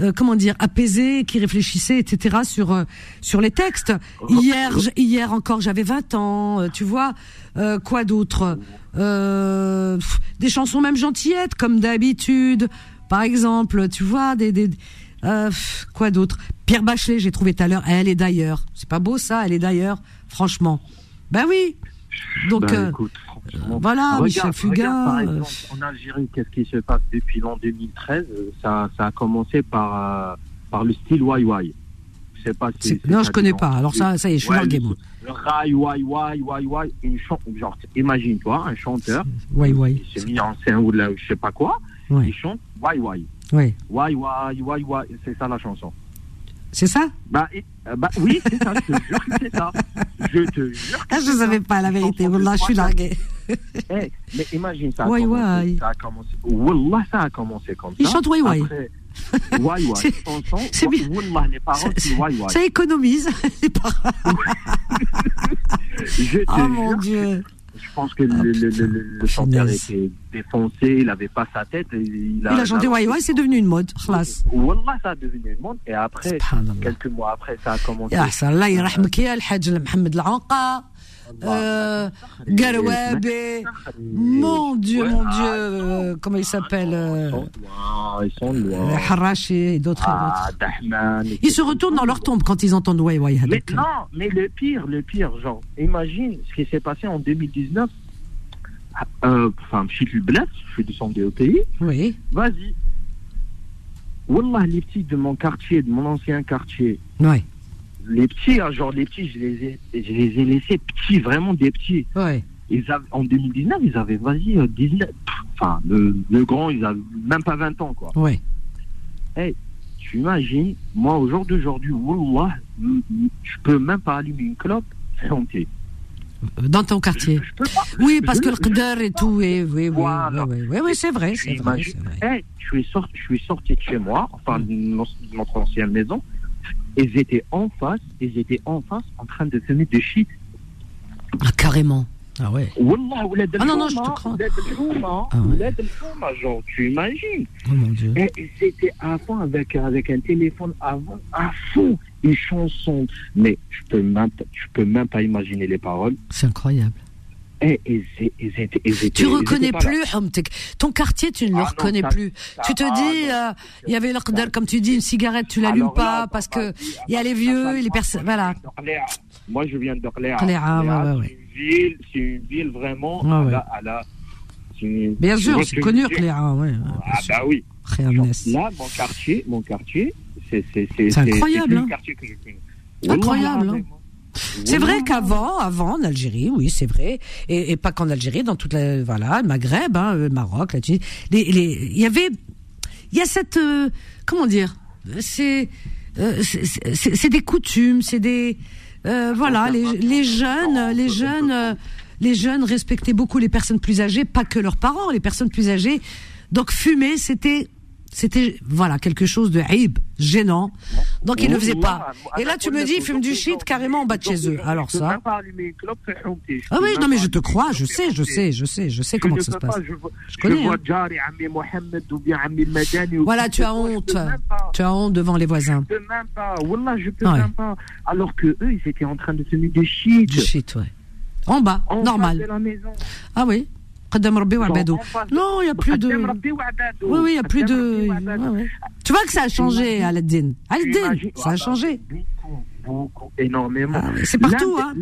euh, comment dire apaisées, qui réfléchissaient, etc. sur euh, sur les textes. Hier, hier encore, j'avais 20 ans, euh, tu vois. Euh, quoi d'autre? Des chansons même gentillettes, comme d'habitude, par exemple. Tu vois, des des quoi d'autre? Pierre Bachelet, j'ai trouvé tout à l'heure. Elle est d'ailleurs. C'est pas beau ça Elle est d'ailleurs. Franchement. Ben oui. Donc Ben, euh, écoute, voilà, Regarde, Michel Fugain. regarde, par euh, exemple, en Algérie, qu'est-ce qui se passe depuis l'an 2013 ça, ça a commencé par, euh, par le style Wai. Je sais pas si. Non, je connais pas. en- Alors ça, ça y est, je suis Ouais, largué, le- moi. Le Rai Wai Wai Wai Wai, une genre, imagine-toi, un chanteur, ouais. il s'est mis en scène ou je sais pas quoi, Ouais. il chante Wai Wai. Ouais. Wai Wai, c'est ça la chanson. C'est ça? Bah, euh, bah oui, c'est ça, je te jure que c'est ça. Je te jure que Ah, je ne savais pas la vérité. Wallah, je suis largué. Eh, mais imagine ça. a Wai commencé- Wai. Ça a commencé. Wallah, ça a commencé comme ça. Il chante Wai Wai. Wai Wai. C'est- bien. Wallah, les paroles, c'est Wai Wai. Ça économise. [LAUGHS] les paroles. [LAUGHS] Je te Oh mon jure, Dieu. Je pense que ah, le, le, le, le chanteur était défoncé, il n'avait pas sa tête. Il a, il a chanté Wai Wai, c'est devenu une mode. Khlas. Wallah, ça a devenu une mode. Et après, quelques mois après, ça a commencé. Ya, ça, Allah, il rahmke, Hajj, Mohamed Al-Anqa euh, Galweb mon Dieu, mon Dieu, euh, comment il s'appelle euh, euh, Harashi et d'autres. Ah, ils se retournent dans leur tombe quand ils entendent Way Way. Mais non, mais le pire, le pire, genre, imagine ce qui s'est passé en 2019. Ah, enfin, je suis plus blesse, je suis descendu au pays. Oui. Vas-y. Wallah, les petits de mon quartier, de mon ancien quartier. Ouais les petits, hein, genre les petits, je les ai, je les ai laissés petits, vraiment des petits. ouais Ils avaient, en 2019, ils avaient, vas-y, euh, 19. Enfin, le, le grand, ils avaient même pas 20 ans, quoi. ouais Tu imagines, moi, au jour d'aujourd'hui, je peux même pas allumer une clope, c'est honté. dans ton quartier Je peux pas. oui je- parce que le qdar et tout oui oui oui Voilà. oui oui, oui, oui, c'est vrai c'est vrai Eh, je suis sorti, je suis sorti de chez moi, enfin de nos- de notre ancienne maison. Ils étaient en face, ils étaient en face en train de fumer des shit. Ah, carrément. Ah ouais. Ah non, non, je te crois. Ah ouais. genre, tu imagines. Oh mon Dieu. Et c'était avant avec, avec un téléphone avant, à fond, une chanson. Mais je peux même, je peux même pas imaginer les paroles. C'est incroyable. Et tu reconnais là. plus Hamtek. ton quartier tu ne le Ah non, reconnais ça- plus ça- tu te ah dis non, euh, il y avait le qdar comme tu dis une cigarette tu l'allumes là, pas ça parce que il y a les vieux les personnes voilà. Moi, je viens. Orléans, ouais, Orléans, ouais, C'est une ville, c'est une ville vraiment Ouais, à la, à la- une- Bien sûr, c'est connu, Cléa, ouais. Ah bah oui. Genre. Là, mon quartier, mon quartier, c'est c'est c'est incroyable, C'est hein. le quartier que je connais. Incroyable, hein. C'est vrai qu'avant, avant, en Algérie, oui, c'est vrai, et, et pas qu'en Algérie, dans toute la, voilà, le Maghreb, hein, le Maroc, la Tunisie, les, les, il y avait, il y a cette, euh, comment dire, c'est, euh, c'est des coutumes, c'est des, euh, voilà, les, les jeunes, les jeunes, euh, les jeunes respectaient beaucoup les personnes plus âgées, pas que leurs parents, les personnes plus âgées. Donc fumer, c'était, c'était, voilà, quelque chose de haïb, gênant. Donc ils ne le faisaient pas. Et là, tu me dis, ils fument du shit carrément en bas de chez eux. Alors ça. Ah oui, non mais je te crois, je sais, je sais, je sais, je sais comment ça se passe. pas, je connais, hein. Voilà, tu as honte. Tu as honte devant les voisins. Je peux même pas. Wallah, je peux Ouais. même pas. Alors que eux, ils étaient en train de fumer des shit. Du shit, ouais. En bas, normal. Ah oui. Non, il n'y a plus de. Oui, oui, il n'y a plus de. Ouais, ouais. Tu vois que ça a changé, Aladdin. Aladdin, ça a Ah changé. Beaucoup, beaucoup, énormément. Ah c'est partout, hein.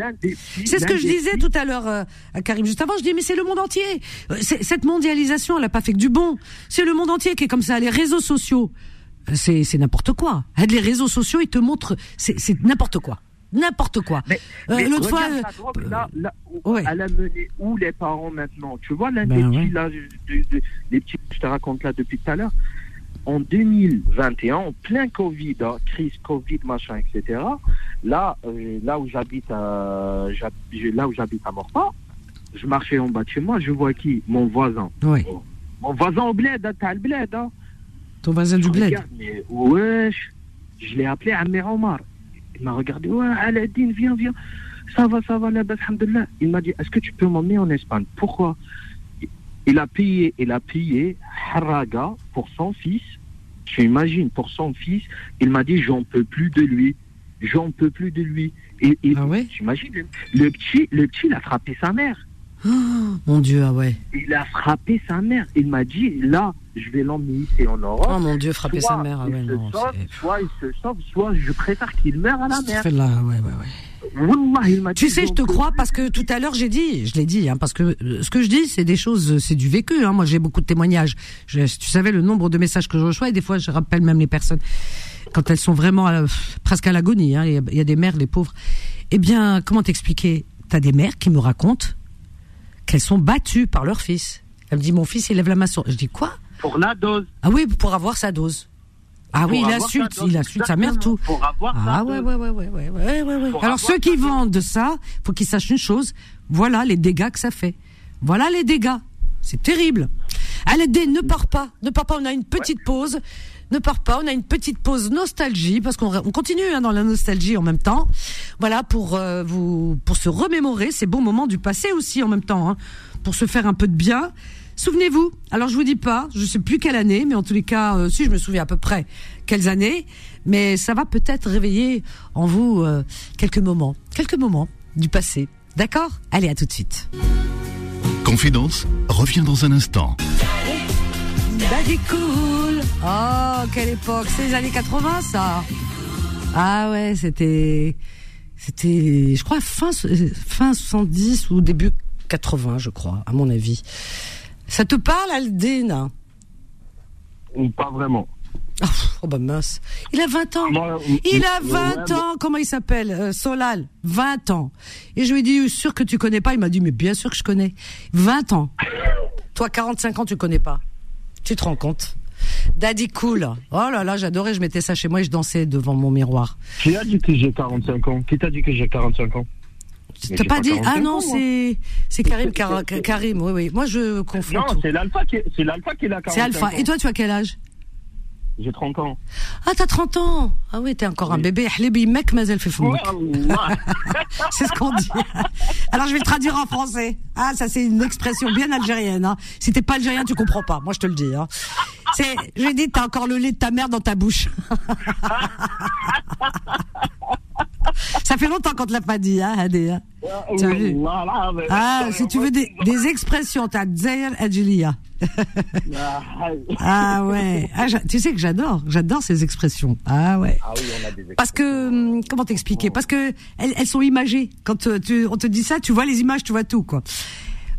C'est ce que je disais tout à l'heure euh, à Karim juste avant. Je dis mais c'est le monde entier. Euh, Cette mondialisation, elle n'a pas fait que du bon. C'est le monde entier qui est comme ça. Les réseaux sociaux, euh, c'est n'importe quoi. Les réseaux sociaux, ils te montrent, c'est c'est n'importe quoi, n'importe quoi. Mais, Euh, mais l'autre fois, regarde euh, la drogue, là, là, ouais. elle a mené où les parents maintenant? Tu vois, l'un Ben des ouais. petits, là, de- de- les petits que je te raconte là depuis tout à l'heure, en 2021, en plein Covid, hein, crise Covid, machin, etc., là, euh, là où j'habite à, j'hab- là où j'habite à Morpa, je marchais en bas de chez moi, je vois qui? Mon voisin. Ouais. Mon voisin au bled, hein, t'as le bled, hein. Ton voisin du bled. regarde, mais wesh, je l'ai appelé Amir Omar. Il m'a regardé, ouais, Aladdin, viens, viens. Ça va, ça va, là, bas, alhamdoulilah. Il m'a dit, est-ce que tu peux m'emmener en Espagne? Pourquoi? Il a payé, il a payé Haraga pour son fils. Tu imagines, pour son fils, il m'a dit, j'en peux plus de lui. J'en peux plus de lui. Et, et Ah ouais? tu imagines, le, le petit, le petit, il a frappé sa mère. Oh, [GASPS] mon Dieu, ah ouais. Il a frappé sa mère. Il m'a dit, là, je vais l'emmener ici en Europe. Oh mon Dieu, frapper Soit sa mère, ah il se sauve, soit il se sauve, soit je préfère qu'il meure à la mer. Là, ouais, ouais, ouais. Wallah, il m'a Tu sais, je te crois parce que tout à l'heure j'ai dit, je l'ai dit, hein, parce que euh, ce que je dis, c'est des choses, euh, c'est du vécu. Hein. Moi, j'ai beaucoup de témoignages. Je, tu savais le nombre de messages que je reçois et des fois, je rappelle même les personnes quand elles sont vraiment à- presque à l'agonie. hein. Il y a- il y, a des mères, les pauvres. Eh bien, comment t'expliquer? T'as des mères qui me racontent qu'elles sont battues par leur fils. Elle me dit, mon fils, il lève la main sur. Je dis quoi? Pour la dose. Ah oui, pour avoir sa dose. Ah oui, il insulte, il insulte sa mère tout. Pour avoir Ah sa ouais, dose. ouais, ouais, ouais, ouais, ouais, ouais, Alors ceux qui vendent de ça, faut qu'ils sachent une chose. Voilà les dégâts que ça fait. Voilà les dégâts. C'est terrible. Allez, ne pars pas, ne pars pas. On a une petite pause. Ne pars pas. On a une petite pause nostalgie parce qu'on on continue hein, dans la nostalgie en même temps. Voilà pour euh, vous pour se remémorer ces bons moments du passé aussi en même temps, hein, pour se faire un peu de bien. Souvenez-vous. Alors je vous dis pas, je sais plus quelle année, mais en tous les cas, euh, si je me souviens à peu près quelles années, mais ça va peut-être réveiller en vous euh, quelques moments, quelques moments du passé. D'accord? Allez, à tout de suite. Confidence revient dans un instant. Daddy Cool. Oh, quelle époque C'est les années 80, ça. Ah ouais, c'était, c'était, je crois fin fin 70 ou début 80, je crois, à mon avis. Ça te parle, Aldine? Ou Pas vraiment. oh, oh, bah mince. Il a 20 ans. Moi, Il a ouais, 20 ouais, ans. Comment il s'appelle? Euh, Solal. 20 ans. Et je lui ai dit, sûr que tu connais pas? Il m'a dit, mais bien sûr que je connais. 20 ans. Toi, 45 ans, tu connais pas. Tu te rends compte Daddy Cool. Oh là là, j'adorais. Je mettais ça chez moi et je dansais devant mon miroir. Qui a dit que j'ai 45 ans? Qui t'a dit que j'ai 45 ans? T'as pas pas dit 45 Ah non, c'est c'est Karim. Car- Karim, oui, oui. Moi, je confonds Non, c'est l'alpha qui, c'est l'alpha qui l'a 45 C'est Alpha. ans. Et toi, tu as quel âge? J'ai 30 ans. Ah, t'as 30 ans. Ah oui, t'es encore un bébé. Mec, mazel fait. [LAUGHS] C'est ce qu'on dit. Alors je vais le traduire en français. Ah, ça c'est une expression bien algérienne. Hein. Si t'es pas algérien, tu comprends pas. Moi, je te le dis. Hein. C'est, je dit, t'as encore le lait de ta mère dans ta bouche. [LAUGHS] fait longtemps qu'on te l'a pas dit, hein, Hadé, hein. Tu as vu Ah, si tu veux des, des expressions, t'as Dzayer Adjilia. [LAUGHS] Ah ouais. Ah, j'a- tu sais que j'adore, j'adore ces expressions. Ah ouais. Ah oui, on a des Parce que hum, comment t'expliquer? Parce que elles, elles sont imagées. Quand euh, tu, on te dit ça, tu vois les images, tu vois tout quoi.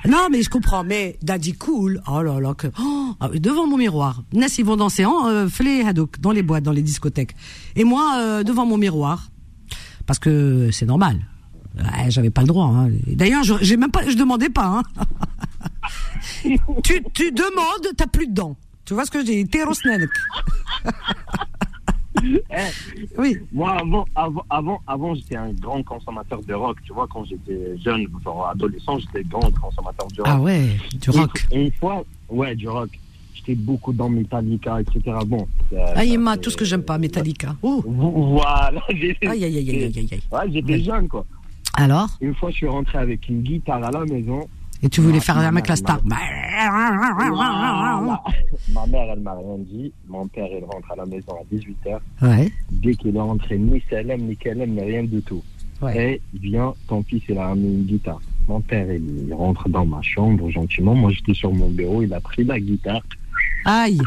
Non, mais je comprends. Mais Daddy Cool, oh là là, que oh, ah devant mon miroir. Nas, ils vont danser en euh, Flé Hadouk, dans les boîtes, dans les discothèques. Et moi, euh, devant mon miroir, parce que c'est normal. Ouais, J'avais pas le droit. Hein. D'ailleurs, je- j'ai même pas, je demandais pas. Hein. [LAUGHS] tu, tu demandes, t'as plus de dents. Tu vois ce que je dis Terosnenek. Oui. Moi, avant, avant, avant, avant j'étais un grand consommateur de rock. Tu vois, quand j'étais jeune, genre adolescent, j'étais grand consommateur de rock. Ah ouais, du rock. Et une fois, ouais, du rock. J'étais beaucoup dans Metallica, etc. Bon. Ah, il m'a tout ce que j'aime pas, Metallica. Oh. Voilà. [LAUGHS] Aïe, aïe, aïe, aïe, aïe, aïe. Ouais, j'étais jeune, quoi. Alors? Une fois, je suis rentré avec une guitare à la maison. Et tu voulais faire un mec la star Voilà. Ma mère, elle m'a rien dit. Mon père, il rentre à la maison à 18h. Ouais, Dès qu'il est rentré, ni Salem, ni Kalem, ni rien du tout. ouais. Et viens, ton fils, il a amené une guitare. Mon père, il rentre dans ma chambre gentiment. Moi, j'étais sur mon bureau. Il a pris la guitare. Aïe,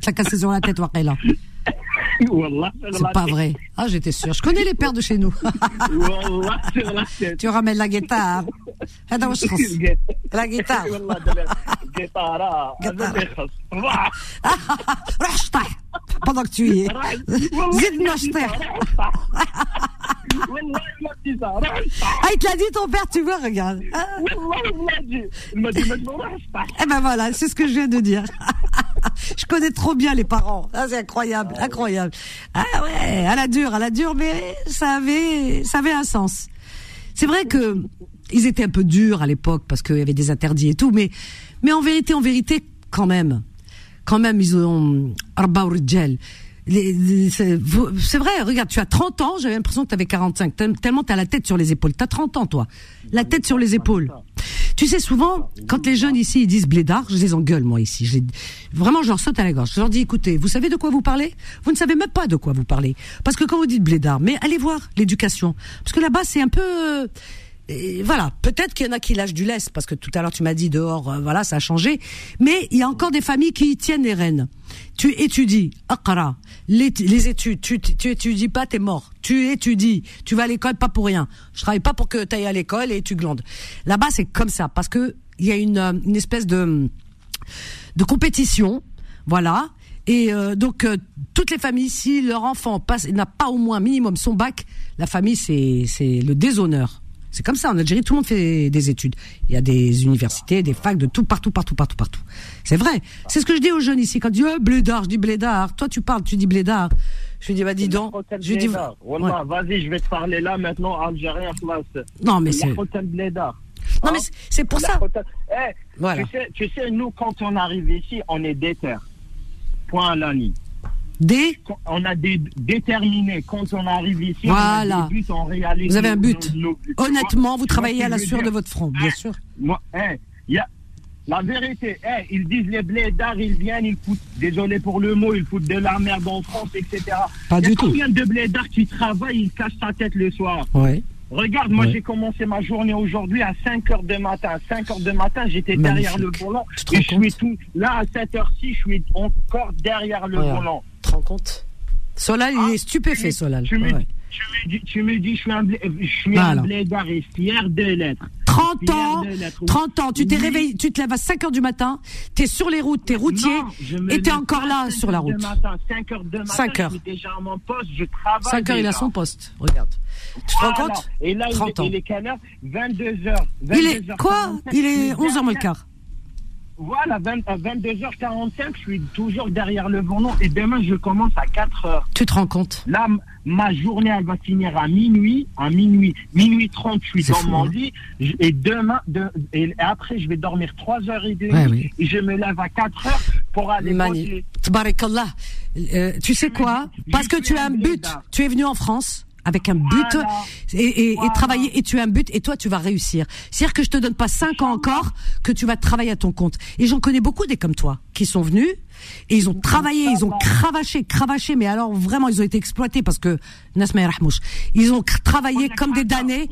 tu cassé sur la tête, Waqila. C'est pas vrai. Ah, j'étais sûr. Je connais les pères de chez nous. tu ramènes la guitare. Hein. La guitare. [LAUGHS] Pendant que tu y es. Ah, il te l'a dit ton père, tu vois, regarde. Ah. Eh ben voilà, c'est ce que je viens de dire. [LAUGHS] je connais trop bien les parents. Ah, c'est incroyable, ah incroyable. Ah ouais, à la dure, à la dure, mais ça avait, ça avait un sens. C'est vrai que ils étaient un peu durs à l'époque parce qu'il y avait des interdits et tout, mais, mais en vérité, en vérité, quand même, quand même, ils ont, c'est vrai, regarde, tu as 30 ans, j'avais l'impression que tu avais 45, tel- tellement tu as la tête sur les épaules. Tu as 30 ans, toi. La tête sur les épaules. Tu sais, souvent, quand les jeunes ici, ils disent blédard, je les engueule, moi, ici. Je les- Vraiment, je leur saute à la gorge. Je leur dis, écoutez, vous savez de quoi vous parlez? Vous ne savez même pas de quoi vous parlez. Parce que quand vous dites blédard, mais allez voir l'éducation. Parce que là-bas, c'est un peu... Et voilà, peut-être qu'il y en a qui lâchent du lest parce que tout à l'heure tu m'as dit dehors, euh, voilà, ça a changé. Mais il y a encore des familles qui y tiennent les rênes. Tu étudies, akara, les, études. Tu, tu étudies pas, t'es mort. Tu étudies, tu vas à l'école pas pour rien. Je travaille pas pour que tu ailles à l'école et tu glandes. Là-bas c'est comme ça parce que il y a une, euh, une espèce de de compétition, voilà. Et euh, donc euh, toutes les familles, si leur enfant passe, n'a pas au moins minimum son bac, la famille c'est c'est le déshonneur. C'est comme ça en Algérie, tout le monde fait des études. Il y a des universités, des facs de tout partout, partout, partout, partout. C'est vrai. C'est ce que je dis aux jeunes ici quand ils disent oh, blédard, je dis blédard. Toi tu parles, tu dis blédard. Je lui dis bah dis donc. Je lui dis vas-y, je vais te parler là maintenant algérien classe. Non mais c'est non mais c'est- c'est pour ça. Eh, Voilà. tu, sais, tu sais, nous, quand on arrive ici, on est déter. Point à la ligne. Des On a des déterminés. Quand on arrive ici, Voilà. on a des buts, on réalise Vous avez un but. nos- nos buts. Honnêtement, vous travaillez à la sueur de votre front, bien sûr. Moi, eh, y a, la vérité, eh, ils disent les blédards, ils viennent, ils foutent, désolé pour le mot, ils foutent de la merde en France, etc. Pas du tout. combien de blédards qui travaillent, ils cachent sa tête le soir? Regarde, moi Ouais. j'ai commencé ma journée aujourd'hui à 5 heures de matin. À 5 heures de matin, j'étais derrière le volant. Et je suis tout. Là, à 7 heures ci je suis encore derrière le Voilà. volant. Rends compte Solal, il est stupéfait, Solal. Tu me, Ouais. tu me dis, tu me dis, je suis un, blé, je suis Voilà. un blédard et fier de l'être. 30 Fier ans, de l'être. 30 ans, tu t'es Oui. réveillé, tu te lèves à 5 heures du matin, t'es sur les routes, t'es routier, Non, et t'es encore là à 5 sur la heures route. matin, 5 heures de matin, 5 heures. je suis déjà à mon poste, je travaille. 5 heures, il a déjà. son poste. Regarde. Tu te rends compte? Et là, il 30 est, ans. il est quelle heure? 22 heures. Il est, quoi? Il est 11h moins le quart. Voilà, 20 à 22h45, je suis toujours derrière le volant et demain je commence à 4 heures. Tu te rends compte? Là, ma journée, elle va finir à minuit, à minuit, minuit 30, je suis dans fou, mon hein. lit, et demain, de- et après, je vais dormir 3 heures et demie, Ouais, oui. et je me lève à 4 heures pour aller. Tabarakallah. Euh, tu sais quoi? Je Parce que tu as un but. Tu es venu en France avec un but Voilà. et, et- et travailler et tu as un but et toi tu vas réussir. C'est-à-dire que je te donne pas cinq ans encore que tu vas travailler à ton compte. Et j'en connais beaucoup des comme toi qui sont venus et ils ont travaillé, ils ont cravaché, cravaché, mais alors vraiment ils ont été exploités parce que Nasma et Rahmouche, ils ont travaillé comme des damnés.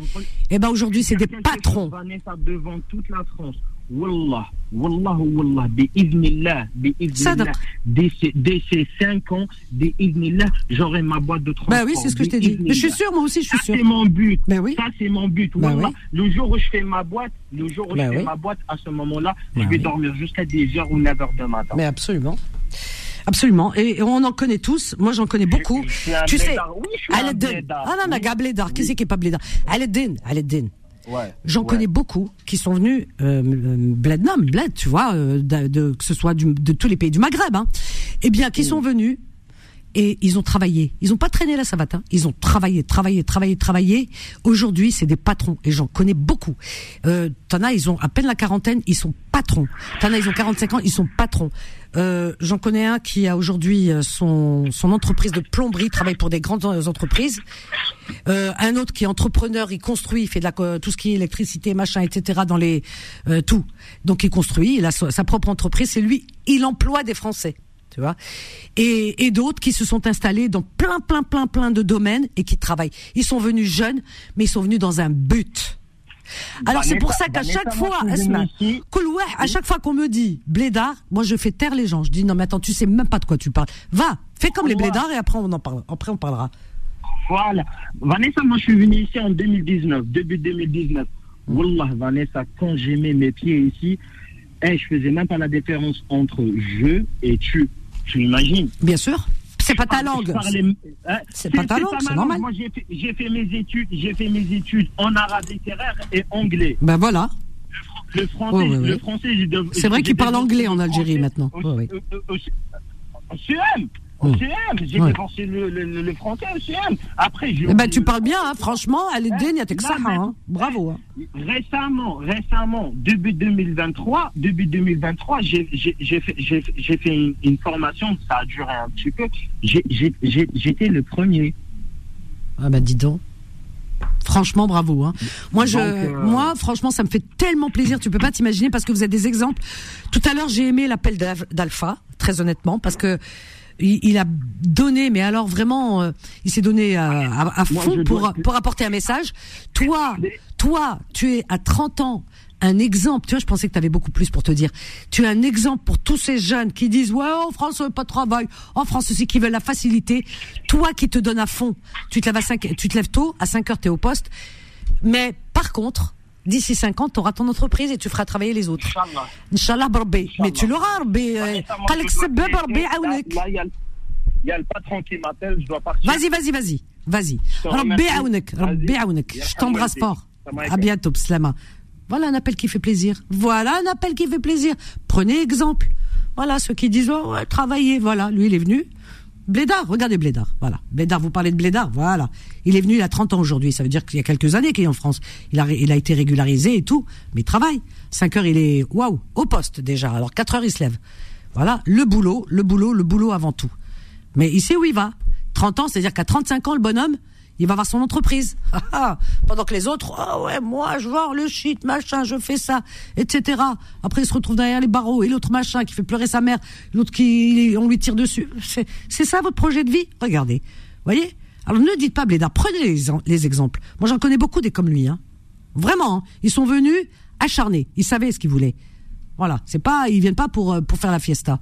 Et ben aujourd'hui c'est des patrons. Vanessa, devant toute la France. Wallah, wallah, wallah, bi'iznillah. Sadaq. Dès ces, dès ces 5 ans, bi'iznillah, j'aurai ma boîte de transport. Bah oui, c'est ce que je t'ai dit. Je suis sûr, moi aussi je suis Ça, sûr. c'est mon but. Ben oui. Ça, c'est mon but. Wallah. oui. Le jour où je fais ma boîte, le jour où je fais oui. ma boîte, à ce moment-là, Ben je vais dormir jusqu'à 10h ou 9h de matin. Mais absolument. Absolument. Et, on en connaît tous. Moi, j'en connais beaucoup. je tu sais. Oui, Aladdin. Ah non, Oui. gars, blédard. Qui c'est qui est pas blédard? Aladdin. Aladdin. Ouais. J'en Ouais. connais beaucoup qui sont venus euh, euh, bled, bled, tu vois, euh, de, de- que ce soit du, de tous les pays du Maghreb, hein. Eh bien, qui sont venus et ils ont travaillé. Ils ont pas traîné la savate. Hein. Ils ont travaillé, travaillé, travaillé, travaillé. Aujourd'hui, c'est des patrons et j'en connais beaucoup. Euh, T'en as, ils ont à peine la quarantaine, ils sont patrons. T'en as, ils ont 45 ans, ils sont patrons. Euh, J'en connais un qui a aujourd'hui euh, son, son entreprise de plomberie, travaille pour des grandes entreprises. Euh, un autre qui est entrepreneur, il construit, il fait de la tout ce qui est électricité, machin, etc. dans les euh, tout. Donc il construit, il a sa, sa propre entreprise. C'est lui, il emploie des Français, tu vois. Et, et d'autres qui se sont installés dans plein, plein, plein, plein de domaines et qui travaillent. Ils sont venus jeunes, mais ils sont venus dans un but. Alors c'est pour ça qu'à Vanessa, chaque fois, je à chaque fois qu'on me dit blédard, moi je fais taire les gens. Je dis non mais attends, tu sais même pas de quoi tu parles. Va, fais comme les blédards et après on en parle. Après on parlera. Voilà. Vanessa, moi, je suis venu ici en 2019, début 2019. Wallah, Vanessa, quand j'ai mis mes pieds ici, eh, je faisais même pas la différence entre je et tu. Tu imagines? Bien sûr. C'est pas ta Je langue. hein, C'est pas ta langue, c'est normal. Moi, j'ai fait, mes études, j'ai fait mes études en arabe littéraire et anglais. Ben voilà. Le français, le français, C'est vrai parlent développé anglais en Algérie maintenant. Au- Ouais, ouais. au- au- au- Au CM, au Hum. CM, j'ai Ouais. dépensé le, le, le- le français au CM. Après, j'ai Eh ben tu le parles bien, hein, franchement, à l'Eden, il que ça, hein. Bravo. Hein. Récemment, récemment, début 2023, début 2023, j'ai fait, une, une formation, ça a duré un petit peu. J'étais le premier. Ah bah dis donc. Franchement, bravo. Hein. Moi, je, Donc, euh, moi, franchement, ça me fait tellement plaisir. Tu peux pas t'imaginer parce que vous êtes des exemples. Tout à l'heure, j'ai aimé l'appel d'Al- d'Alpha, très honnêtement, parce que il, il a donné, mais alors vraiment, euh, il s'est donné à, à, fond pour dois- pour apporter un message. Toi, toi, tu es à 30 ans un exemple. Tu vois, je pensais que tu avais beaucoup plus pour te dire. Tu es un exemple pour tous ces jeunes qui disent ouais en France on veut pas de travail, en France aussi qui veulent la facilité. Toi qui te donnes à fond, tu te lèves à 5, tu te lèves tôt, à 5 heures tu es au poste. Mais par contre, d'ici 50, tu auras ton entreprise et tu feras travailler les autres. Inch'Allah. Inch'Allah, Barbé. Mais tu l'auras, Barbé. Il euh, y a le patron qui m'appelle, je dois partir. Vas-y, vas-y, vas-y. Vas-y. Rabbi Aounek. Rabbi Aounek. Je t'embrasse fort. À bientôt, Slama. Voilà un appel qui fait plaisir. Voilà un appel qui fait plaisir. Prenez exemple. Voilà ceux qui disent oh, ouais, travaillez. Voilà, lui il est venu. Blédard, regardez Blédard. Voilà, Blédard. Vous parlez de Blédard. Voilà, il est venu. Il a 30 ans aujourd'hui. Ça veut dire qu'il y a quelques années qu'il est en France. Il a, été régularisé et tout, mais il travaille. 5 heures, il est waouh au poste déjà. Alors 4 heures, il se lève. Voilà, le boulot, le boulot, le boulot avant tout. Mais il sait où il va. 30 ans, c'est-à-dire qu'à 35 ans, le bonhomme, il va avoir son entreprise. [LAUGHS] Ah, ah. Pendant que les autres, ah ouais, moi, je vois le shit, machin, je fais ça, etc. Après, il se retrouve derrière les barreaux et l'autre machin qui fait pleurer sa mère, l'autre qui, on lui tire dessus. C'est, ça votre projet de vie? Regardez. Voyez? Alors ne dites pas Blédard, prenez les, les exemples. Moi, j'en connais beaucoup des comme lui. Hein. Vraiment, hein. ils sont venus acharnés. Ils savaient ce qu'ils voulaient. Voilà, c'est pas, ils viennent pas pour euh, pour faire la fiesta.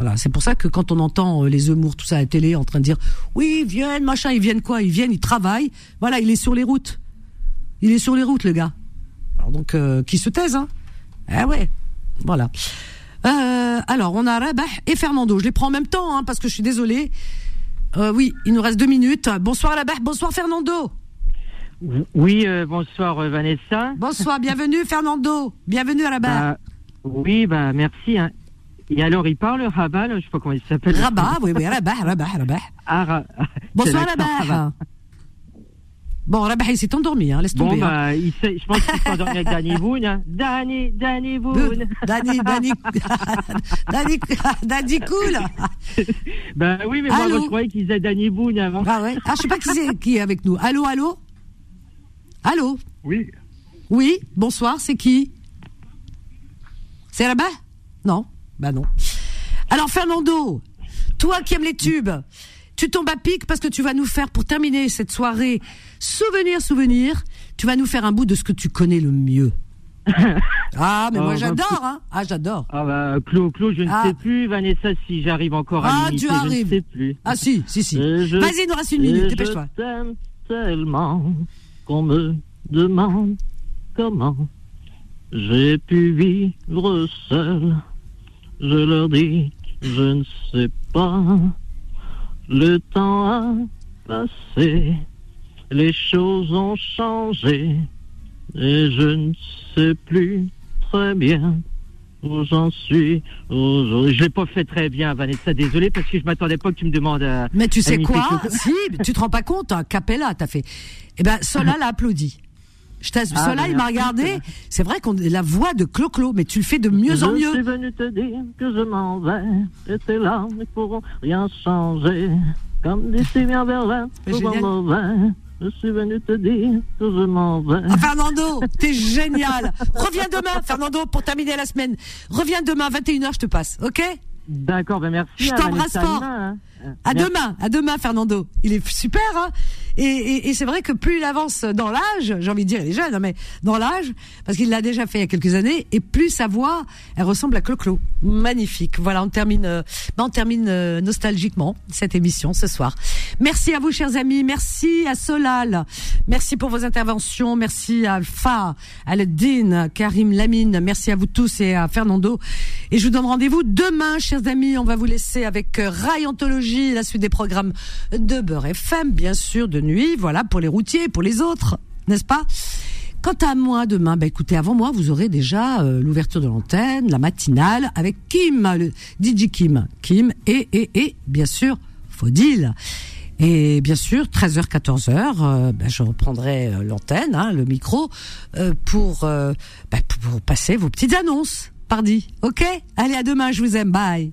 Voilà, c'est pour ça que quand on entend euh, les Zemmour, tout ça à la télé, en train de dire oui, ils viennent, machin, ils viennent quoi? Ils viennent, ils travaillent. Voilà, il est sur les routes. Il est sur les routes, le gars. Alors donc, euh, qui se taise, hein? Ah ouais, voilà. Euh, alors, on a Rabah et Fernando. Je les prends en même temps, hein, parce que je suis désolée. Euh, oui, il nous reste deux minutes. Bonsoir Rabah, bonsoir Fernando. Oui, bonsoir Vanessa. Bonsoir, bienvenue Fernando. Bienvenue à Rabah. Bah, oui, bah merci. hein. Et alors, il parle Rabat, là, je sais pas comment il s'appelle. Rabat, oui, oui, Rabah, Rabah, Rabah. Ah, Ra- Bonsoir Rabat. Rabah. Bon, Rabah, il s'est endormi, hein, laisse Bon, tomber. hein. bah, il sait, je pense qu'il s'est endormi avec Danny Boone. hein. Danny, Danny Boone. Dani, Dani, [LAUGHS] Dani, Dani cool. bah oui, mais moi, Allô moi, je croyais qu'il disait Danny Boone avant. Ah ouais. Ah, je sais pas qui c'est qui est avec nous. Allô, allô. Allô. Oui. Oui. Bonsoir. C'est qui? C'est là-bas Non. Bah non. Alors Fernando, toi qui aimes les tubes, tu tombes à pic parce que tu vas nous faire pour terminer cette soirée souvenir souvenir. Tu vas nous faire un bout de ce que tu connais le mieux. [LAUGHS] Ah, mais Oh, moi bah, j'adore, hein. Ah, j'adore. Ah bah, Clo, Clo, je ne Ah. sais plus, Vanessa, si j'arrive encore à Ah, tu je arrives. ne sais plus. Ah si, si, si. Je- Vas-y, il nous reste une minute, et dépêche-toi. Je t'aime tellement qu'on me demande comment j'ai pu vivre seul. Je leur dis, je ne sais pas. Le temps a passé, les choses ont changé, et je ne sais plus très bien où j'en suis aujourd'hui. Je l'ai pas fait très bien, Vanessa, désolé, parce que je m'attendais pas que tu me demandes à... Mais tu sais quoi? Si, tu te rends pas compte, hein, Capella, t'as fait. Eh ben, Sola l'a applaudi. Je Ah, Sola, ben il m'a regardé. C'est vrai qu'on la voix de Clo-Clo, mais tu le fais de mieux en Je suis mieux. venu te dire que je m'en vais, tes larmes ne pourront rien changer. Comme si bien Berlin, mauvais. Je suis venu te dire que je m'en vais. Ah, Fernando, t'es génial. Reviens demain, Fernando, pour terminer la semaine. Reviens demain, 21h, je te passe, ok? D'accord, ben merci. Je t'embrasse fort. hein. À Merci. demain, à demain, Fernando. Il est super, hein Et, et, et c'est vrai que plus il avance dans l'âge, j'ai envie de dire, il est jeune, hein, mais dans l'âge, parce qu'il l'a déjà fait il y a quelques années, et plus sa voix, elle ressemble à Clo-Clo. Magnifique. Voilà, on termine, euh, ben, on termine euh, nostalgiquement cette émission ce soir. Merci à vous, chers amis. Merci à Solal. Merci pour vos interventions. Merci à Alpha, Al-Din, Karim Lamine. Merci à vous tous et à Fernando. Et je vous donne rendez-vous demain, chers amis. On va vous laisser avec euh, Rai La suite des programmes de Beurre FM, bien sûr, de nuit. Voilà, pour les routiers, pour les autres, n'est-ce pas? Quant à moi, demain, bah écoutez, avant moi, vous aurez déjà euh, l'ouverture de l'antenne, la matinale, avec Kim, le DJ Kim. Kim et, et, et, bien sûr, Faudil. Et bien sûr, 13h, 14h, euh, bah, je reprendrai euh, l'antenne, hein, le micro, pour, bah, pour pour passer vos petites annonces. Pardi, ok? Allez, à demain, je vous aime, bye